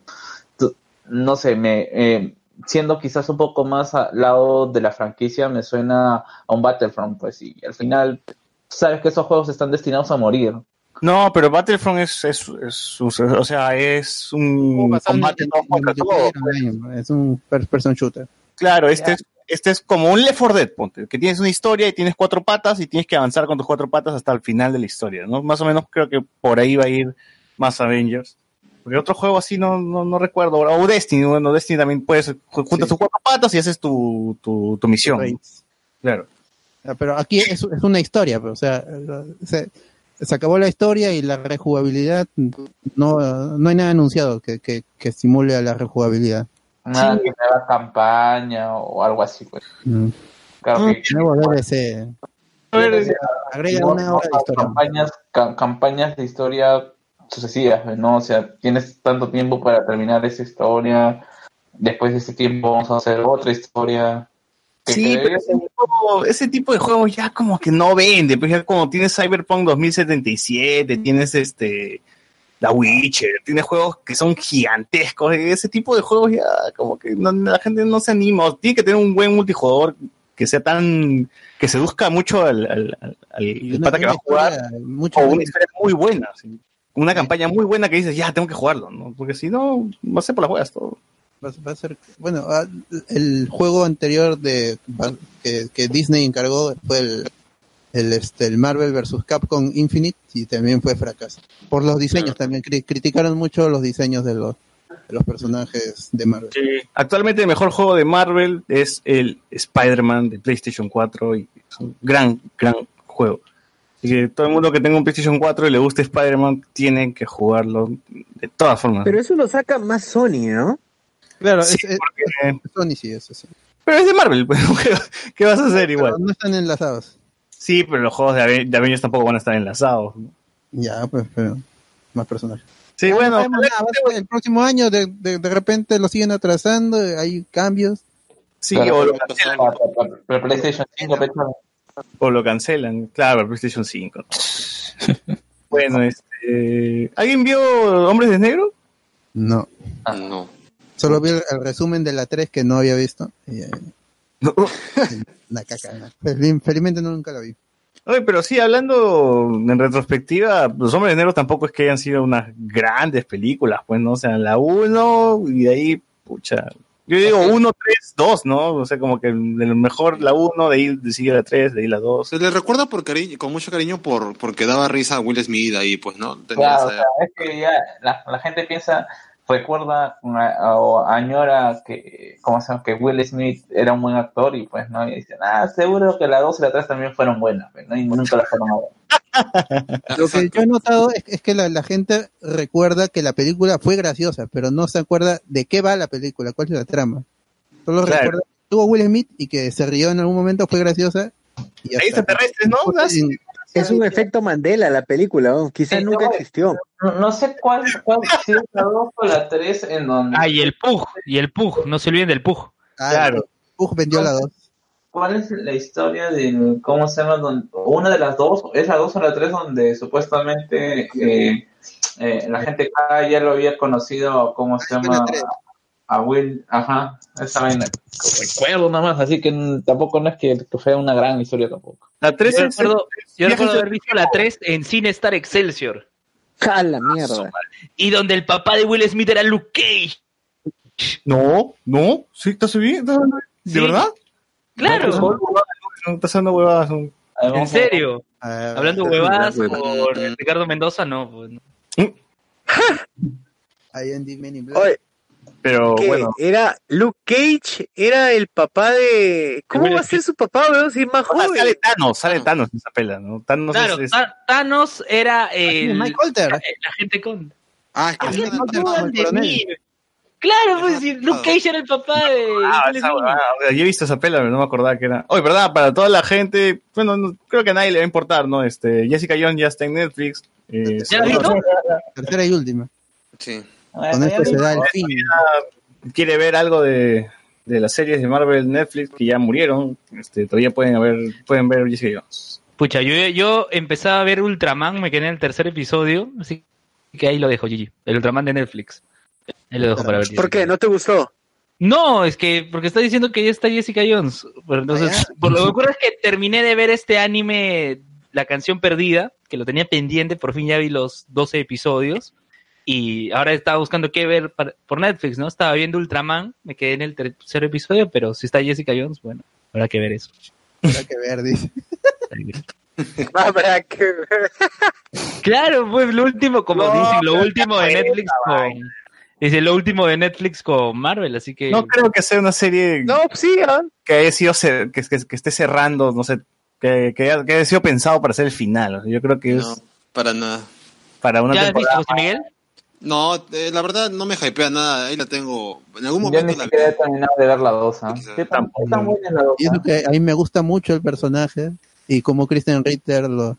E: tú- no sé, me eh, siendo quizás un poco más al lado de la franquicia, me suena a un Battlefront, pues, y al final sabes que esos juegos están destinados a morir.
B: No, pero Battlefront es, es, es- o sea, es un combate
G: en-
B: todo
G: en
B: contra todo.
G: Es un first person shooter.
B: Claro, este es, este es como un Left 4 Dead, ponte, que tienes una historia y tienes cuatro patas y tienes que avanzar con tus cuatro patas hasta el final de la historia, ¿no? Más o menos creo que por ahí va a ir más Avengers. Porque otro juego así no, no, no recuerdo. O Destiny, bueno, Destiny también puedes, juntas tus cuatro patas y haces tu, tu, tu misión. Claro.
G: Ah, Pero aquí es, es una historia, pero, o sea, se, se acabó la historia y la rejugabilidad, no, no hay nada anunciado que, que, que simule a la rejugabilidad.
E: Nada que nueva campaña o algo así, pues.
G: Mm.
E: Claro que
G: Nuevo DLC.
B: A ver,
G: Agrega
E: No,
G: una
E: no,
G: hora de historia.
E: Campañas, ca- campañas de historia sucesivas, ¿no? O sea, tienes tanto tiempo para terminar esa historia. Después de ese tiempo vamos a hacer otra historia.
B: Sí, pero ese tipo, ese tipo de juegos ya como que no vende, pues ya como tienes Cyberpunk 2077, tienes este The Witcher, tienes juegos que son gigantescos, ese tipo de juegos ya como que no- la gente no se anima, tiene que tener un buen multijugador que sea tan, que seduzca mucho al, al, al- pata que va a jugar,
G: historia mucho
B: o una historia muy buena, sí. una campaña muy buena que dices, ya tengo que jugarlo, ¿no? Porque si no, va a ser por las juegas todo.
G: Va, va a ser, bueno, ah, el juego anterior de que, que Disney encargó fue el, el, este, el Marvel vs. Capcom Infinite y también fue fracaso. Por los diseños también, cri- criticaron mucho los diseños de los, de los personajes de Marvel.
B: Actualmente el mejor juego de Marvel es el Spider-Man de PlayStation 4 y es un gran, gran juego. Así que todo el mundo que tenga un PlayStation 4 y le guste Spider-Man tiene que jugarlo de todas formas.
I: Pero eso lo saca más Sony, ¿no?
G: Claro,
B: Sí,
G: es, es-
B: porque-
G: Sony sí, eso sí.
B: pero es de Marvel, pues, ¿qué, vas a hacer igual?
G: Pero no están enlazados.
B: Sí, pero los juegos de, Ave- de Avengers tampoco van a estar enlazados. ¿no?
G: Ya, pues, pero más personajes.
B: Sí,
G: Ah,
B: bueno,
G: el próximo año de, de, de repente lo siguen atrasando, hay cambios.
B: sí,
E: Claro,
B: o, lo cancelan,
E: Para, para- para PlayStation 5, pecho.
B: o lo cancelan, claro, el PlayStation 5. bueno, este, ¿alguien vio Hombres de Negro?
G: No.
C: No.
G: Solo vi el, el resumen de la 3 que no había visto. Y, eh,
B: No.
G: una caca. Fel- Felizmente no, nunca la vi.
B: Oye, pero sí, hablando en retrospectiva, Los Hombres de Negro tampoco es que hayan sido unas grandes películas, pues, ¿no? O sea, la 1 y de ahí, pucha, Yo digo 1, 3, 2, ¿no? O sea, como que de lo mejor la 1, de ahí sigue la 3, de ahí la 2.
C: Se le recuerda por cariño, con mucho cariño por porque daba risa a Will Smith ahí, pues, ¿no? Tenía
E: Claro, o
C: esa-
E: sea, es que ya la, la gente piensa, recuerda una- o añora que, ¿cómo se llama? Que Will Smith era un buen actor y pues no, y dicen, ah, seguro que la 2 y la 3 también fueron buenas, pues, ¿no? y nunca las fueron a ver.
G: Lo que yo he notado es, es que la, la gente recuerda que la película fue graciosa, pero no se acuerda de qué va la película, cuál es la trama. Solo
B: Claro.
G: recuerda que tuvo Will Smith y que se rió en algún momento, fue graciosa. Y
B: Ahí extraterrestres, ¿no?
I: Es un efecto Mandela la película, ¿no? quizás
E: Sí,
I: nunca
E: no,
I: existió.
E: No, no sé cuál, cuál si es la 2 o la 3 en donde...
D: Ah, y el Pug, y el Pug, no se olviden del Pug.
G: Ah,
B: Claro.
G: Pug vendió la dos.
E: ¿Cuál es la historia de cómo se llama? Don- una de las dos, es la dos o la tres donde supuestamente eh, eh, la gente acá ya lo había conocido, ¿cómo se llama? A Will, ajá, esa vaina. Recuerdo nada más, así que tampoco no es que, que fue una gran historia tampoco.
B: La 3
D: Yo recuerdo, yo recuerdo haber visto la 3 en Cine Star Excelsior.
I: ¡Ja, la mierda!
D: Y donde el papá de Will Smith era Luke Cage.
B: No, no, sí, ¿estás bien? ¿De
D: Sí.
B: verdad?
D: Claro,
B: No, estás haciendo huevadas. no.
D: en serio. Hablando huevadas por Ricardo Mendoza, no. pues, no.
G: ahí en The.
I: Oye,
B: Pero
I: ¿qué?
B: bueno,
I: Era Luke Cage, era el papá de... ¿Cómo va a ser su papá, weón, si es más
B: Ah,
I: joven?
B: sale Thanos, sale Thanos en esa pela, ¿no? Thanos
D: claro,
B: es,
D: Thanos era el,
G: Mike Colter.
D: la gente con.
C: Ah, es que
G: Ah, no,
D: Dudan de mí. Claro, pues si Luke Cage era el papá de.
B: Ah, esa sea, yo he visto esa pela, pero no me acordaba que era. Oye, verdad, para toda la gente, bueno, no- creo que a nadie le va a importar, ¿no? Este, Jessica Jones ya está en Netflix. eh,
D: ¿Ya la visto?
G: Tercera y última.
C: Sí.
G: Con esto se da el fin.
B: quiere ver algo de, de las series de Marvel Netflix que ya murieron, este, todavía pueden haber, pueden ver Jessica Jones.
D: Pucha, yo, yo empezaba a ver Ultraman, me quedé en el tercer episodio, así que ahí lo dejo, Gigi. El Ultraman de Netflix. Ahí lo dejo para ver.
I: ¿Por qué? ¿No te gustó?
D: No, es que porque está diciendo que ya está Jessica Jones. Pero entonces, por lo que ocurre es que terminé de ver este anime, La canción perdida, que lo tenía pendiente, por fin ya vi los 12 episodios. Y ahora estaba buscando qué ver para- por Netflix, ¿no? Estaba viendo Ultraman, me quedé en el tercer episodio, pero si está Jessica Jones, bueno, habrá que ver eso.
G: Habrá que ver, dice.
I: Habrá que ver.
D: Claro, pues lo último, como
B: No,
D: dicen, lo último de Netflix con. Dice lo último de Netflix con Marvel, así que.
B: No creo que sea una serie
I: No, pues sí, ¿ah?
B: que haya sido que, que- que esté cerrando, no sé, que, que haya, que haya sido pensado para ser el final. o sea, yo creo que
C: No,
B: es
C: para nada.
B: para una
D: ¿Ya has visto,
B: temporada.
D: José Miguel?
C: No, eh, la verdad no me hypea nada. Ahí la tengo. En algún
E: Yo
C: momento
E: ni
C: la
E: siquiera he terminado de ver la 2. ¿ah?
C: Quizá.
E: ¿Qué tan, tan buena es la 2?
G: Y eso que a mí me gusta mucho el personaje y cómo Christian Ritter lo,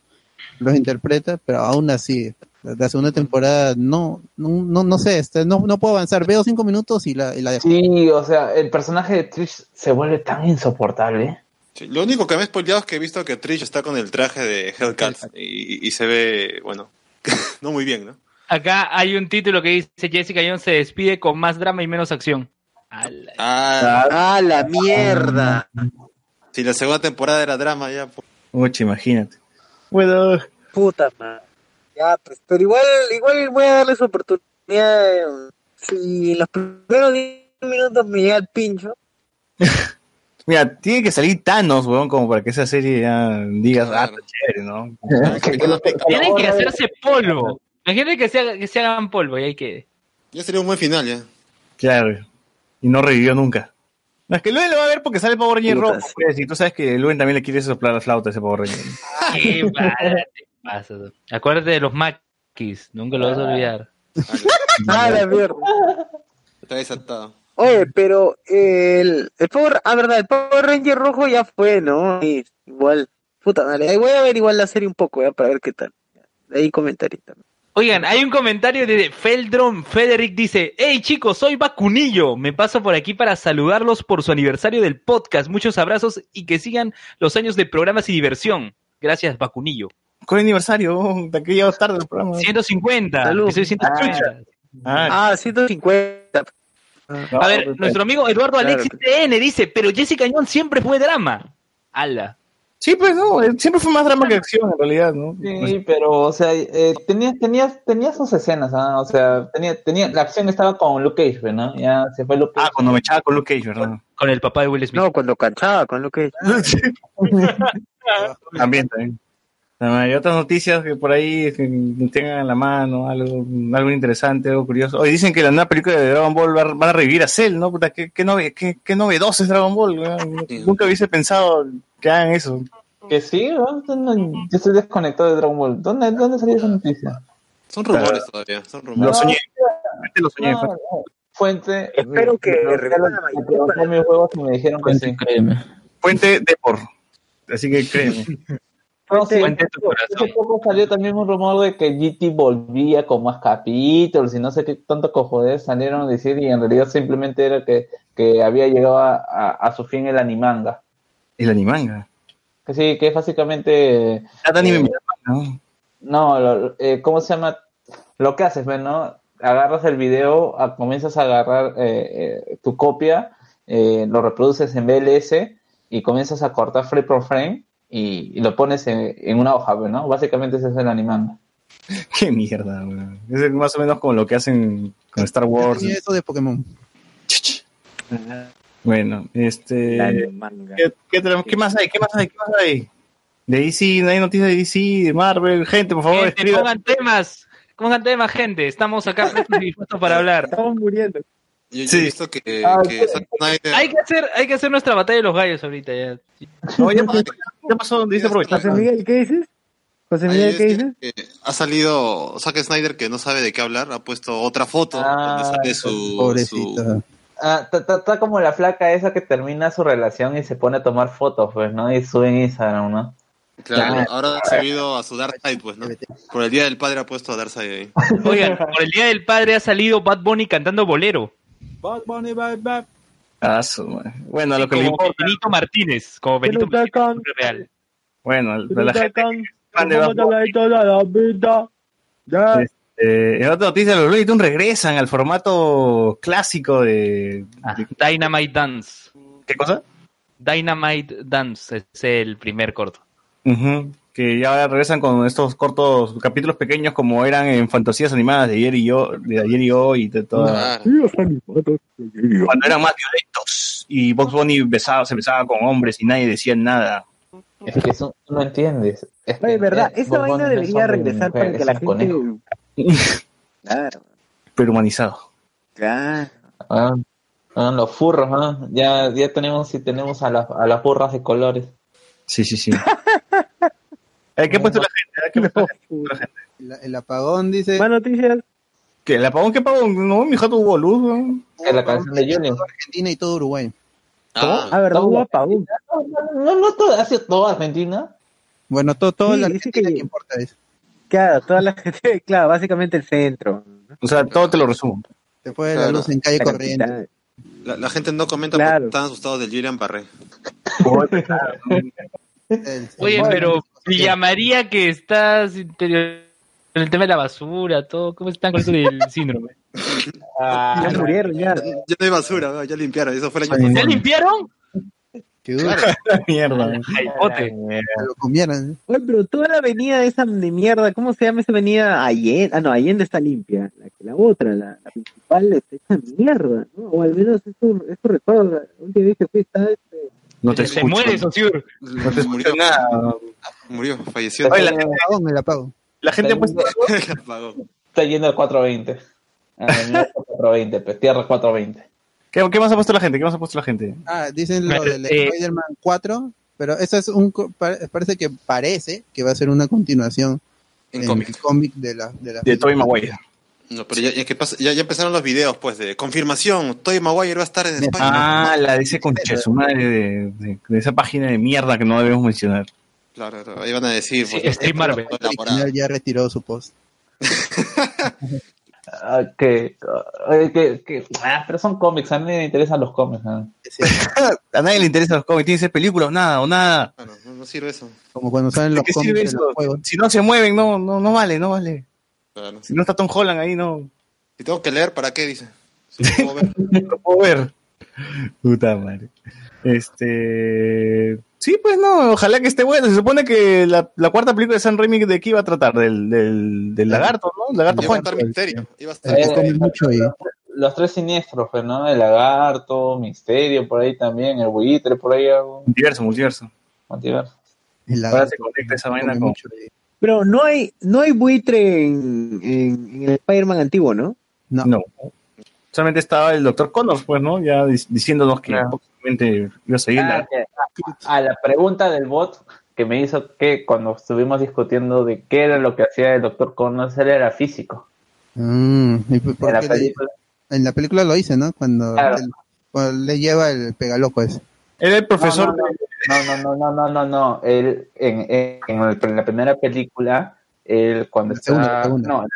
G: los interpreta, pero aún así, la segunda temporada no, no, no, no sé, este, no, no puedo avanzar. Veo cinco minutos y la, y la dejo.
E: Sí, o sea, el personaje de Trish se vuelve tan insoportable.
C: Sí, Lo único que me he spoileado es que he visto que Trish está con el traje de Hellcat y, y se ve, bueno, no muy bien, ¿no?
D: Acá hay un título que dice Jessica Jones se despide con más drama y menos acción.
C: Ah,
I: ¡Ah, la mierda!
C: si la segunda temporada era drama ya. pues.
B: Mucho, imagínate. Bueno,
I: Puta madre. Ya, pues, pero igual, igual voy a darle su oportunidad. eh, Si en los primeros 10 minutos me llega el pincho.
B: mira, tiene que salir Thanos, weón, como para que esa serie ya digas, ah, chévere, ¿no?
D: Tienen que hacerse polvo. Imagínate que se, haga- que se hagan polvo y ahí quede.
C: Ya sería un buen final ya.
B: Claro. Y no revivió nunca. No, es que Luen lo va a ver porque sale Power Ranger rojo, pues, y tú sabes que Luen también le quiere soplar la flauta a ese Power Ranger.
D: ¿Qué pasa? Acuérdate de los maquis, nunca lo vas a olvidar.
I: ¡Ah, la mierda!
C: Está desatado.
I: Oye, pero el, el Power, ah, verdad, el Power Ranger rojo ya fue, ¿no? Sí, igual. Puta madre, ahí voy a ver igual la serie un poco, ya, para ver qué tal. De ahí comentaré también.
D: Oigan, hay un comentario de Feldron Federic dice, hey chicos, soy Vacunillo, me paso por aquí para saludarlos por su aniversario del podcast, muchos abrazos y que sigan los años de programas y diversión. Gracias, Vacunillo.
B: ¿Cuál aniversario? Oh, De aquí ya tarde el programa.
D: 150,
I: Salud.
D: episodio 150.
B: Ah,
I: Ah, 150.
B: no,
D: A ver,
B: pues,
D: nuestro amigo Eduardo
I: Claro.
D: Alexis TN dice, pero Jessica Jones siempre fue drama. Ala.
B: Sí, pues no, eh, siempre fue más drama que acción en realidad, ¿no?
E: Sí, pero, o sea, eh, tenía, tenía, tenía sus escenas, ¿ah? O sea, tenía, tenía, la acción estaba con Luke Cage, pues, ¿no? Ya se fue Luke Cage.
B: Ah, cuando me echaba con Luke Cage, ¿verdad?
D: Con el papá de Will Smith.
I: No, cuando canchaba con lo que...
B: También, también. Ah, Hay otras noticias que por ahí que tengan en la mano, algo, algo interesante, algo curioso. Hoy dicen que la nueva película de Dragon Ball va, van a revivir a Cell, ¿no? Puta, qué, qué, nove- qué, qué novedoso es Dragon Ball. weón. Nunca hubiese pensado que hagan eso.
E: Que sí, ¿no? Yo estoy desconectado de Dragon Ball. ¿Dónde, dónde salió esa noticia?
C: Son rumores todavía, son
B: Lo
C: rumores.
B: soñé. Realmente Lo soñé.
E: No, no. Fuente.
I: Espero que revivan la mayoría
E: pregunté
I: para-
E: mis juegos y me dijeron que sí.
H: Créeme.
B: Fuente de por. Así que créeme.
E: No, sí, hace poco salió también un rumor de que GT volvía con más capítulos y no sé qué tanto cojones salieron a decir y en realidad simplemente era que, que había llegado a, a- a su fin el animanga.
B: El animanga.
E: Que sí, que es básicamente...
B: Nada me
E: Eh,
B: ¿no?
E: No, lo- eh, ¿cómo se llama? Lo que haces, ¿ves, no? Agarras el video, a- comienzas a agarrar eh, eh, tu copia, lo reproduces en BLS y comienzas a cortar frame por frame y, y lo pones en, en una hoja, ¿ves, ¿no? Básicamente ese es el animando.
B: Qué mierda, weón. Es más o menos como lo que hacen con Star Wars.
G: Y eso de Pokémon.
B: Bueno, este. ¿Qué, qué tenemos? ¿Qué más hay? ¿Qué más hay? ¿Qué más hay? De DC, no hay noticias de DC, de Marvel. Gente, por favor,
D: Gente, pongan temas. Pongan temas, gente. Estamos acá dispuestos para hablar.
I: Estamos muriendo.
C: Yo, yo
B: Sí.
C: he visto que,
E: Ah,
C: que
E: sí.
C: Zack Snyder-
D: Hay que hacer, hay que hacer nuestra batalla de los gallos ahorita ya.
B: No, ya, pasó, ya pasó, dice aprovechar.
I: José Miguel, ¿qué dices? José Miguel, ¿qué dices?
C: que ha salido Zack Snyder que no sabe de qué hablar, ha puesto otra foto
E: Ah,
C: donde sale su, su
G: Pobrecita.
E: Ah, está- está como la flaca esa que termina su relación y se pone a tomar fotos, pues, ¿no? Y sube en Instagram, ¿no?
C: claro, ahora ha subido a su Darkseid, pues, ¿no? Por el día del padre ha puesto a Darkseid ahí.
D: Oigan, por el Día del Padre ha salido Bad Bunny cantando bolero.
B: Ah, su. Bueno, lo que le
D: como
B: importa.
D: Benito Martínez, como Benito Martínez, real.
B: Bueno, a la gente
I: Can-
B: fan de Bad
I: la vida.
B: Eh, en otra noticia, los Looney Tunes regresan al formato clásico de...
D: Ah,
B: de-
D: Dynamite Dance.
B: ¿Qué cosa?
D: Dynamite Dance es el primer corto.
B: Ujú, Que ya regresan con estos cortos capítulos pequeños como eran en fantasías animadas de ayer y yo, de ayer y hoy y de toda...
C: Ah,
B: Cuando eran más violentos y Box Bunny besaba, se besaba con hombres y nadie decía nada.
E: Es que eso tú no entiendes. Es que,
I: Oye, verdad, esa vaina debería regresar
E: mujer,
I: para que la gente... Claro,
B: Pero humanizado.
I: claro.
E: Ah, ah, los furros, ¿ah? Ya, ya tenemos, si tenemos a, las a las burras de colores.
B: Sí, sí, sí. ¿Qué ha puesto la gente? ¿Qué ha puesto la gente?
G: El, el apagón dice.
I: Más noticias.
B: ¿Qué? ¿El apagón qué apagón? No, mi hija tuvo luz. ¿no?
E: Es la canción de Junior.
G: Argentina y todo Uruguay.
C: ah,
I: A ver,
E: Todo.
I: hubo apagón.
E: No, no, no todo, ha sido toda Argentina.
G: Bueno, todo, todo
I: Sí,
G: la Argentina
I: que-
G: que importa es.
I: Claro, toda la gente, claro, básicamente el centro.
B: O sea, todo te lo resumo.
G: Se fue la luz en calle
I: La
G: corriente.
I: capital.
C: la, la gente no comenta
I: Claro.
C: porque están asustados del Julian Parré.
D: Oye, pero
G: ¿qué?
D: llamaría que estás interior en el tema de la basura, todo. ¿Cómo están con eso del síndrome?
I: Ya murieron, ya.
C: Ya no hay basura, ¿no? ya limpiaron, eso fue el año
D: ¿Ya limpiaron?
G: Que duro,
B: Mierda.
D: Jaipote.
G: que lo comieran. ¿eh?
I: Oye, pero toda la avenida esa de mierda, ¿cómo se llama esa avenida? Allende, ah, no, Allende está limpia. La, la otra, la, la principal, está hecha mierda, ¿no? O al menos eso, eso recuerdo. La última vez que fui, está.
B: No te
D: Se
B: escucho.
D: muere, Sosur.
B: No te
C: murió,
B: escucho nada.
C: murió, falleció.
B: Oye, la,
G: El apagón, el apagón.
B: la gente ha puesto...
E: Está yendo al 420. Ah, no, 420, pues, tierra 420.
B: ¿Qué, ¿Qué más ha puesto la gente? ¿Qué más ha puesto la gente?
G: Ah, dicen lo del
D: eh,
G: Spider-Man 4, pero eso es un. Parece que parece que va a ser una continuación
C: En
G: en
C: cómic.
G: el cómic de la. De la
B: De Tobey Maguire.
C: No, pero ya, ya, que pasa- ya, ya empezaron los videos, pues, de confirmación. Tobey Maguire va a estar en España.
B: Ah, la de ese concha su madre de, de- de esa página de mierda que no debemos mencionar.
C: Claro, claro, ahí van a decir.
D: Sí,
C: pues,
D: Steve Marvel.
G: ya retiró su post.
E: Ah, que, ah, que, que, ah, pero son cómics, a mí me interesan los cómics.
G: Es cierto,
B: A nadie le interesan los cómics, tiene que ser películas, nada, o nada.
C: Claro, no, no sirve eso.
G: Como cuando salen los
B: ¿Qué
G: cómics los juegos.
B: Si no se mueven, no, no, no vale, no vale.
C: Claro.
B: Si no está Tom Holland ahí, no.
C: Si tengo que leer, ¿para qué? Dice. Si no puedo ver.
B: No puedo ver. Puta madre. Este. Sí, pues no, ojalá que esté bueno. Se supone que la, la cuarta película de San Raimi de qué iba a tratar, del, del, del lagarto, ¿no? Lagarto
C: Iba a
B: Juan.
C: estar misterio. Iba a estar
E: Eh,
G: mucho ahí.
E: Los tres siniestros, ¿no? El lagarto, Misterio, por ahí también, el buitre, por ahí algo.
B: Multiverso, multiverso.
E: multiverso.
G: El
B: Ahora se conecta esa vaina con...
G: mucho ahí.
I: Pero no hay, no hay buitre en, en, en el Spider-Man antiguo, ¿no?
G: No,
B: No. Solamente estaba el doctor Connors, pues, ¿no? Ya dic- diciéndonos que
E: Claro.
B: iba a seguir
E: Ah,
B: la...
E: que a, a la pregunta del bot que me hizo que cuando estuvimos discutiendo de qué era lo que hacía el doctor Connors, él era físico.
G: Mm, ¿y por
E: En la película.
G: en la película lo dice, ¿no? Cuando,
E: Claro.
G: él- cuando le lleva el pegaloco ese.
B: Era el profesor
E: No, no, no, no, no, no, no, no. Él, en, en, en el- en la primera película, él cuando
G: La
E: está,
G: segunda, la segunda.
E: no, en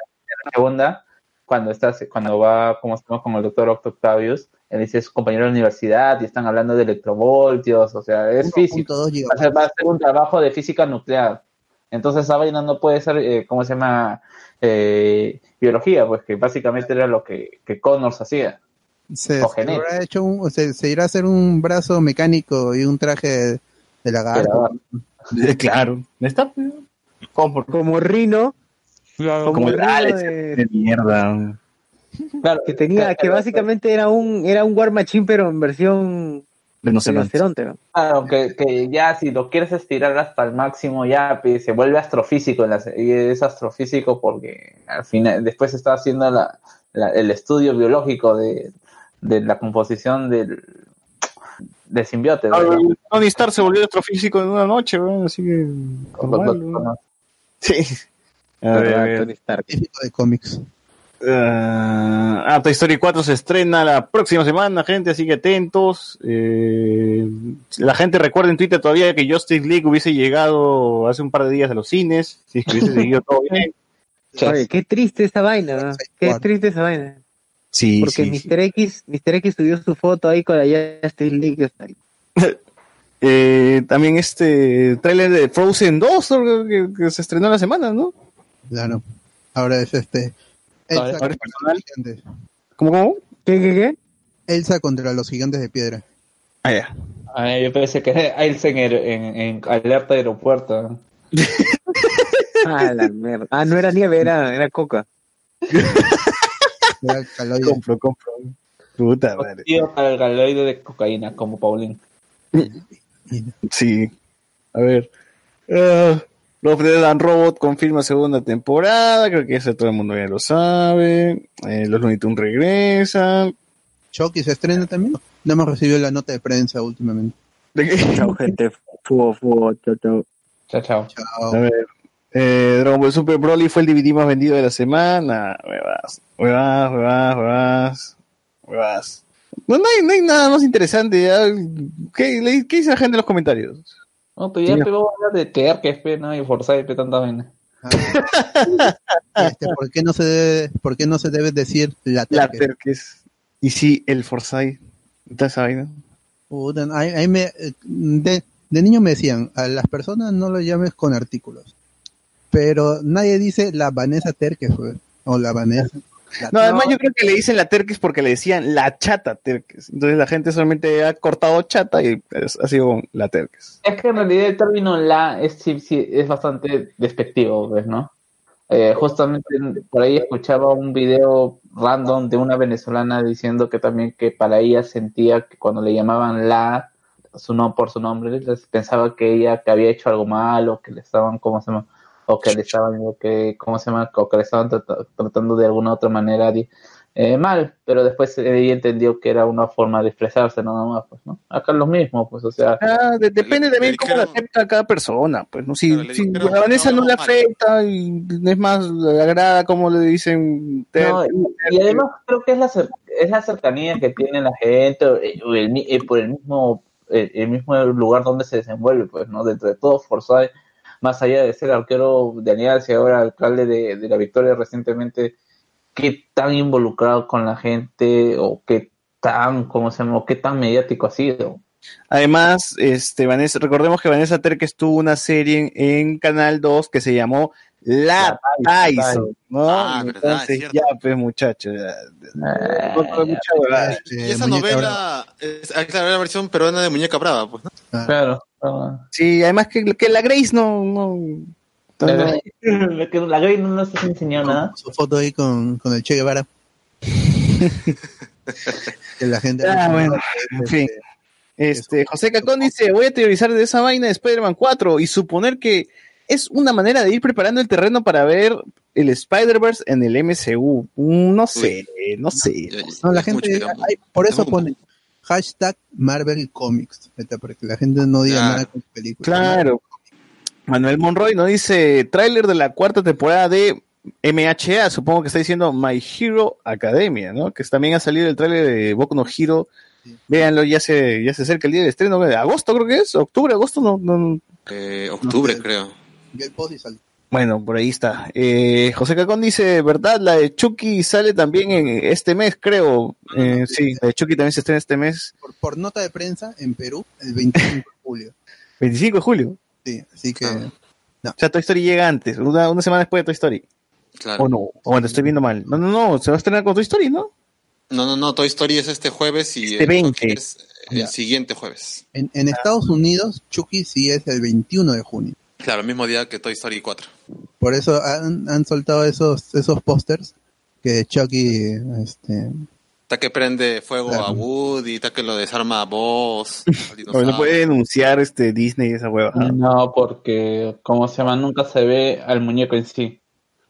E: la, segunda, cuando está, cuando va, como estamos con el doctor Octavius, él dice es compañero de la universidad y están hablando de electrovoltios, o sea, es físico.
G: 1.2
E: Va a, ser, va a ser un trabajo de física nuclear. Entonces esa vaina no puede ser, eh, ¿cómo se llama? Eh, biología, pues que básicamente era lo que, que Connors hacía.
G: Se,
E: o
G: se
E: genética.
G: habrá hecho un- se, se irá a hacer un brazo mecánico y un traje de, de lagarto.
B: Claro. ¿Está? pues. Como,
I: Como Rino, como,
B: como el
I: Rino
B: Alex
I: de-
B: de mierda.
E: Claro,
I: que tenía, que básicamente era un, era un War Machine, pero en versión
B: Rinoceronte.
I: ¿no?
E: Claro, que, que ya si lo quieres estirar hasta el máximo, ya pues, se vuelve astrofísico. en la se- y es astrofísico porque al final, después está haciendo la, la- el estudio biológico de, de la composición del, del simbiote.
B: Ah,
E: ¿verdad?
B: Tony Stark se volvió astrofísico en una noche, weón, así que... normal. Sí. A ver, a ver.
I: Tony Stark.
G: De cómics.
B: Ah, ah, Toy Story 4 se estrena la próxima semana, gente, así que atentos. Eh, la gente recuerda en Twitter todavía que Justice League hubiese llegado hace un par de días a los cines, si es que hubiese seguido todo bien.
I: Oye, qué triste esa vaina, ¿no? Qué triste esa vaina.
B: Sí,
I: Porque
B: sí, sí.
I: Mr. X, Mr. X subió su foto ahí con la Justice League. está ahí.
B: Eh, también este tráiler de Frozen 2 ¿no? que, que se estrenó la semana, ¿no?
G: Claro. Ahora es este. Elsa
B: Ahora es
G: contra
B: personal.
G: los gigantes.
B: ¿Cómo, cómo?
I: ¿Qué, qué, qué?
G: Elsa contra los gigantes de piedra.
B: Ah, ya.
E: Ah, yo pensé que era Ailsen en, en, en alerta aeropuerto.
I: Ah, la mierda. Ah, no era nieve, era, era coca.
B: Compro, compro. Puta madre.
E: Tío para el galoide de cocaína, como Paulín.
B: Sí. A ver. Uh, Love, Death and Robot confirma segunda temporada. Creo que eso todo el mundo ya lo sabe. Eh, los Looney Tunes regresan.
G: Chucky se estrena también. No hemos recibido la nota de prensa últimamente.
B: ¿De qué?
I: Chao, gente. Fuego, chao, chao.
E: Chao, chao.
G: Chao.
B: A ver. Eh, Dragon Ball Super Broly fue el DVD más vendido de la semana. Huevas. Huevas, huevas, huevas. Huevas. No, no, hay, no hay nada más interesante. ya. ¿Qué, le- ¿Qué dice la gente en los comentarios?
E: No, pero ya pegó a hablar de Terques, pe, ¿no? Y Forsyth, pe, tanta vaina.
G: Ah. Este, ¿por, qué no se debe, ¿Por qué no se debe decir la
B: La
G: terque?
B: Terques. Y sí, el Forsyth. ¿Está esa vaina?
G: Puta, ahí- ahí me, eh, de, de niño me decían, a las personas no lo llames con artículos. Pero nadie dice la Vanessa Terque, fue. O la Vanessa. La
B: No, además yo creo que le dicen la Terques porque le decían la chata Terques. Entonces la gente solamente ha cortado chata y es- ha sido la Terques.
E: Es que en realidad el término la es, sí, sí, es bastante despectivo, pues, ¿no? Eh, justamente por ahí escuchaba un video random de una venezolana diciendo que también que para ella sentía que cuando le llamaban la su no por su nombre les pensaba que ella que había hecho algo mal o que le estaban cómo se llama o que le estaban que cómo se llama o que le estaban trata- tratando de alguna otra manera eh, mal pero después ella entendió que era una forma de expresarse nada más pues no acá es lo mismo pues o sea
B: Ah, de- depende
C: Le-
B: también
C: le
B: cómo la acepta cada persona, pues, ¿no? Si, si
C: dijeron,
B: a Vanessa
C: no,
B: no, le afecta y es más, le agrada como le dicen ter-
E: No, y, y además creo que es la, es la cercanía que tiene la gente eh, o el mi- eh, por el mismo el, el mismo lugar donde se desenvuelve, pues, ¿no? Dentro de todo, Forsyth, más allá de ser arquero de Alianza y ahora alcalde de, de la Victoria recientemente, qué tan involucrado con la gente o qué tan, ¿cómo se llama? qué tan mediático ha sido.
B: Además, este, Vanessa, recordemos que Vanessa Terques tuvo una serie en, en Canal 2 que se llamó La Tyson, ¿no?
C: Ah, verdad,
B: Entonces, ya, pues, muchachos. ya.
E: Eh,
B: mucha.
A: Este,
C: Y esa novela, es, ah, claro, la versión peruana de Muñeca Brava, pues, ¿no?
A: Ah,
E: Claro. ah.
B: Sí, además que, que la Grace no, no,
E: La
B: no-
E: Grey- que la Grey no nos ha enseñado nada.
G: Su foto ahí con, con el Che Guevara. que la gente.
B: Ah, bueno, en fin. Este, José Cacón dice, voy a teorizar de esa vaina de Spider-Man 4 y suponer que es una manera de ir preparando el terreno para ver el Spider-Verse en el MCU. Mm, No sé, no sé.
G: No, la gente.
C: mucho,
G: por eso pone hashtag Marvel Comics. Para que la gente no diga nada con películas.
B: Claro. Manuel Monroy nos dice, tráiler de la cuarta temporada de MHA, supongo que está diciendo My Hero Academia, ¿no? Que también ha salido el tráiler de Boku no Hero. Véanlo, ya se, ya se acerca el día del estreno, de agosto creo que es, octubre, agosto, no, no,
C: Eh, octubre,
G: No
C: creo.
G: Y el post y sal-
B: Bueno, por ahí está. Eh, José Cacón dice, ¿verdad? La de Chucky sale también en este mes, creo. Eh, sí, la de Chucky también se estrena este mes,
G: Por, por nota de prensa en Perú, el 25 de julio.
B: 25 de julio.
G: Sí, así que.
C: Ah.
B: O sea, Toy Story llega antes, una, una semana después de Toy Story.
C: Claro.
B: ¿O no? O bueno, estoy viendo mal. No, no, no, se va a estrenar con Toy Story, ¿no?
C: No, no, no, Toy Story es este jueves y
B: Este
C: el
B: 20.
C: Chucky es el
G: Ya.
C: siguiente jueves.
G: En, en Estados Unidos, Chucky sí es el 21 de junio.
C: Claro, el mismo día que Toy Story 4.
G: Por eso han, han soltado esos, esos pósters que Chucky este,
C: Está que prende fuego
G: Claro.
C: a Woody, está que lo desarma a dinosaurio.
B: no puede denunciar este Disney esa hueva.
E: No, porque, como se llama, nunca se ve al muñeco en sí.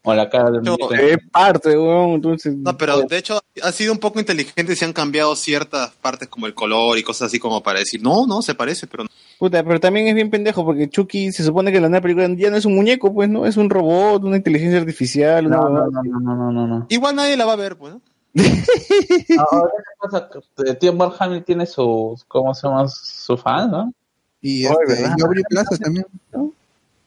E: O la cara del
C: Yo,
E: muñeco.
B: Es
E: sí.
B: parte, weón, entonces.
C: No, pero de hecho ha sido un poco inteligente y se han cambiado ciertas partes como el color y cosas así como para decir, no, no, se parece, pero no.
B: Puta, pero también es bien pendejo porque Chucky se supone que en la nueva película ya no es un muñeco, pues, ¿no? Es un robot, una inteligencia artificial, una
E: No,
B: huevada.
E: no, no, no, no, no, no.
C: Igual nadie la va a ver, pues, ¿no?
E: Ahora, ¿qué pasa? Que Tío Mark Hamill tiene sus, ¿cómo se llama? Su fan, ¿no?
G: y este, Aubrey Plaza también, ¿no?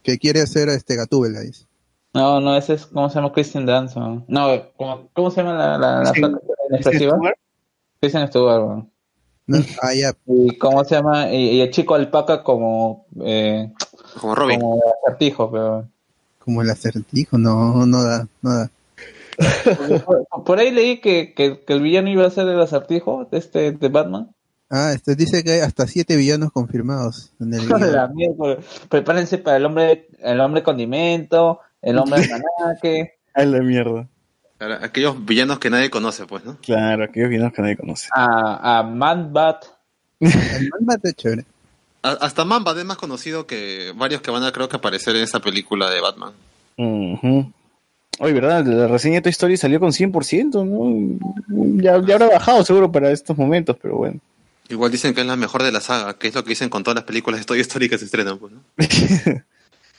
G: que quiere hacer este Gatúbela, dice.
E: No, no, ese es, ¿cómo se llama? Christian Dance. ¿no? No, ¿cómo, cómo se llama la, la, la
B: Christian-
E: flaca expresiva? Christian Stewart, ¿no?
G: ¿No? Ah, ya,
E: Y cómo se llama, y, y el chico alpaca como, eh,
C: Como Robin.
E: como acertijo, pero
G: como el acertijo, no, no da, no da.
E: por, por ahí leí que, que, que el villano iba a ser el acertijo de este de Batman.
G: Ah, este dice que hay hasta siete villanos confirmados en el.
E: La mierda, prepárense para el hombre, el hombre condimento, el hombre almanaque.
B: A la mierda.
C: Claro, aquellos villanos que nadie conoce, pues, ¿no?
B: Claro, aquellos villanos que nadie conoce.
E: a, a Man Bat.
G: El man está chévere.
C: A- hasta Mamba es más conocido que varios que van a creo que aparecer en esta película de Batman.
B: Ujú. Oye, ¿verdad? La reseña de Toy Story salió con 100%, ¿no? Ya, ya habrá bajado seguro para estos momentos, pero bueno.
C: Igual dicen que es la mejor de la saga, que es lo que dicen con todas las películas de Toy Story que se estrenan, pues, ¿no?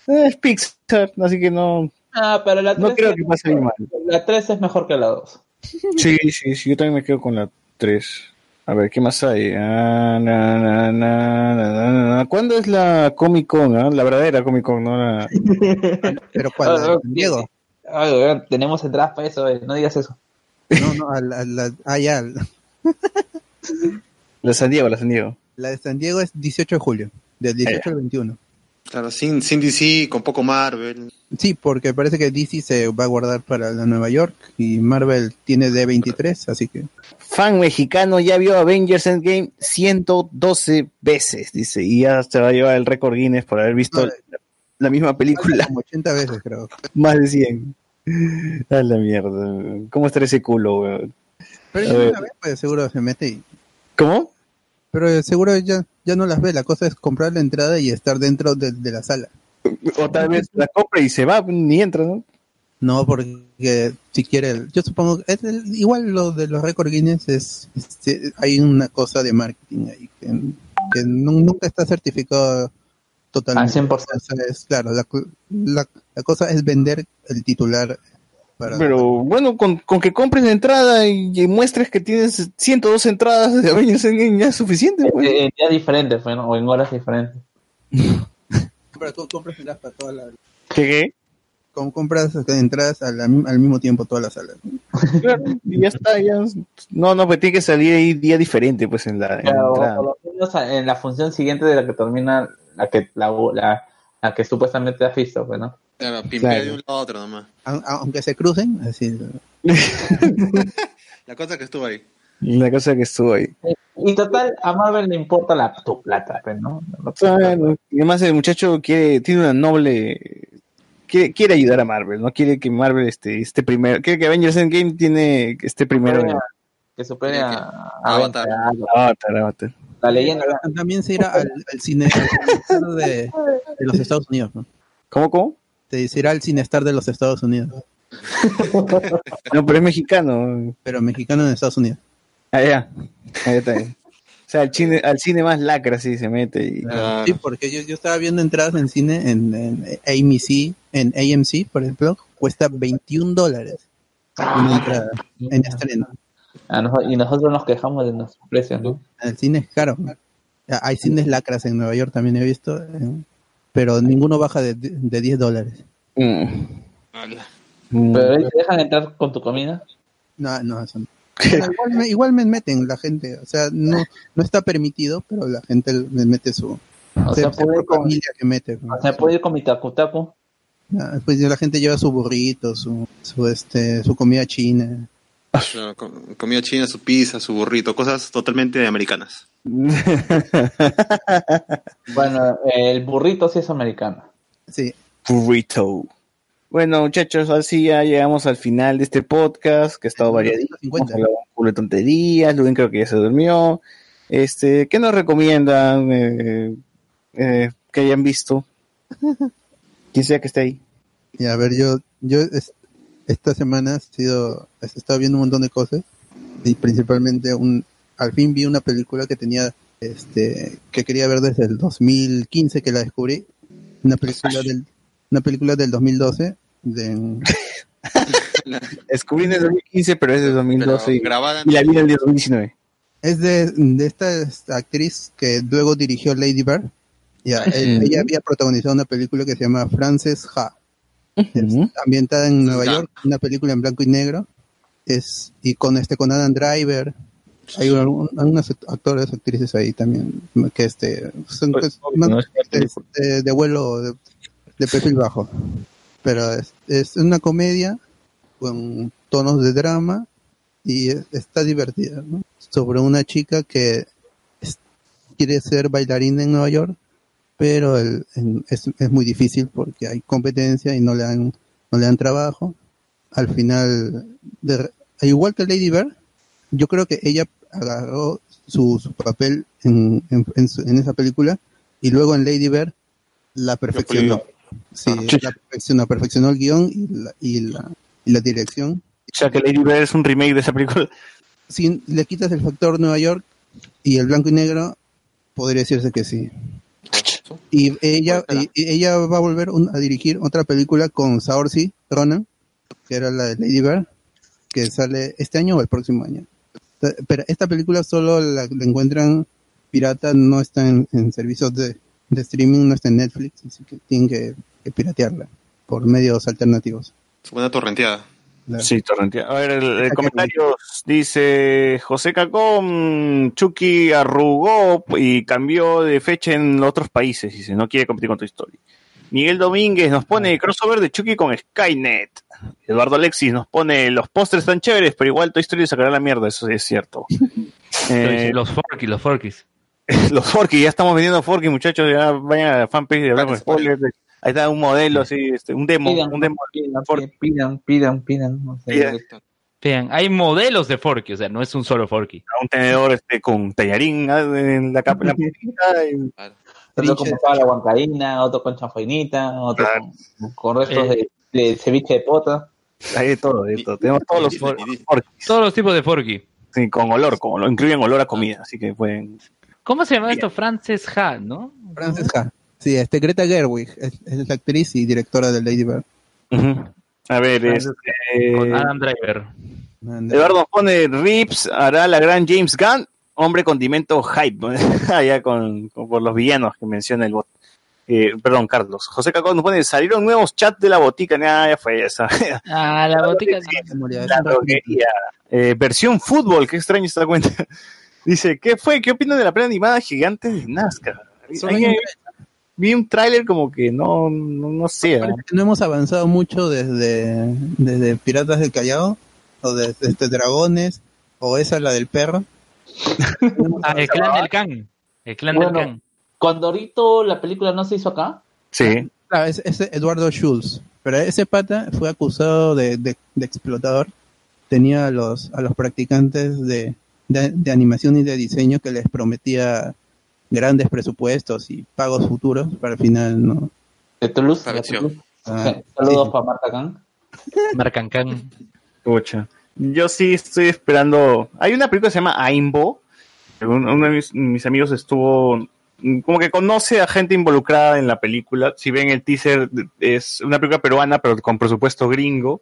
B: Eh, es Pixar, así que no,
E: Ah, pero la 3,
B: no creo que pase bien mal.
E: la 3 es mejor que la 2.
B: Sí, sí, sí, yo también me quedo con la 3. A ver, ¿qué más hay? Ah, na, na, na, na, na, na. ¿Cuándo es la Comic Con? ah? La verdadera Comic Con, ¿no? La...
G: Pero ¿cuál? ¿La de San Diego?
E: Ay, weón, tenemos entradas para eso, eh, no digas eso.
G: No, no, a la, a la- ah, ya, la-
B: la San Diego, la San Diego.
G: la de San Diego es 18 de julio, del 18 al 21.
C: Claro, sin, sin DC, con poco Marvel.
G: Sí, porque parece que DC se va a guardar para la Nueva York y Marvel tiene D23, así que
B: Fan mexicano ya vio Avengers Endgame 112 veces, dice, y ya se va a llevar el récord Guinness por haber visto
G: No,
B: la, la misma película
G: como 80 veces creo.
B: más de 100. A la mierda. ¿Cómo estará ese culo, weón?
G: Pero ya una vez, pues seguro se mete y...
B: ¿Cómo?
G: Pero seguro ya, ya no las ve, la cosa es comprar la entrada y estar dentro de, de la sala.
B: O tal vez la compra y se va, ni entra, ¿no?
G: No, porque si quiere, yo supongo, es el- igual lo de los récord Guinness es, es- hay una cosa de marketing ahí que, que nu- nunca está certificado totalmente.
E: Al 100%.
G: O sea, es, claro, la, la, la cosa es vender el titular para...
B: Pero bueno, con, con que compres la entrada y, y muestres que tienes 102 entradas de Avengers Endgame ya es suficiente, pues.
E: En días diferentes, bueno, o en horas diferentes.
G: Pero tú compras entradas para toda la...
B: ¿Qué, qué?
G: Como compras entradas a la- al mismo tiempo todas las salas.
B: Claro, y ya está, ya. No, no, pues tiene que salir ahí día diferente, pues en la, en la
E: Claro, por lo menos en la función siguiente de la que termina, la que la, la, la que supuestamente has visto, pues, ¿no?
C: Claro, pimpea
G: Claro.
C: de un lado a otro nomás.
G: A- aunque se crucen, así.
C: La cosa que estuvo ahí.
B: La cosa que estuvo ahí.
E: Y total, a Marvel le importa la, tu plata, pues, ¿no?
B: Claro, y además el muchacho quiere, tiene una noble, quiere, quiere ayudar a Marvel, no quiere que Marvel esté, esté primero, quiere que Avengers Endgame tiene, que esté primero
E: Que supere a, a
C: Avatar.
B: Avatar, Avatar.
E: la leyenda.
G: También se irá al, al cine de, de los Estados Unidos. ¿no?
B: ¿Cómo, cómo?
G: Te irá al cinestar de los Estados Unidos,
B: No, pero es mexicano.
G: pero mexicano en Estados Unidos.
B: Ah, ya. Ahí está bien. O sea, al cine, al cine más lacra sí se mete y...
C: Claro.
G: Sí, porque yo, yo estaba viendo entradas en cine en, en AMC, en AMC, por ejemplo, cuesta 21 dólares una entrada en estreno.
E: A noso- y nosotros nos quejamos de nuestros precios, ¿no?
G: El cine es caro. Hay cines lacras en Nueva York también he visto, eh, pero ninguno baja de, de 10 dólares.
B: Mm. Mm.
E: Pero ahí te dejan entrar con tu comida.
G: No, no, eso no. Igual, me, igual me meten la gente, o sea, no, no está permitido, pero la gente le mete su...
E: O sea,
G: se-
E: puedo ir
G: por
E: con,
G: familia que mete. ¿no?
E: o sea, puedo ir con mi tacu tacu.
G: Ah, Pues la gente lleva su burrito, su, su, este, su comida china.
C: Claro, com- comida china, su pizza, su burrito, cosas totalmente americanas.
E: Bueno, el burrito sí es americano.
G: Sí,
B: Burrito. Bueno, muchachos, así ya llegamos al final de este podcast, que ha estado variadito.
G: 50.
B: Hemos hablado un culo de tonterías, Luen creo que ya se durmió. Este, ¿qué nos recomiendan eh, eh, que hayan visto? Quien sea que esté ahí.
G: y a ver, yo, yo es- esta semana he sido, he estado viendo un montón de cosas y principalmente un, al fin vi una película que tenía, este, que quería ver desde el 2015 que la descubrí, una película del, una película del 2012 de,
B: Descubrí en el 2015, pero es de 2012
C: Pero
B: y,
C: grabada
B: y la vi en el 2019.
G: Es de, de esta, actriz que luego dirigió Lady Bird. Ya, eh, ella había protagonizado una película que se llama Frances Ha,
B: Ujú.
G: ambientada en Nueva
C: Ya.
G: York, una película en blanco y negro. Es, y con este con Adam Driver. Hay un- algunos actores, actrices ahí también que este son
B: Pues,
G: más
B: no es una
G: de,
B: película.
G: de- de vuelo de, de perfil bajo. Pero es, es una comedia con tonos de drama y es- está divertida, ¿no? Sobre una chica que es- quiere ser bailarina en Nueva York, pero el- en- es, es muy difícil porque hay competencia y no le dan, no le dan trabajo. Al final, de- igual que Lady Bird, yo creo que ella agarró su, su papel en, en, en su- en esa película y luego en Lady Bird la perfeccionó. Sí,
B: Ah,
G: la perfeccionó, perfeccionó el guion y la, y la, y la dirección.
B: O sea que Lady Bird es un remake de esa película.
G: Si le quitas el factor Nueva York y el blanco y negro, podría decirse que sí. Y ella, y- ella va a volver un- a dirigir otra película con Saoirse Ronan, que era la de Lady Bird, que sale este año o el próximo año. Esta- Pero esta película solo la, la encuentran pirata, no está en, en servicios de, de streaming, no está en Netflix, así que tienen que, que piratearla por medios alternativos.
C: Su buena torrenteada.
B: Sí, torrenteado. A ver, el, comentario dice José Cacón, Chucky arrugó y cambió de fecha en otros países, dice, no quiere competir con tu historia. Miguel Domínguez nos pone crossover de Chucky con Skynet. Eduardo Alexis nos pone los pósters tan chéveres, pero igual Toy Story sacará la mierda, eso sí es cierto. Eh,
D: los Forky, los Forkies.
B: los Forky, ya estamos vendiendo Forky, muchachos, ya vayan a la fanpage de hablar con
C: Vale,
B: spoilers. Ahí está un modelo así, este, un demo,
E: Pidan,
B: un demo.
E: pidan,
B: Forky.
E: pidan, pidan, pidan. no sé.
B: Pidan.
D: Vean, hay modelos de Forky, o sea, no es un solo Forky.
B: un tenedor este con tallarín ah, en la capa en la
E: Otro con la huancaína, otro con chanfainita, otro
B: Claro.
E: con, con restos
D: Eh.
E: de, de ceviche de pota.
B: hay de todo, de todo. Tenemos todos los
C: Disney,
B: for-
C: Disney.
B: forks,
D: Todos los tipos de Forky.
B: sí, con olor, con olor, incluyen olor a comida, así que pueden.
D: ¿Cómo se llama esto? Frances Ha, ¿no?
G: Frances Ha. Sí, este Greta Gerwig es, es la actriz y directora de Lady Bird.
B: A ver, este,
D: Con Adam Driver.
B: Eduardo nos pone Rips hará la gran James Gunn, hombre condimento hype, allá con, con- por los villanos que menciona el bot. Eh, perdón, Carlos. José Cacón nos pone, salieron nuevos chats de la botica. Nah, ya fue esa.
D: Ah, la botica.
B: La droguería. Eh, versión fútbol, qué extraño esta cuenta. Dice, ¿qué fue? ¿Qué opinan de la pelea animada Gigantes de Nazca? ¿Alguien,
G: hay-
B: vi un tráiler como que no, no, no sé. ¿ah?
G: No hemos avanzado mucho desde, desde Piratas del Callao, o desde este, Dragones, o esa la del perro.
D: Ah, el clan del Can. El clan
E: Bueno.
D: del Can.
E: Condorito, la película no se hizo acá.
B: Sí.
G: Claro, es, es Eduardo Schultz. Pero ese pata fue acusado de, de- de explotador. Tenía a los, a los practicantes de, de- de animación y de diseño que les prometía grandes presupuestos y pagos futuros, para al final no.
E: De Toulouse.
G: Ah,
E: Sí, Saludos
G: sí.
E: para Marta Khan.
D: Marcancan.
B: Pucha. Yo sí estoy esperando. Hay una película que se llama Aimbo. Un- Uno de mis, mis amigos estuvo. Como que conoce a gente involucrada en la película. Si ven el teaser, es una película peruana, pero con presupuesto gringo.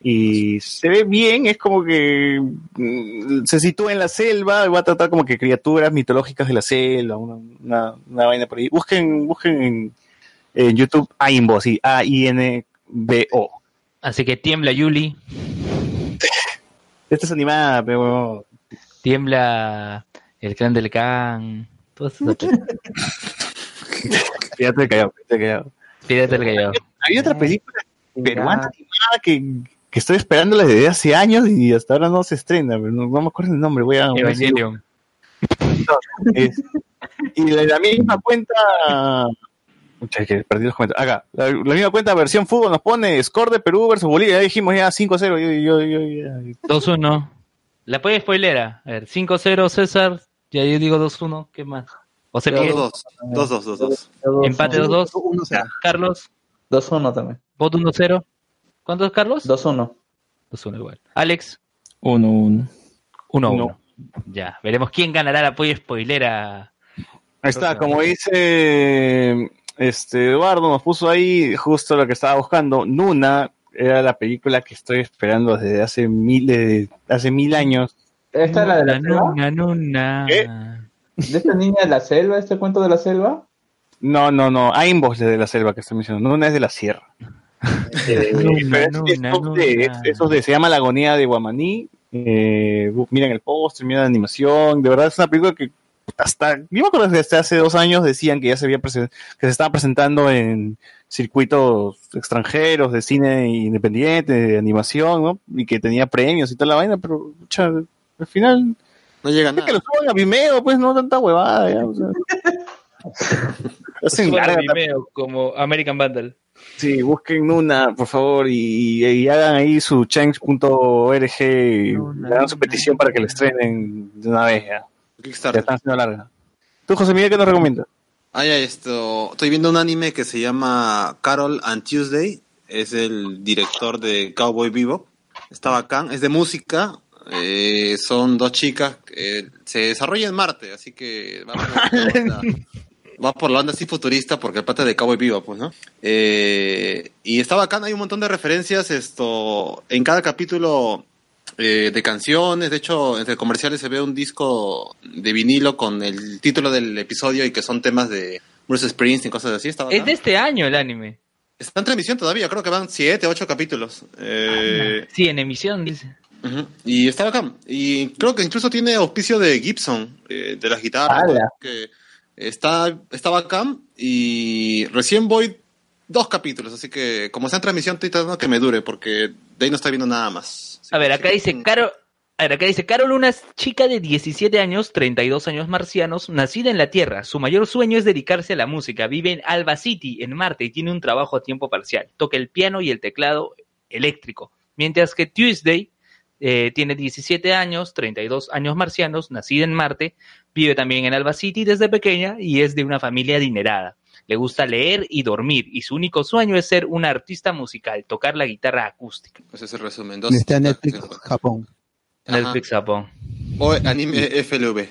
B: Y se ve bien, es como que mm, se sitúa en la selva, y va a tratar como que criaturas mitológicas de la selva, una, una, una vaina por ahí. Busquen, busquen en, en YouTube Aimbo, sí, A-I-N-B-O.
D: Así que tiembla Yuli,
B: Esta es animada, pero
D: tiembla el clan del Can.
B: Callado, fíjate callado.
D: Pírate del Callao.
B: Hay otra película peruana animada que, que estoy esperándola desde hace años y hasta ahora no se estrena, pero no, no me acuerdo el nombre, voy a...
D: Evangelion.
B: es- y de la misma cuenta... Que perdí los comentarios. Acá, la, la misma cuenta versión fútbol nos pone score de Perú versus Bolivia, ya dijimos ya 5-0, yo, yo, yo, ya-
D: 2-1. La puede spoilera. A ver, 5-0 César. Ya yo digo 2-1. ¿Qué más? José Miguel.
C: 2-2. 2-2, 2-2.
D: Empate 2-2.
G: Uno se-
D: Carlos.
E: 2-1 también.
D: Voto 1-0. ¿Cuántos, Carlos?
E: 2-1.
D: 2-1 igual. Alex.
H: 1-1.
D: 1-1. Ya, veremos quién ganará la apoyo spoilera.
B: Ahí está, como dice este Eduardo, nos puso ahí justo lo que estaba buscando. Nuna era la película que estoy esperando desde hace mil, de- hace mil años.
E: ¿Esta es la de la selva?
D: Nuna, nuna.
B: ¿Qué?
E: ¿De esta niña de la selva? ¿Este cuento de la selva?
B: No, no, no, Aimbos de la selva que estoy mencionando, Nuna es de la sierra. Eh,
D: Nuna,
B: pero es-
D: nuna,
B: esos de-
D: nuna.
B: esos de- se llama La agonía de Guamaní. Eh, miren el póster, miren la animación. De verdad es una película que hasta, yo me acuerdo que hasta hace dos años decían que ya se había que se estaba presentando en circuitos extranjeros de cine independiente, de animación, ¿no? Y que tenía premios y toda la vaina, pero pucha, al final
C: No llega
B: es que
C: nada.
B: lo suban a Vimeo, pues no tanta huevada, ya, o sea. Hacen
D: Suena
B: larga
D: Vimeo, como American Vandal.
B: Sí, busquen una, por favor, y, y hagan ahí su change.org y hagan su petición para que la estrenen de una vez ya. Ya
C: Kickstarter.
B: están haciendo larga. Tú, José Miguel, ¿qué nos recomiendas?
C: Ah, ya, esto. Estoy viendo un anime que se llama Carol and Tuesday. Es el director de Cowboy Bebop. Está bacán. Es de música. eh, son dos chicas. que se desarrolla en Marte, así que va por la onda, va por la onda así futurista porque el pata de Cowboy Bebop, pues, ¿no? Eh, y está bacán. Hay un montón de referencias. Esto en cada capítulo eh, de canciones. De hecho, entre comerciales se ve un disco de vinilo con el título del episodio y que son temas de Bruce Springsteen, cosas así. Está, bacán.
D: Es de este año el anime.
C: Está en transmisión todavía, creo que van 7, 8 capítulos. Eh,
D: Sí, en emisión, dice.
C: Y está bacán. Y creo que incluso tiene auspicio de Gibson, eh, de las guitarras. Que está, está bacán. Y recién voy dos capítulos, así que como está en transmisión estoy tratando que me dure, porque de ahí no está viendo nada más.
D: A ver, acá dice Caro. A ver, acá dice Carol, una chica de 17 años, 32 años marcianos, nacida en la Tierra. Su mayor sueño es dedicarse a la música. Vive en Alba City, en Marte, y tiene un trabajo a tiempo parcial. Toca el piano y el teclado eléctrico. Mientras que Tuesday eh, tiene 17 años, 32 años marcianos, nacida en Marte, vive también en Alba City desde pequeña y es de una familia adinerada. Le gusta leer y dormir, y su único sueño es ser una artista musical, tocar la guitarra acústica.
C: Pues ese es el resumen. Dos
G: Está en Netflix Japón.
C: Ajá.
D: Netflix Japón.
C: O anime FLV.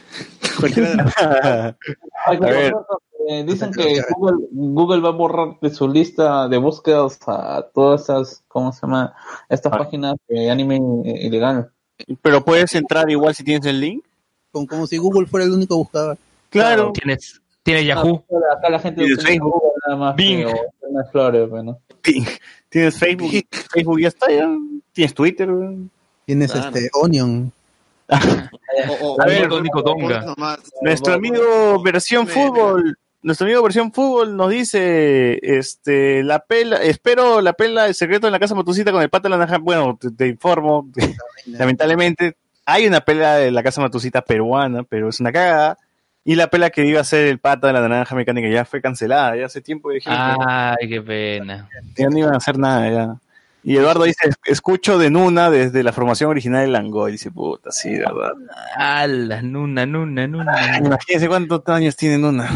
B: Ver.
E: eh, dicen que Google, Google va a borrar de su lista de búsquedas a todas esas, ¿cómo se llama? Estas
B: Ah.
E: páginas de anime ilegal.
B: Pero puedes entrar igual si tienes el link.
G: Como, como si Google fuera el único buscador.
B: Claro.
D: Tienes, tienes Yahoo.
E: Ah, Acá la gente utiliza
B: Facebook.
E: Google nada más.
D: Bing.
E: Explorer, pues, ¿no?
B: Tienes Facebook. Facebook ya está, ya. Tienes Twitter.
G: Tienes
C: Claro.
G: este Onion.
C: O- o-
B: A
C: o-
B: ver,
C: o-
D: Nico
C: o-
D: Donga.
C: nomás.
B: Nuestro amigo versión
C: me-
B: fútbol nuestro amigo versión fútbol nos dice, este, la pela, espero la pela de secreto en la casa Matucita con el pata de la naranja. Bueno, te, te informo, lamentablemente hay una pela de la casa Matucita peruana, pero es una cagada. Y la pela que iba a ser el pata de la naranja mecánica ya fue cancelada, ya hace tiempo que-
D: Ay, qué pena.
B: ya no iban a hacer nada ya. Y Eduardo dice, escucho de Nuna desde la formación original de Langoy. Dice, puta, sí, de verdad.
D: Ala, nuna, nuna, nuna.
B: Imagínense cuántos años tiene Nuna.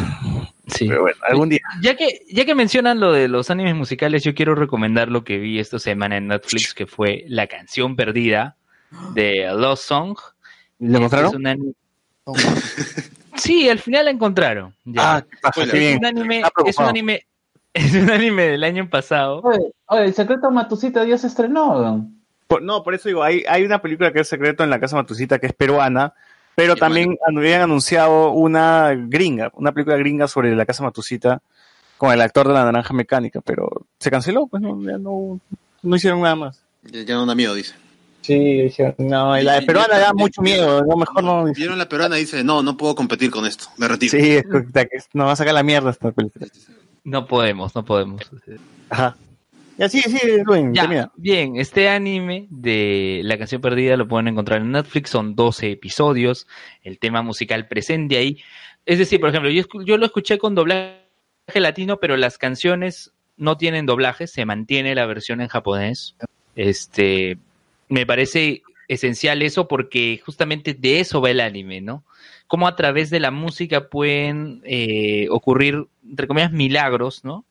D: Sí.
B: Pero bueno, algún día.
D: Ya que, ya que mencionan lo de los animes musicales, yo quiero recomendar lo que vi esta semana en Netflix, que fue La canción perdida de Lost Song.
B: ¿Le mostraron?
D: Es un ani- Sí, al final la encontraron. Ya.
B: Ah, pasa, qué
D: es,
B: bien.
D: un anime, es un anime, es un anime del año pasado.
E: Oye, oye, el secreto Matucita ya se estrenó.
B: Por- no, por eso digo, hay, hay una película que es secreto en la casa Matucita que es peruana, pero también habían anunciado una gringa, una película gringa sobre la casa Matucita con el actor de la naranja mecánica, pero se canceló, pues no, ya no, no hicieron nada más.
C: Ya, ya no da miedo, dice.
B: Sí, no, y la de peruana da mucho miedo, no, mejor no.
C: Vieron la peruana y dice, no, no puedo competir con esto, me retiro.
B: Sí, es que- que no va a sacar la mierda esta película.
D: No podemos, no podemos.
B: Ajá. Ya sí, sí, Rubén,
D: Ya,
B: termina.
D: bien, este anime de La canción perdida lo pueden encontrar en Netflix, son 12 episodios, el tema musical presente ahí. Es decir, por ejemplo, yo, escu- yo lo escuché con doblaje latino, pero las canciones no tienen doblaje, se mantiene la versión en japonés. Este, me parece esencial eso porque justamente de eso va el anime, ¿no? Cómo a través de la música pueden eh, ocurrir, entre comillas, milagros, ¿no?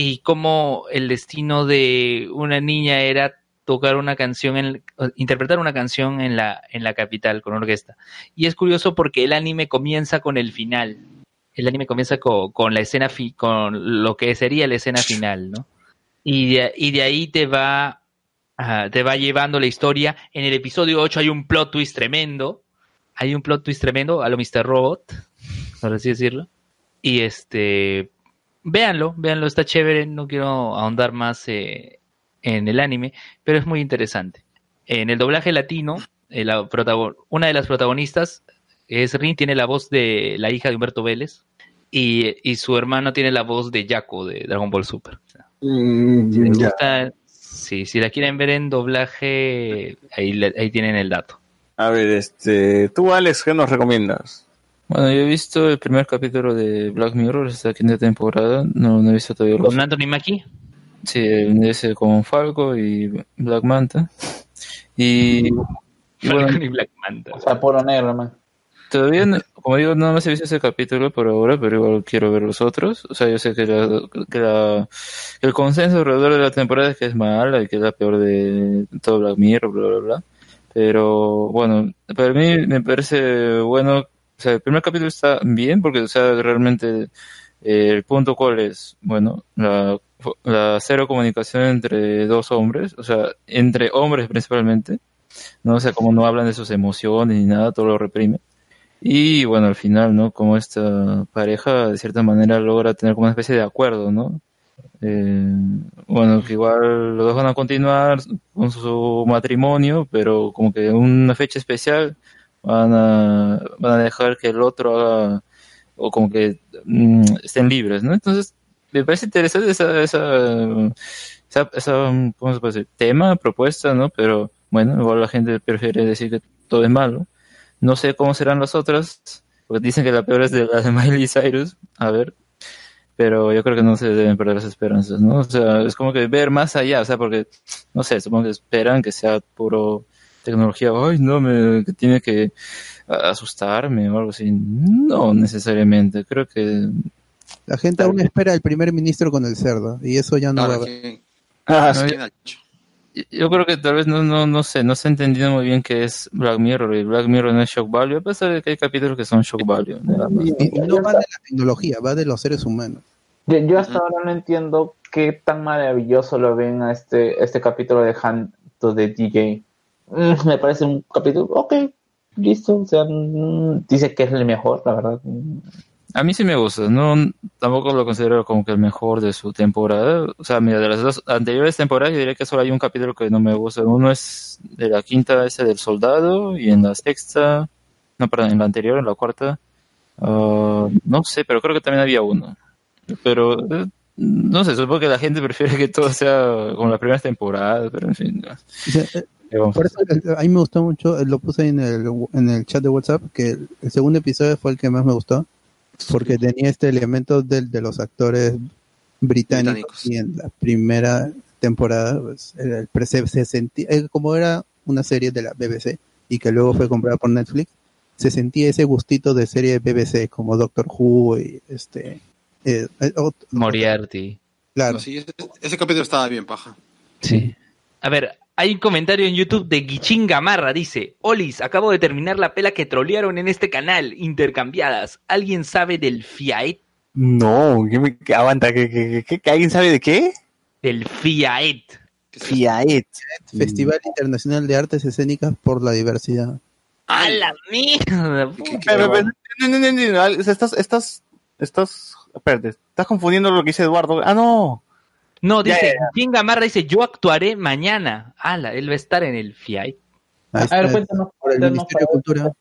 D: y cómo el destino de una niña era tocar una canción, en, interpretar una canción en la, en la capital con orquesta. Y es curioso porque el anime comienza con el final. El anime comienza co- con, la escena, fi- con lo que sería la escena final, ¿no? Y de, y de ahí te va, ah, te va llevando la historia. En el episodio 8 hay un plot twist tremendo. Hay un plot twist tremendo a lo Mr. Robot, por así decirlo. Y este, véanlo, véanlo, está chévere, no quiero ahondar más eh, en el anime, pero es muy interesante. En el doblaje latino, eh, la una de las protagonistas es Rin, tiene la voz de la hija de Humberto Vélez, y, y su hermano tiene la voz de Jaco de Dragon Ball Super. Si les gusta, sí, si la quieren ver en doblaje, ahí, le- ahí tienen el dato.
B: A ver, este, tú Alex, ¿qué nos recomiendas?
H: Bueno, yo he visto el primer capítulo de Black Mirror, esta quinta temporada. No, no he visto todavía los
D: Con Anthony Mackie,
H: Sí, ese con Falco y Black Manta. Y, y bueno,
D: y Black Manta.
E: O sea, puro negro, man.
H: Todavía, no- como digo, no más he visto ese capítulo por ahora, pero igual quiero ver los otros. O sea, yo sé que, la- que la- que el consenso alrededor de la temporada es que es mala y que es la peor de todo Black Mirror, bla, bla, bla. Pero bueno, para mí me parece bueno. O sea, el primer capítulo está bien porque, o sea, realmente eh, el punto cuál es, bueno, la, la cero comunicación entre dos hombres, o sea, entre hombres principalmente, ¿no? O sea, como no hablan de sus emociones ni nada, todo lo reprime. Y bueno, al final, ¿no? Como esta pareja de cierta manera logra tener como una especie de acuerdo, ¿no? Eh, bueno, que igual los dos van a continuar con su matrimonio, pero como que en una fecha especial van a, van a dejar que el otro haga, o como que mm, estén libres, ¿no? Entonces, me parece interesante esa, esa, esa, esa, ¿cómo se puede decir? Tema, propuesta, ¿no? Pero bueno, igual la gente prefiere decir que todo es malo. No sé cómo serán las otras, porque dicen que la peor es de la de Miley Cyrus. A ver, pero yo creo que no se deben perder las esperanzas, ¿no? O sea, es como que ver más allá, o sea, porque, no sé, supongo que esperan que sea puro tecnología, ay, no, me que tiene que asustarme o algo así. No necesariamente, creo que...
G: La gente aún espera al primer ministro con el cerdo, y eso ya no va a haber.
C: ¿quién-
B: Ah,
H: no,
C: quién ha hecho?
H: Yo creo que tal vez no, no, no sé, no se ha entendido muy bien qué es Black Mirror y Black Mirror no es Shock Value, a pesar de que hay capítulos que son Shock Value. nada más.
G: Y- y no va de la tecnología, va de los seres humanos.
E: Yo, yo hasta ahora no entiendo qué tan maravilloso lo ven a este, este capítulo de Hunt to the DJ. Mm, me parece un capítulo, ok, listo. O sea, mm, dice que es el mejor, la verdad.
H: A mí sí me gusta, no tampoco lo considero como que el mejor de su temporada. O sea, mira, de las dos anteriores temporadas yo diría que solo hay un capítulo que no me gusta. Uno es de la quinta, ese del soldado, y en la sexta, no, perdón, en la anterior, en la cuarta, Ah, no sé, pero creo que también había uno. Pero eh, no sé, supongo que la gente prefiere que todo sea como las primeras temporadas, pero en fin. no.
G: Eh,
H: ¿Qué vamos a
G: por eso eh, a mí me gustó mucho, lo puse en el, en el chat de WhatsApp, que el segundo episodio fue el que más me gustó, porque tenía este elemento del, de los actores británicos,
C: Británicos.
G: y en la primera temporada, pues, era el, pre- se, se sentía, eh, como era una serie de la BBC y que luego fue comprada por Netflix, se sentía ese gustito de serie de BBC como Doctor Who y este... eh, eh,
D: Moriarty.
G: claro.
C: No, sí, ese, ese capítulo estaba bien, paja.
D: Sí. A ver, hay un comentario en YouTube de Guichín Gamarra. Dice, Olis, acabo de terminar la pela que trolearon en este canal, intercambiadas. ¿Alguien sabe del FIAET?
B: No, ¿qué me, qué- aguanta, ¿qué, qué, qué- qué- alguien sabe de qué?
D: Del FIAET.
C: ¿Qué es eso?
B: FIAET.
G: Festival Internacional de Artes Escénicas por la Diversidad.
D: ¡A la mierda!
C: ¿Qué- qué-
B: Pero, pero, no, no, no, no, no, o sea, estás, estás, estás, espérate, estás confundiendo lo que dice Eduardo. Ah, no.
D: No, dice,
B: ya,
D: Guichín Gamarra dice, yo actuaré mañana. ¡Hala! Él va a estar en el.
G: Ahí
E: A ver, cuéntanos,
G: por el
E: cuéntanos,
G: Ministerio de Cultura.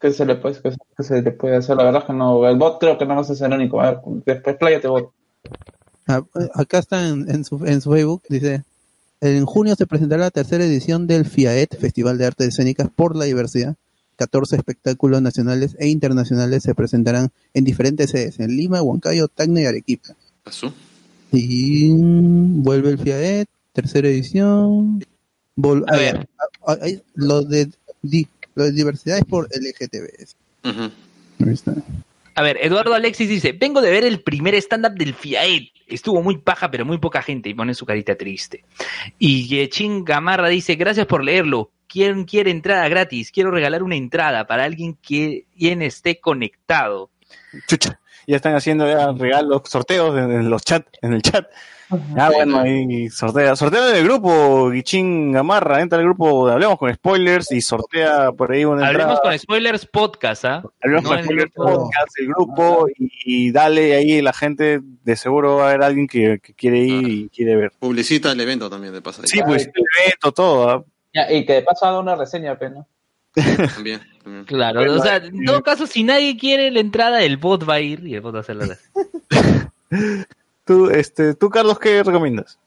E: ¿Qué se le puede, qué, qué se le puede hacer? La verdad es que no, el bot creo que no vas a ser el único. A ver, después pláyate bot.
G: Ah, acá está en, en su, en su Facebook, dice, en junio se presentará la tercera edición del FIAET, Festival de Artes Escénicas por la Diversidad. 14 espectáculos nacionales e internacionales se presentarán en diferentes sedes, en Lima, Huancayo, Tacna y Arequipa.
C: pasó?
G: Y vuelve el FIAET, tercera edición. Vol-
D: A ver.
G: ahí, lo, de, di- lo de diversidad es por LGTB.
C: Ujú.
G: Ahí está.
D: A ver, Eduardo Alexis dice, vengo de ver el primer stand-up del FIAET. Estuvo muy paja, pero muy poca gente. Y pone su carita triste. Y Yechin Gamarra dice, gracias por leerlo. ¿Quién quiere entrada gratis? Quiero regalar una entrada para alguien que quien esté conectado.
B: Chucha. Ya están haciendo ya regalos, sorteos en, en los chats, en el chat. Ah, bueno, ahí sortea. Sortea en el grupo, Guichín Gamarra, entra al grupo, hablemos con spoilers y sortea por ahí una
D: Hablemos
B: entrada.
D: con spoilers podcast, ¿ah?
B: Hablemos
D: No
B: con spoilers podcast, el grupo, y, y dale ahí la gente, de seguro va a haber alguien que, que quiere ir y quiere ver.
C: Publicita el evento también, de paso.
B: Sí, pues el evento, todo. ¿ah?
E: Ya, y que de paso haga una reseña, pero ¿no?
C: También. también.
D: Claro,
B: Bueno,
D: o sea, en todo caso, si nadie quiere la entrada, el bot va a ir y el bot va a hacer la
B: Tú, este, tú, Carlos, ¿qué recomiendas?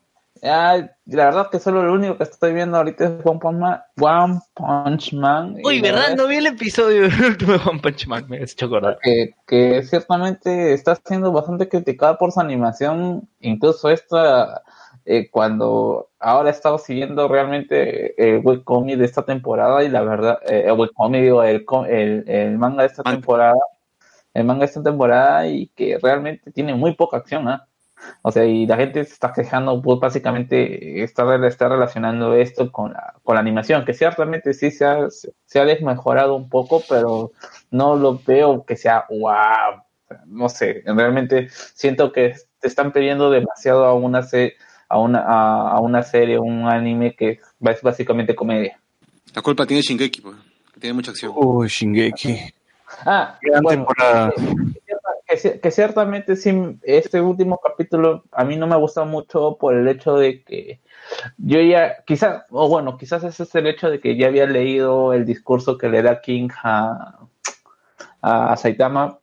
E: Ya, la verdad es que solo lo único que estoy viendo ahorita es One Punch Man. One Punch Man
D: Uy, ¿verdad? No vi el episodio del último de One Punch Man, me has hecho acordar.
E: que, que ciertamente está siendo bastante criticada por su animación, incluso esta, eh, cuando ahora he estado siguiendo realmente el webcomic de esta temporada y la verdad, eh, el webcomic, digo, el, el, el manga de esta temporada, el manga de esta temporada y que realmente tiene muy poca acción, ¿ah? O sea, y la gente se está quejando, pues básicamente está, está relacionando esto con la, con la animación, que ciertamente sí se ha, se ha desmejorado un poco, pero no lo veo que sea wow. No sé, realmente siento que te están pidiendo demasiado a una, a una, a, a una serie, un anime que es básicamente comedia.
C: La culpa tiene Shingeki, pues. Que tiene mucha acción.
B: Uy, Shingeki.
E: Ah,
B: Gran
E: bueno,
B: temporada.
E: que, que ciertamente sí, este último capítulo a mí no me ha gustado mucho por el hecho de que yo ya, quizás, o bueno, quizás ese es el hecho de que ya había leído el discurso que le da King a, a Saitama.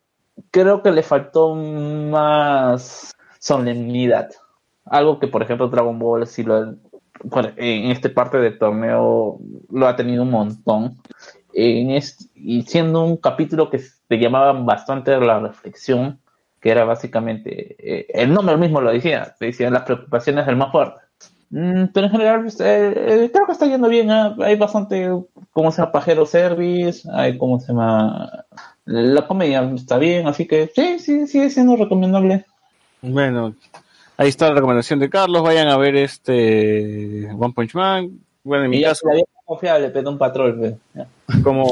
E: Creo que le faltó más solemnidad. Algo que, por ejemplo, Dragon Ball sí lo, bueno, en esta parte del torneo lo ha tenido un montón. En est- y siendo un capítulo que te llamaba bastante la reflexión, que era básicamente, eh, el nombre mismo lo decía, te decía las preocupaciones del más fuerte. Mm, pero en general, pues, eh, eh, creo que está yendo bien. ¿ah? Hay bastante, ¿cómo se llama? Pajero Service, hay, ¿cómo se llama? La comedia está bien, así que sí, sí, sigue siendo recomendable.
B: Bueno, ahí está la recomendación de Carlos. Vayan a ver este One Punch Man. Bueno, en mi
E: Y ya
B: caso,
E: confiable, pero un patrón. pues,
B: como,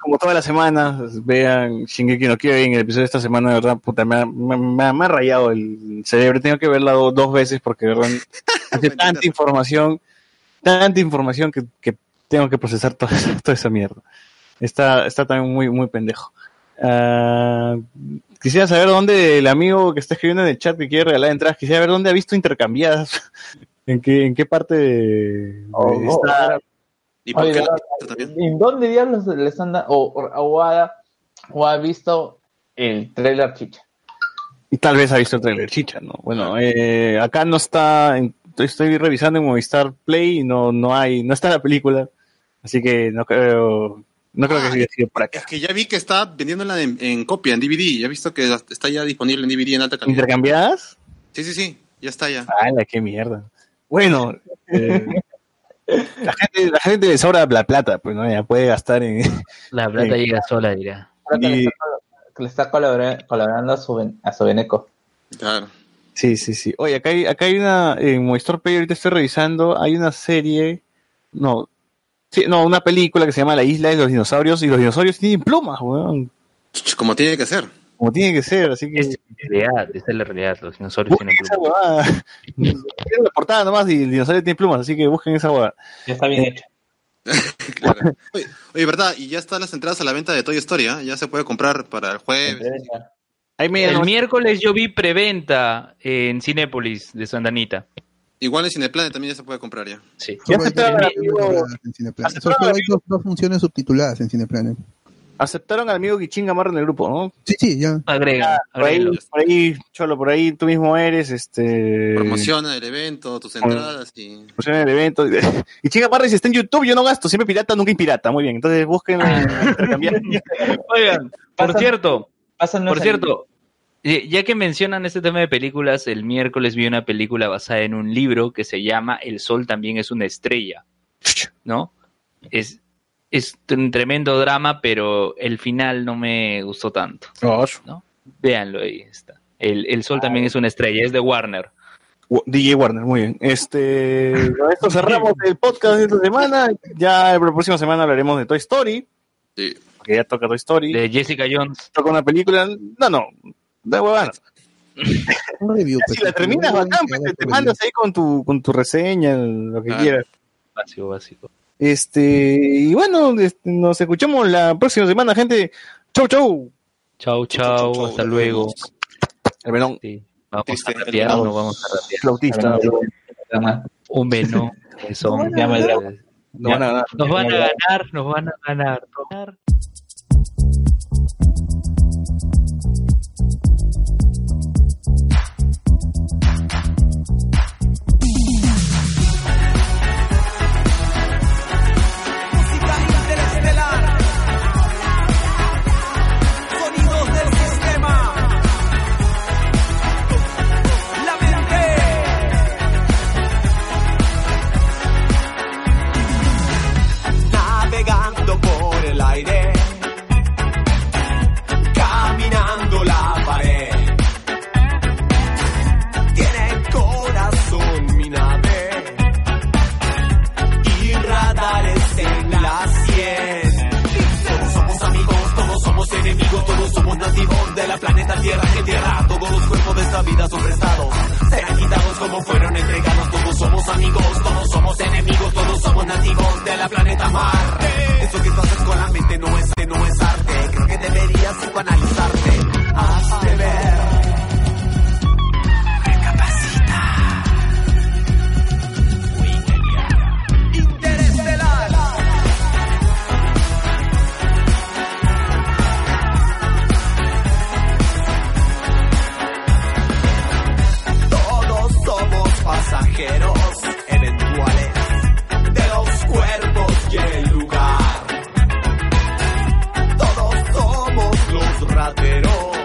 B: como todas las semanas, vean Shingeki no Kyojin. El episodio de esta semana, de verdad, puta, me ha, me, me ha- me ha rayado el cerebro. Tengo que verla do- dos veces porque, de verdad, hace tanta información, tanta información que, que tengo que procesar toda, esa- toda esa mierda. Está, está también muy, muy pendejo. Ah, quisiera saber dónde el amigo que está escribiendo en el chat que quiere regalar entradas, quisiera ver dónde ha visto intercambiadas. ¿En qué, en qué parte de-
E: Oh, oh,
B: está?
C: ¿Y por
E: Oye,
C: qué la también?
E: ¿En dónde diablos les anda o, o, o ha, o ha visto El trailer chicha.
B: Y tal vez ha visto el trailer chicha, ¿no? Bueno, eh, acá no está, estoy revisando en Movistar Play y no, no hay, no está la película, así que no creo, no creo que haya sido por acá.
C: Es que ya vi que está vendiéndola en, en copia, en DVD. Ya he visto que está ya disponible en DVD en alta calidad.
B: ¿Intercambiadas?
C: Sí, sí, sí. Ya está ya.
B: ¡Hala, qué mierda! Bueno, eh, la, gente, la gente le sobra la plata, pues no, ya puede gastar en...
H: La plata
B: Sí.
H: llega sola, dirá.
E: Le
B: Y-
E: está, le está colabora- colaborando a su, a su Beneco.
C: Claro.
B: Sí, sí, sí. Oye, acá hay, acá hay una, en Movistar Play, ahorita estoy revisando, hay una serie, no, sí, no, una película que se llama La Isla de los Dinosaurios, y los dinosaurios tienen plumas, weón,
C: Como tiene que ser.
B: como tiene que ser, así que...
H: Es realidad, esa es la realidad. Los dinosaurios
B: Busquen
H: tienen
B: esa
H: plumas.
B: huevada. Tiene la portada nomás y el dinosaurio tiene plumas, así que busquen esa huevada.
E: Ya está bien hecho.
C: Claro. Oye, oye, ¿verdad? Y ya están las entradas a la venta de Toy Story, ¿ah? Ya se puede comprar para el jueves.
B: Ahí me
D: El miércoles yo vi preventa en Cinépolis de Santa Anita.
C: Igual en Cineplanet también ya se puede comprar ya.
D: Sí.
B: Ya amigo,
G: subtituladas en Cineplanet.
B: aceptaron
G: Solo hay dos, dos funciones subtituladas en Cineplanet.
B: aceptaron al amigo Guichín Gamarra en el grupo, ¿no?
G: Sí, sí, ya.
D: Agrega,
B: Por ahí,
D: agrégalo.
B: por ahí, Cholo, por ahí tú mismo eres, este...
C: Promociona el evento, tus entradas y...
B: promociona el evento. Y Chinga Gamarra dice, está en YouTube, yo no gasto, siempre pirata, nunca impirata. Muy bien, entonces busquen intercambiar.
D: Oigan, por cierto, por cierto, ya que mencionan este tema de películas, el miércoles vi una película basada en un libro que se llama El Sol también es una estrella, ¿no? Es, es un tremendo drama, pero el final no me gustó tanto. ¿no? Véanlo ahí está. El, el Sol también es una estrella, es de Warner.
B: Wa- DJ Warner, muy bien. Este, con esto cerramos el podcast de esta semana. Ya la próxima semana hablaremos de Toy Story,
C: Sí.
B: porque ya toca Toy Story.
D: De Jessica Jones.
B: Toca una película, no, no,
G: Un review.
B: Si la terminas bacán, pues, te, mandas ahí con tu, con tu reseña, lo que quieras.
D: Básico, básico.
B: Este, y bueno, este, nos escuchamos la próxima semana, gente. Chau, chau.
D: Chau, chau,
C: chau,
D: hasta
C: nos
D: luego.
B: El melón
D: Sí, vamos a rapear, no vamos a rapear.
B: flautista.
D: Un menú. Son,
E: Ya me la-
B: No van a ganar.
D: Nos van a ganar, nos van a ganar.
F: Esta vida son prestados, serán quitados como fueron entregados. Todos somos amigos, todos somos enemigos, todos somos nativos de la planeta Mar. Eso que tú haces con la mente no es, no es arte. Creo que deberías psicoanalizarte. Hazte ver. Rateros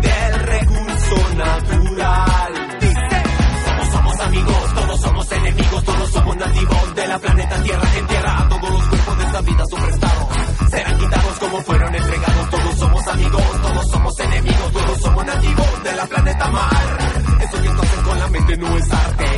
F: del recurso natural. Dice, todos somos amigos, todos somos enemigos, todos somos nativos de la planeta Tierra en tierra. Todos los cuerpos de esta vida son prestados, serán quitados como fueron entregados. Todos somos amigos, todos somos enemigos, todos somos nativos de la planeta Mar. Eso que tú haces con la mente no es arte.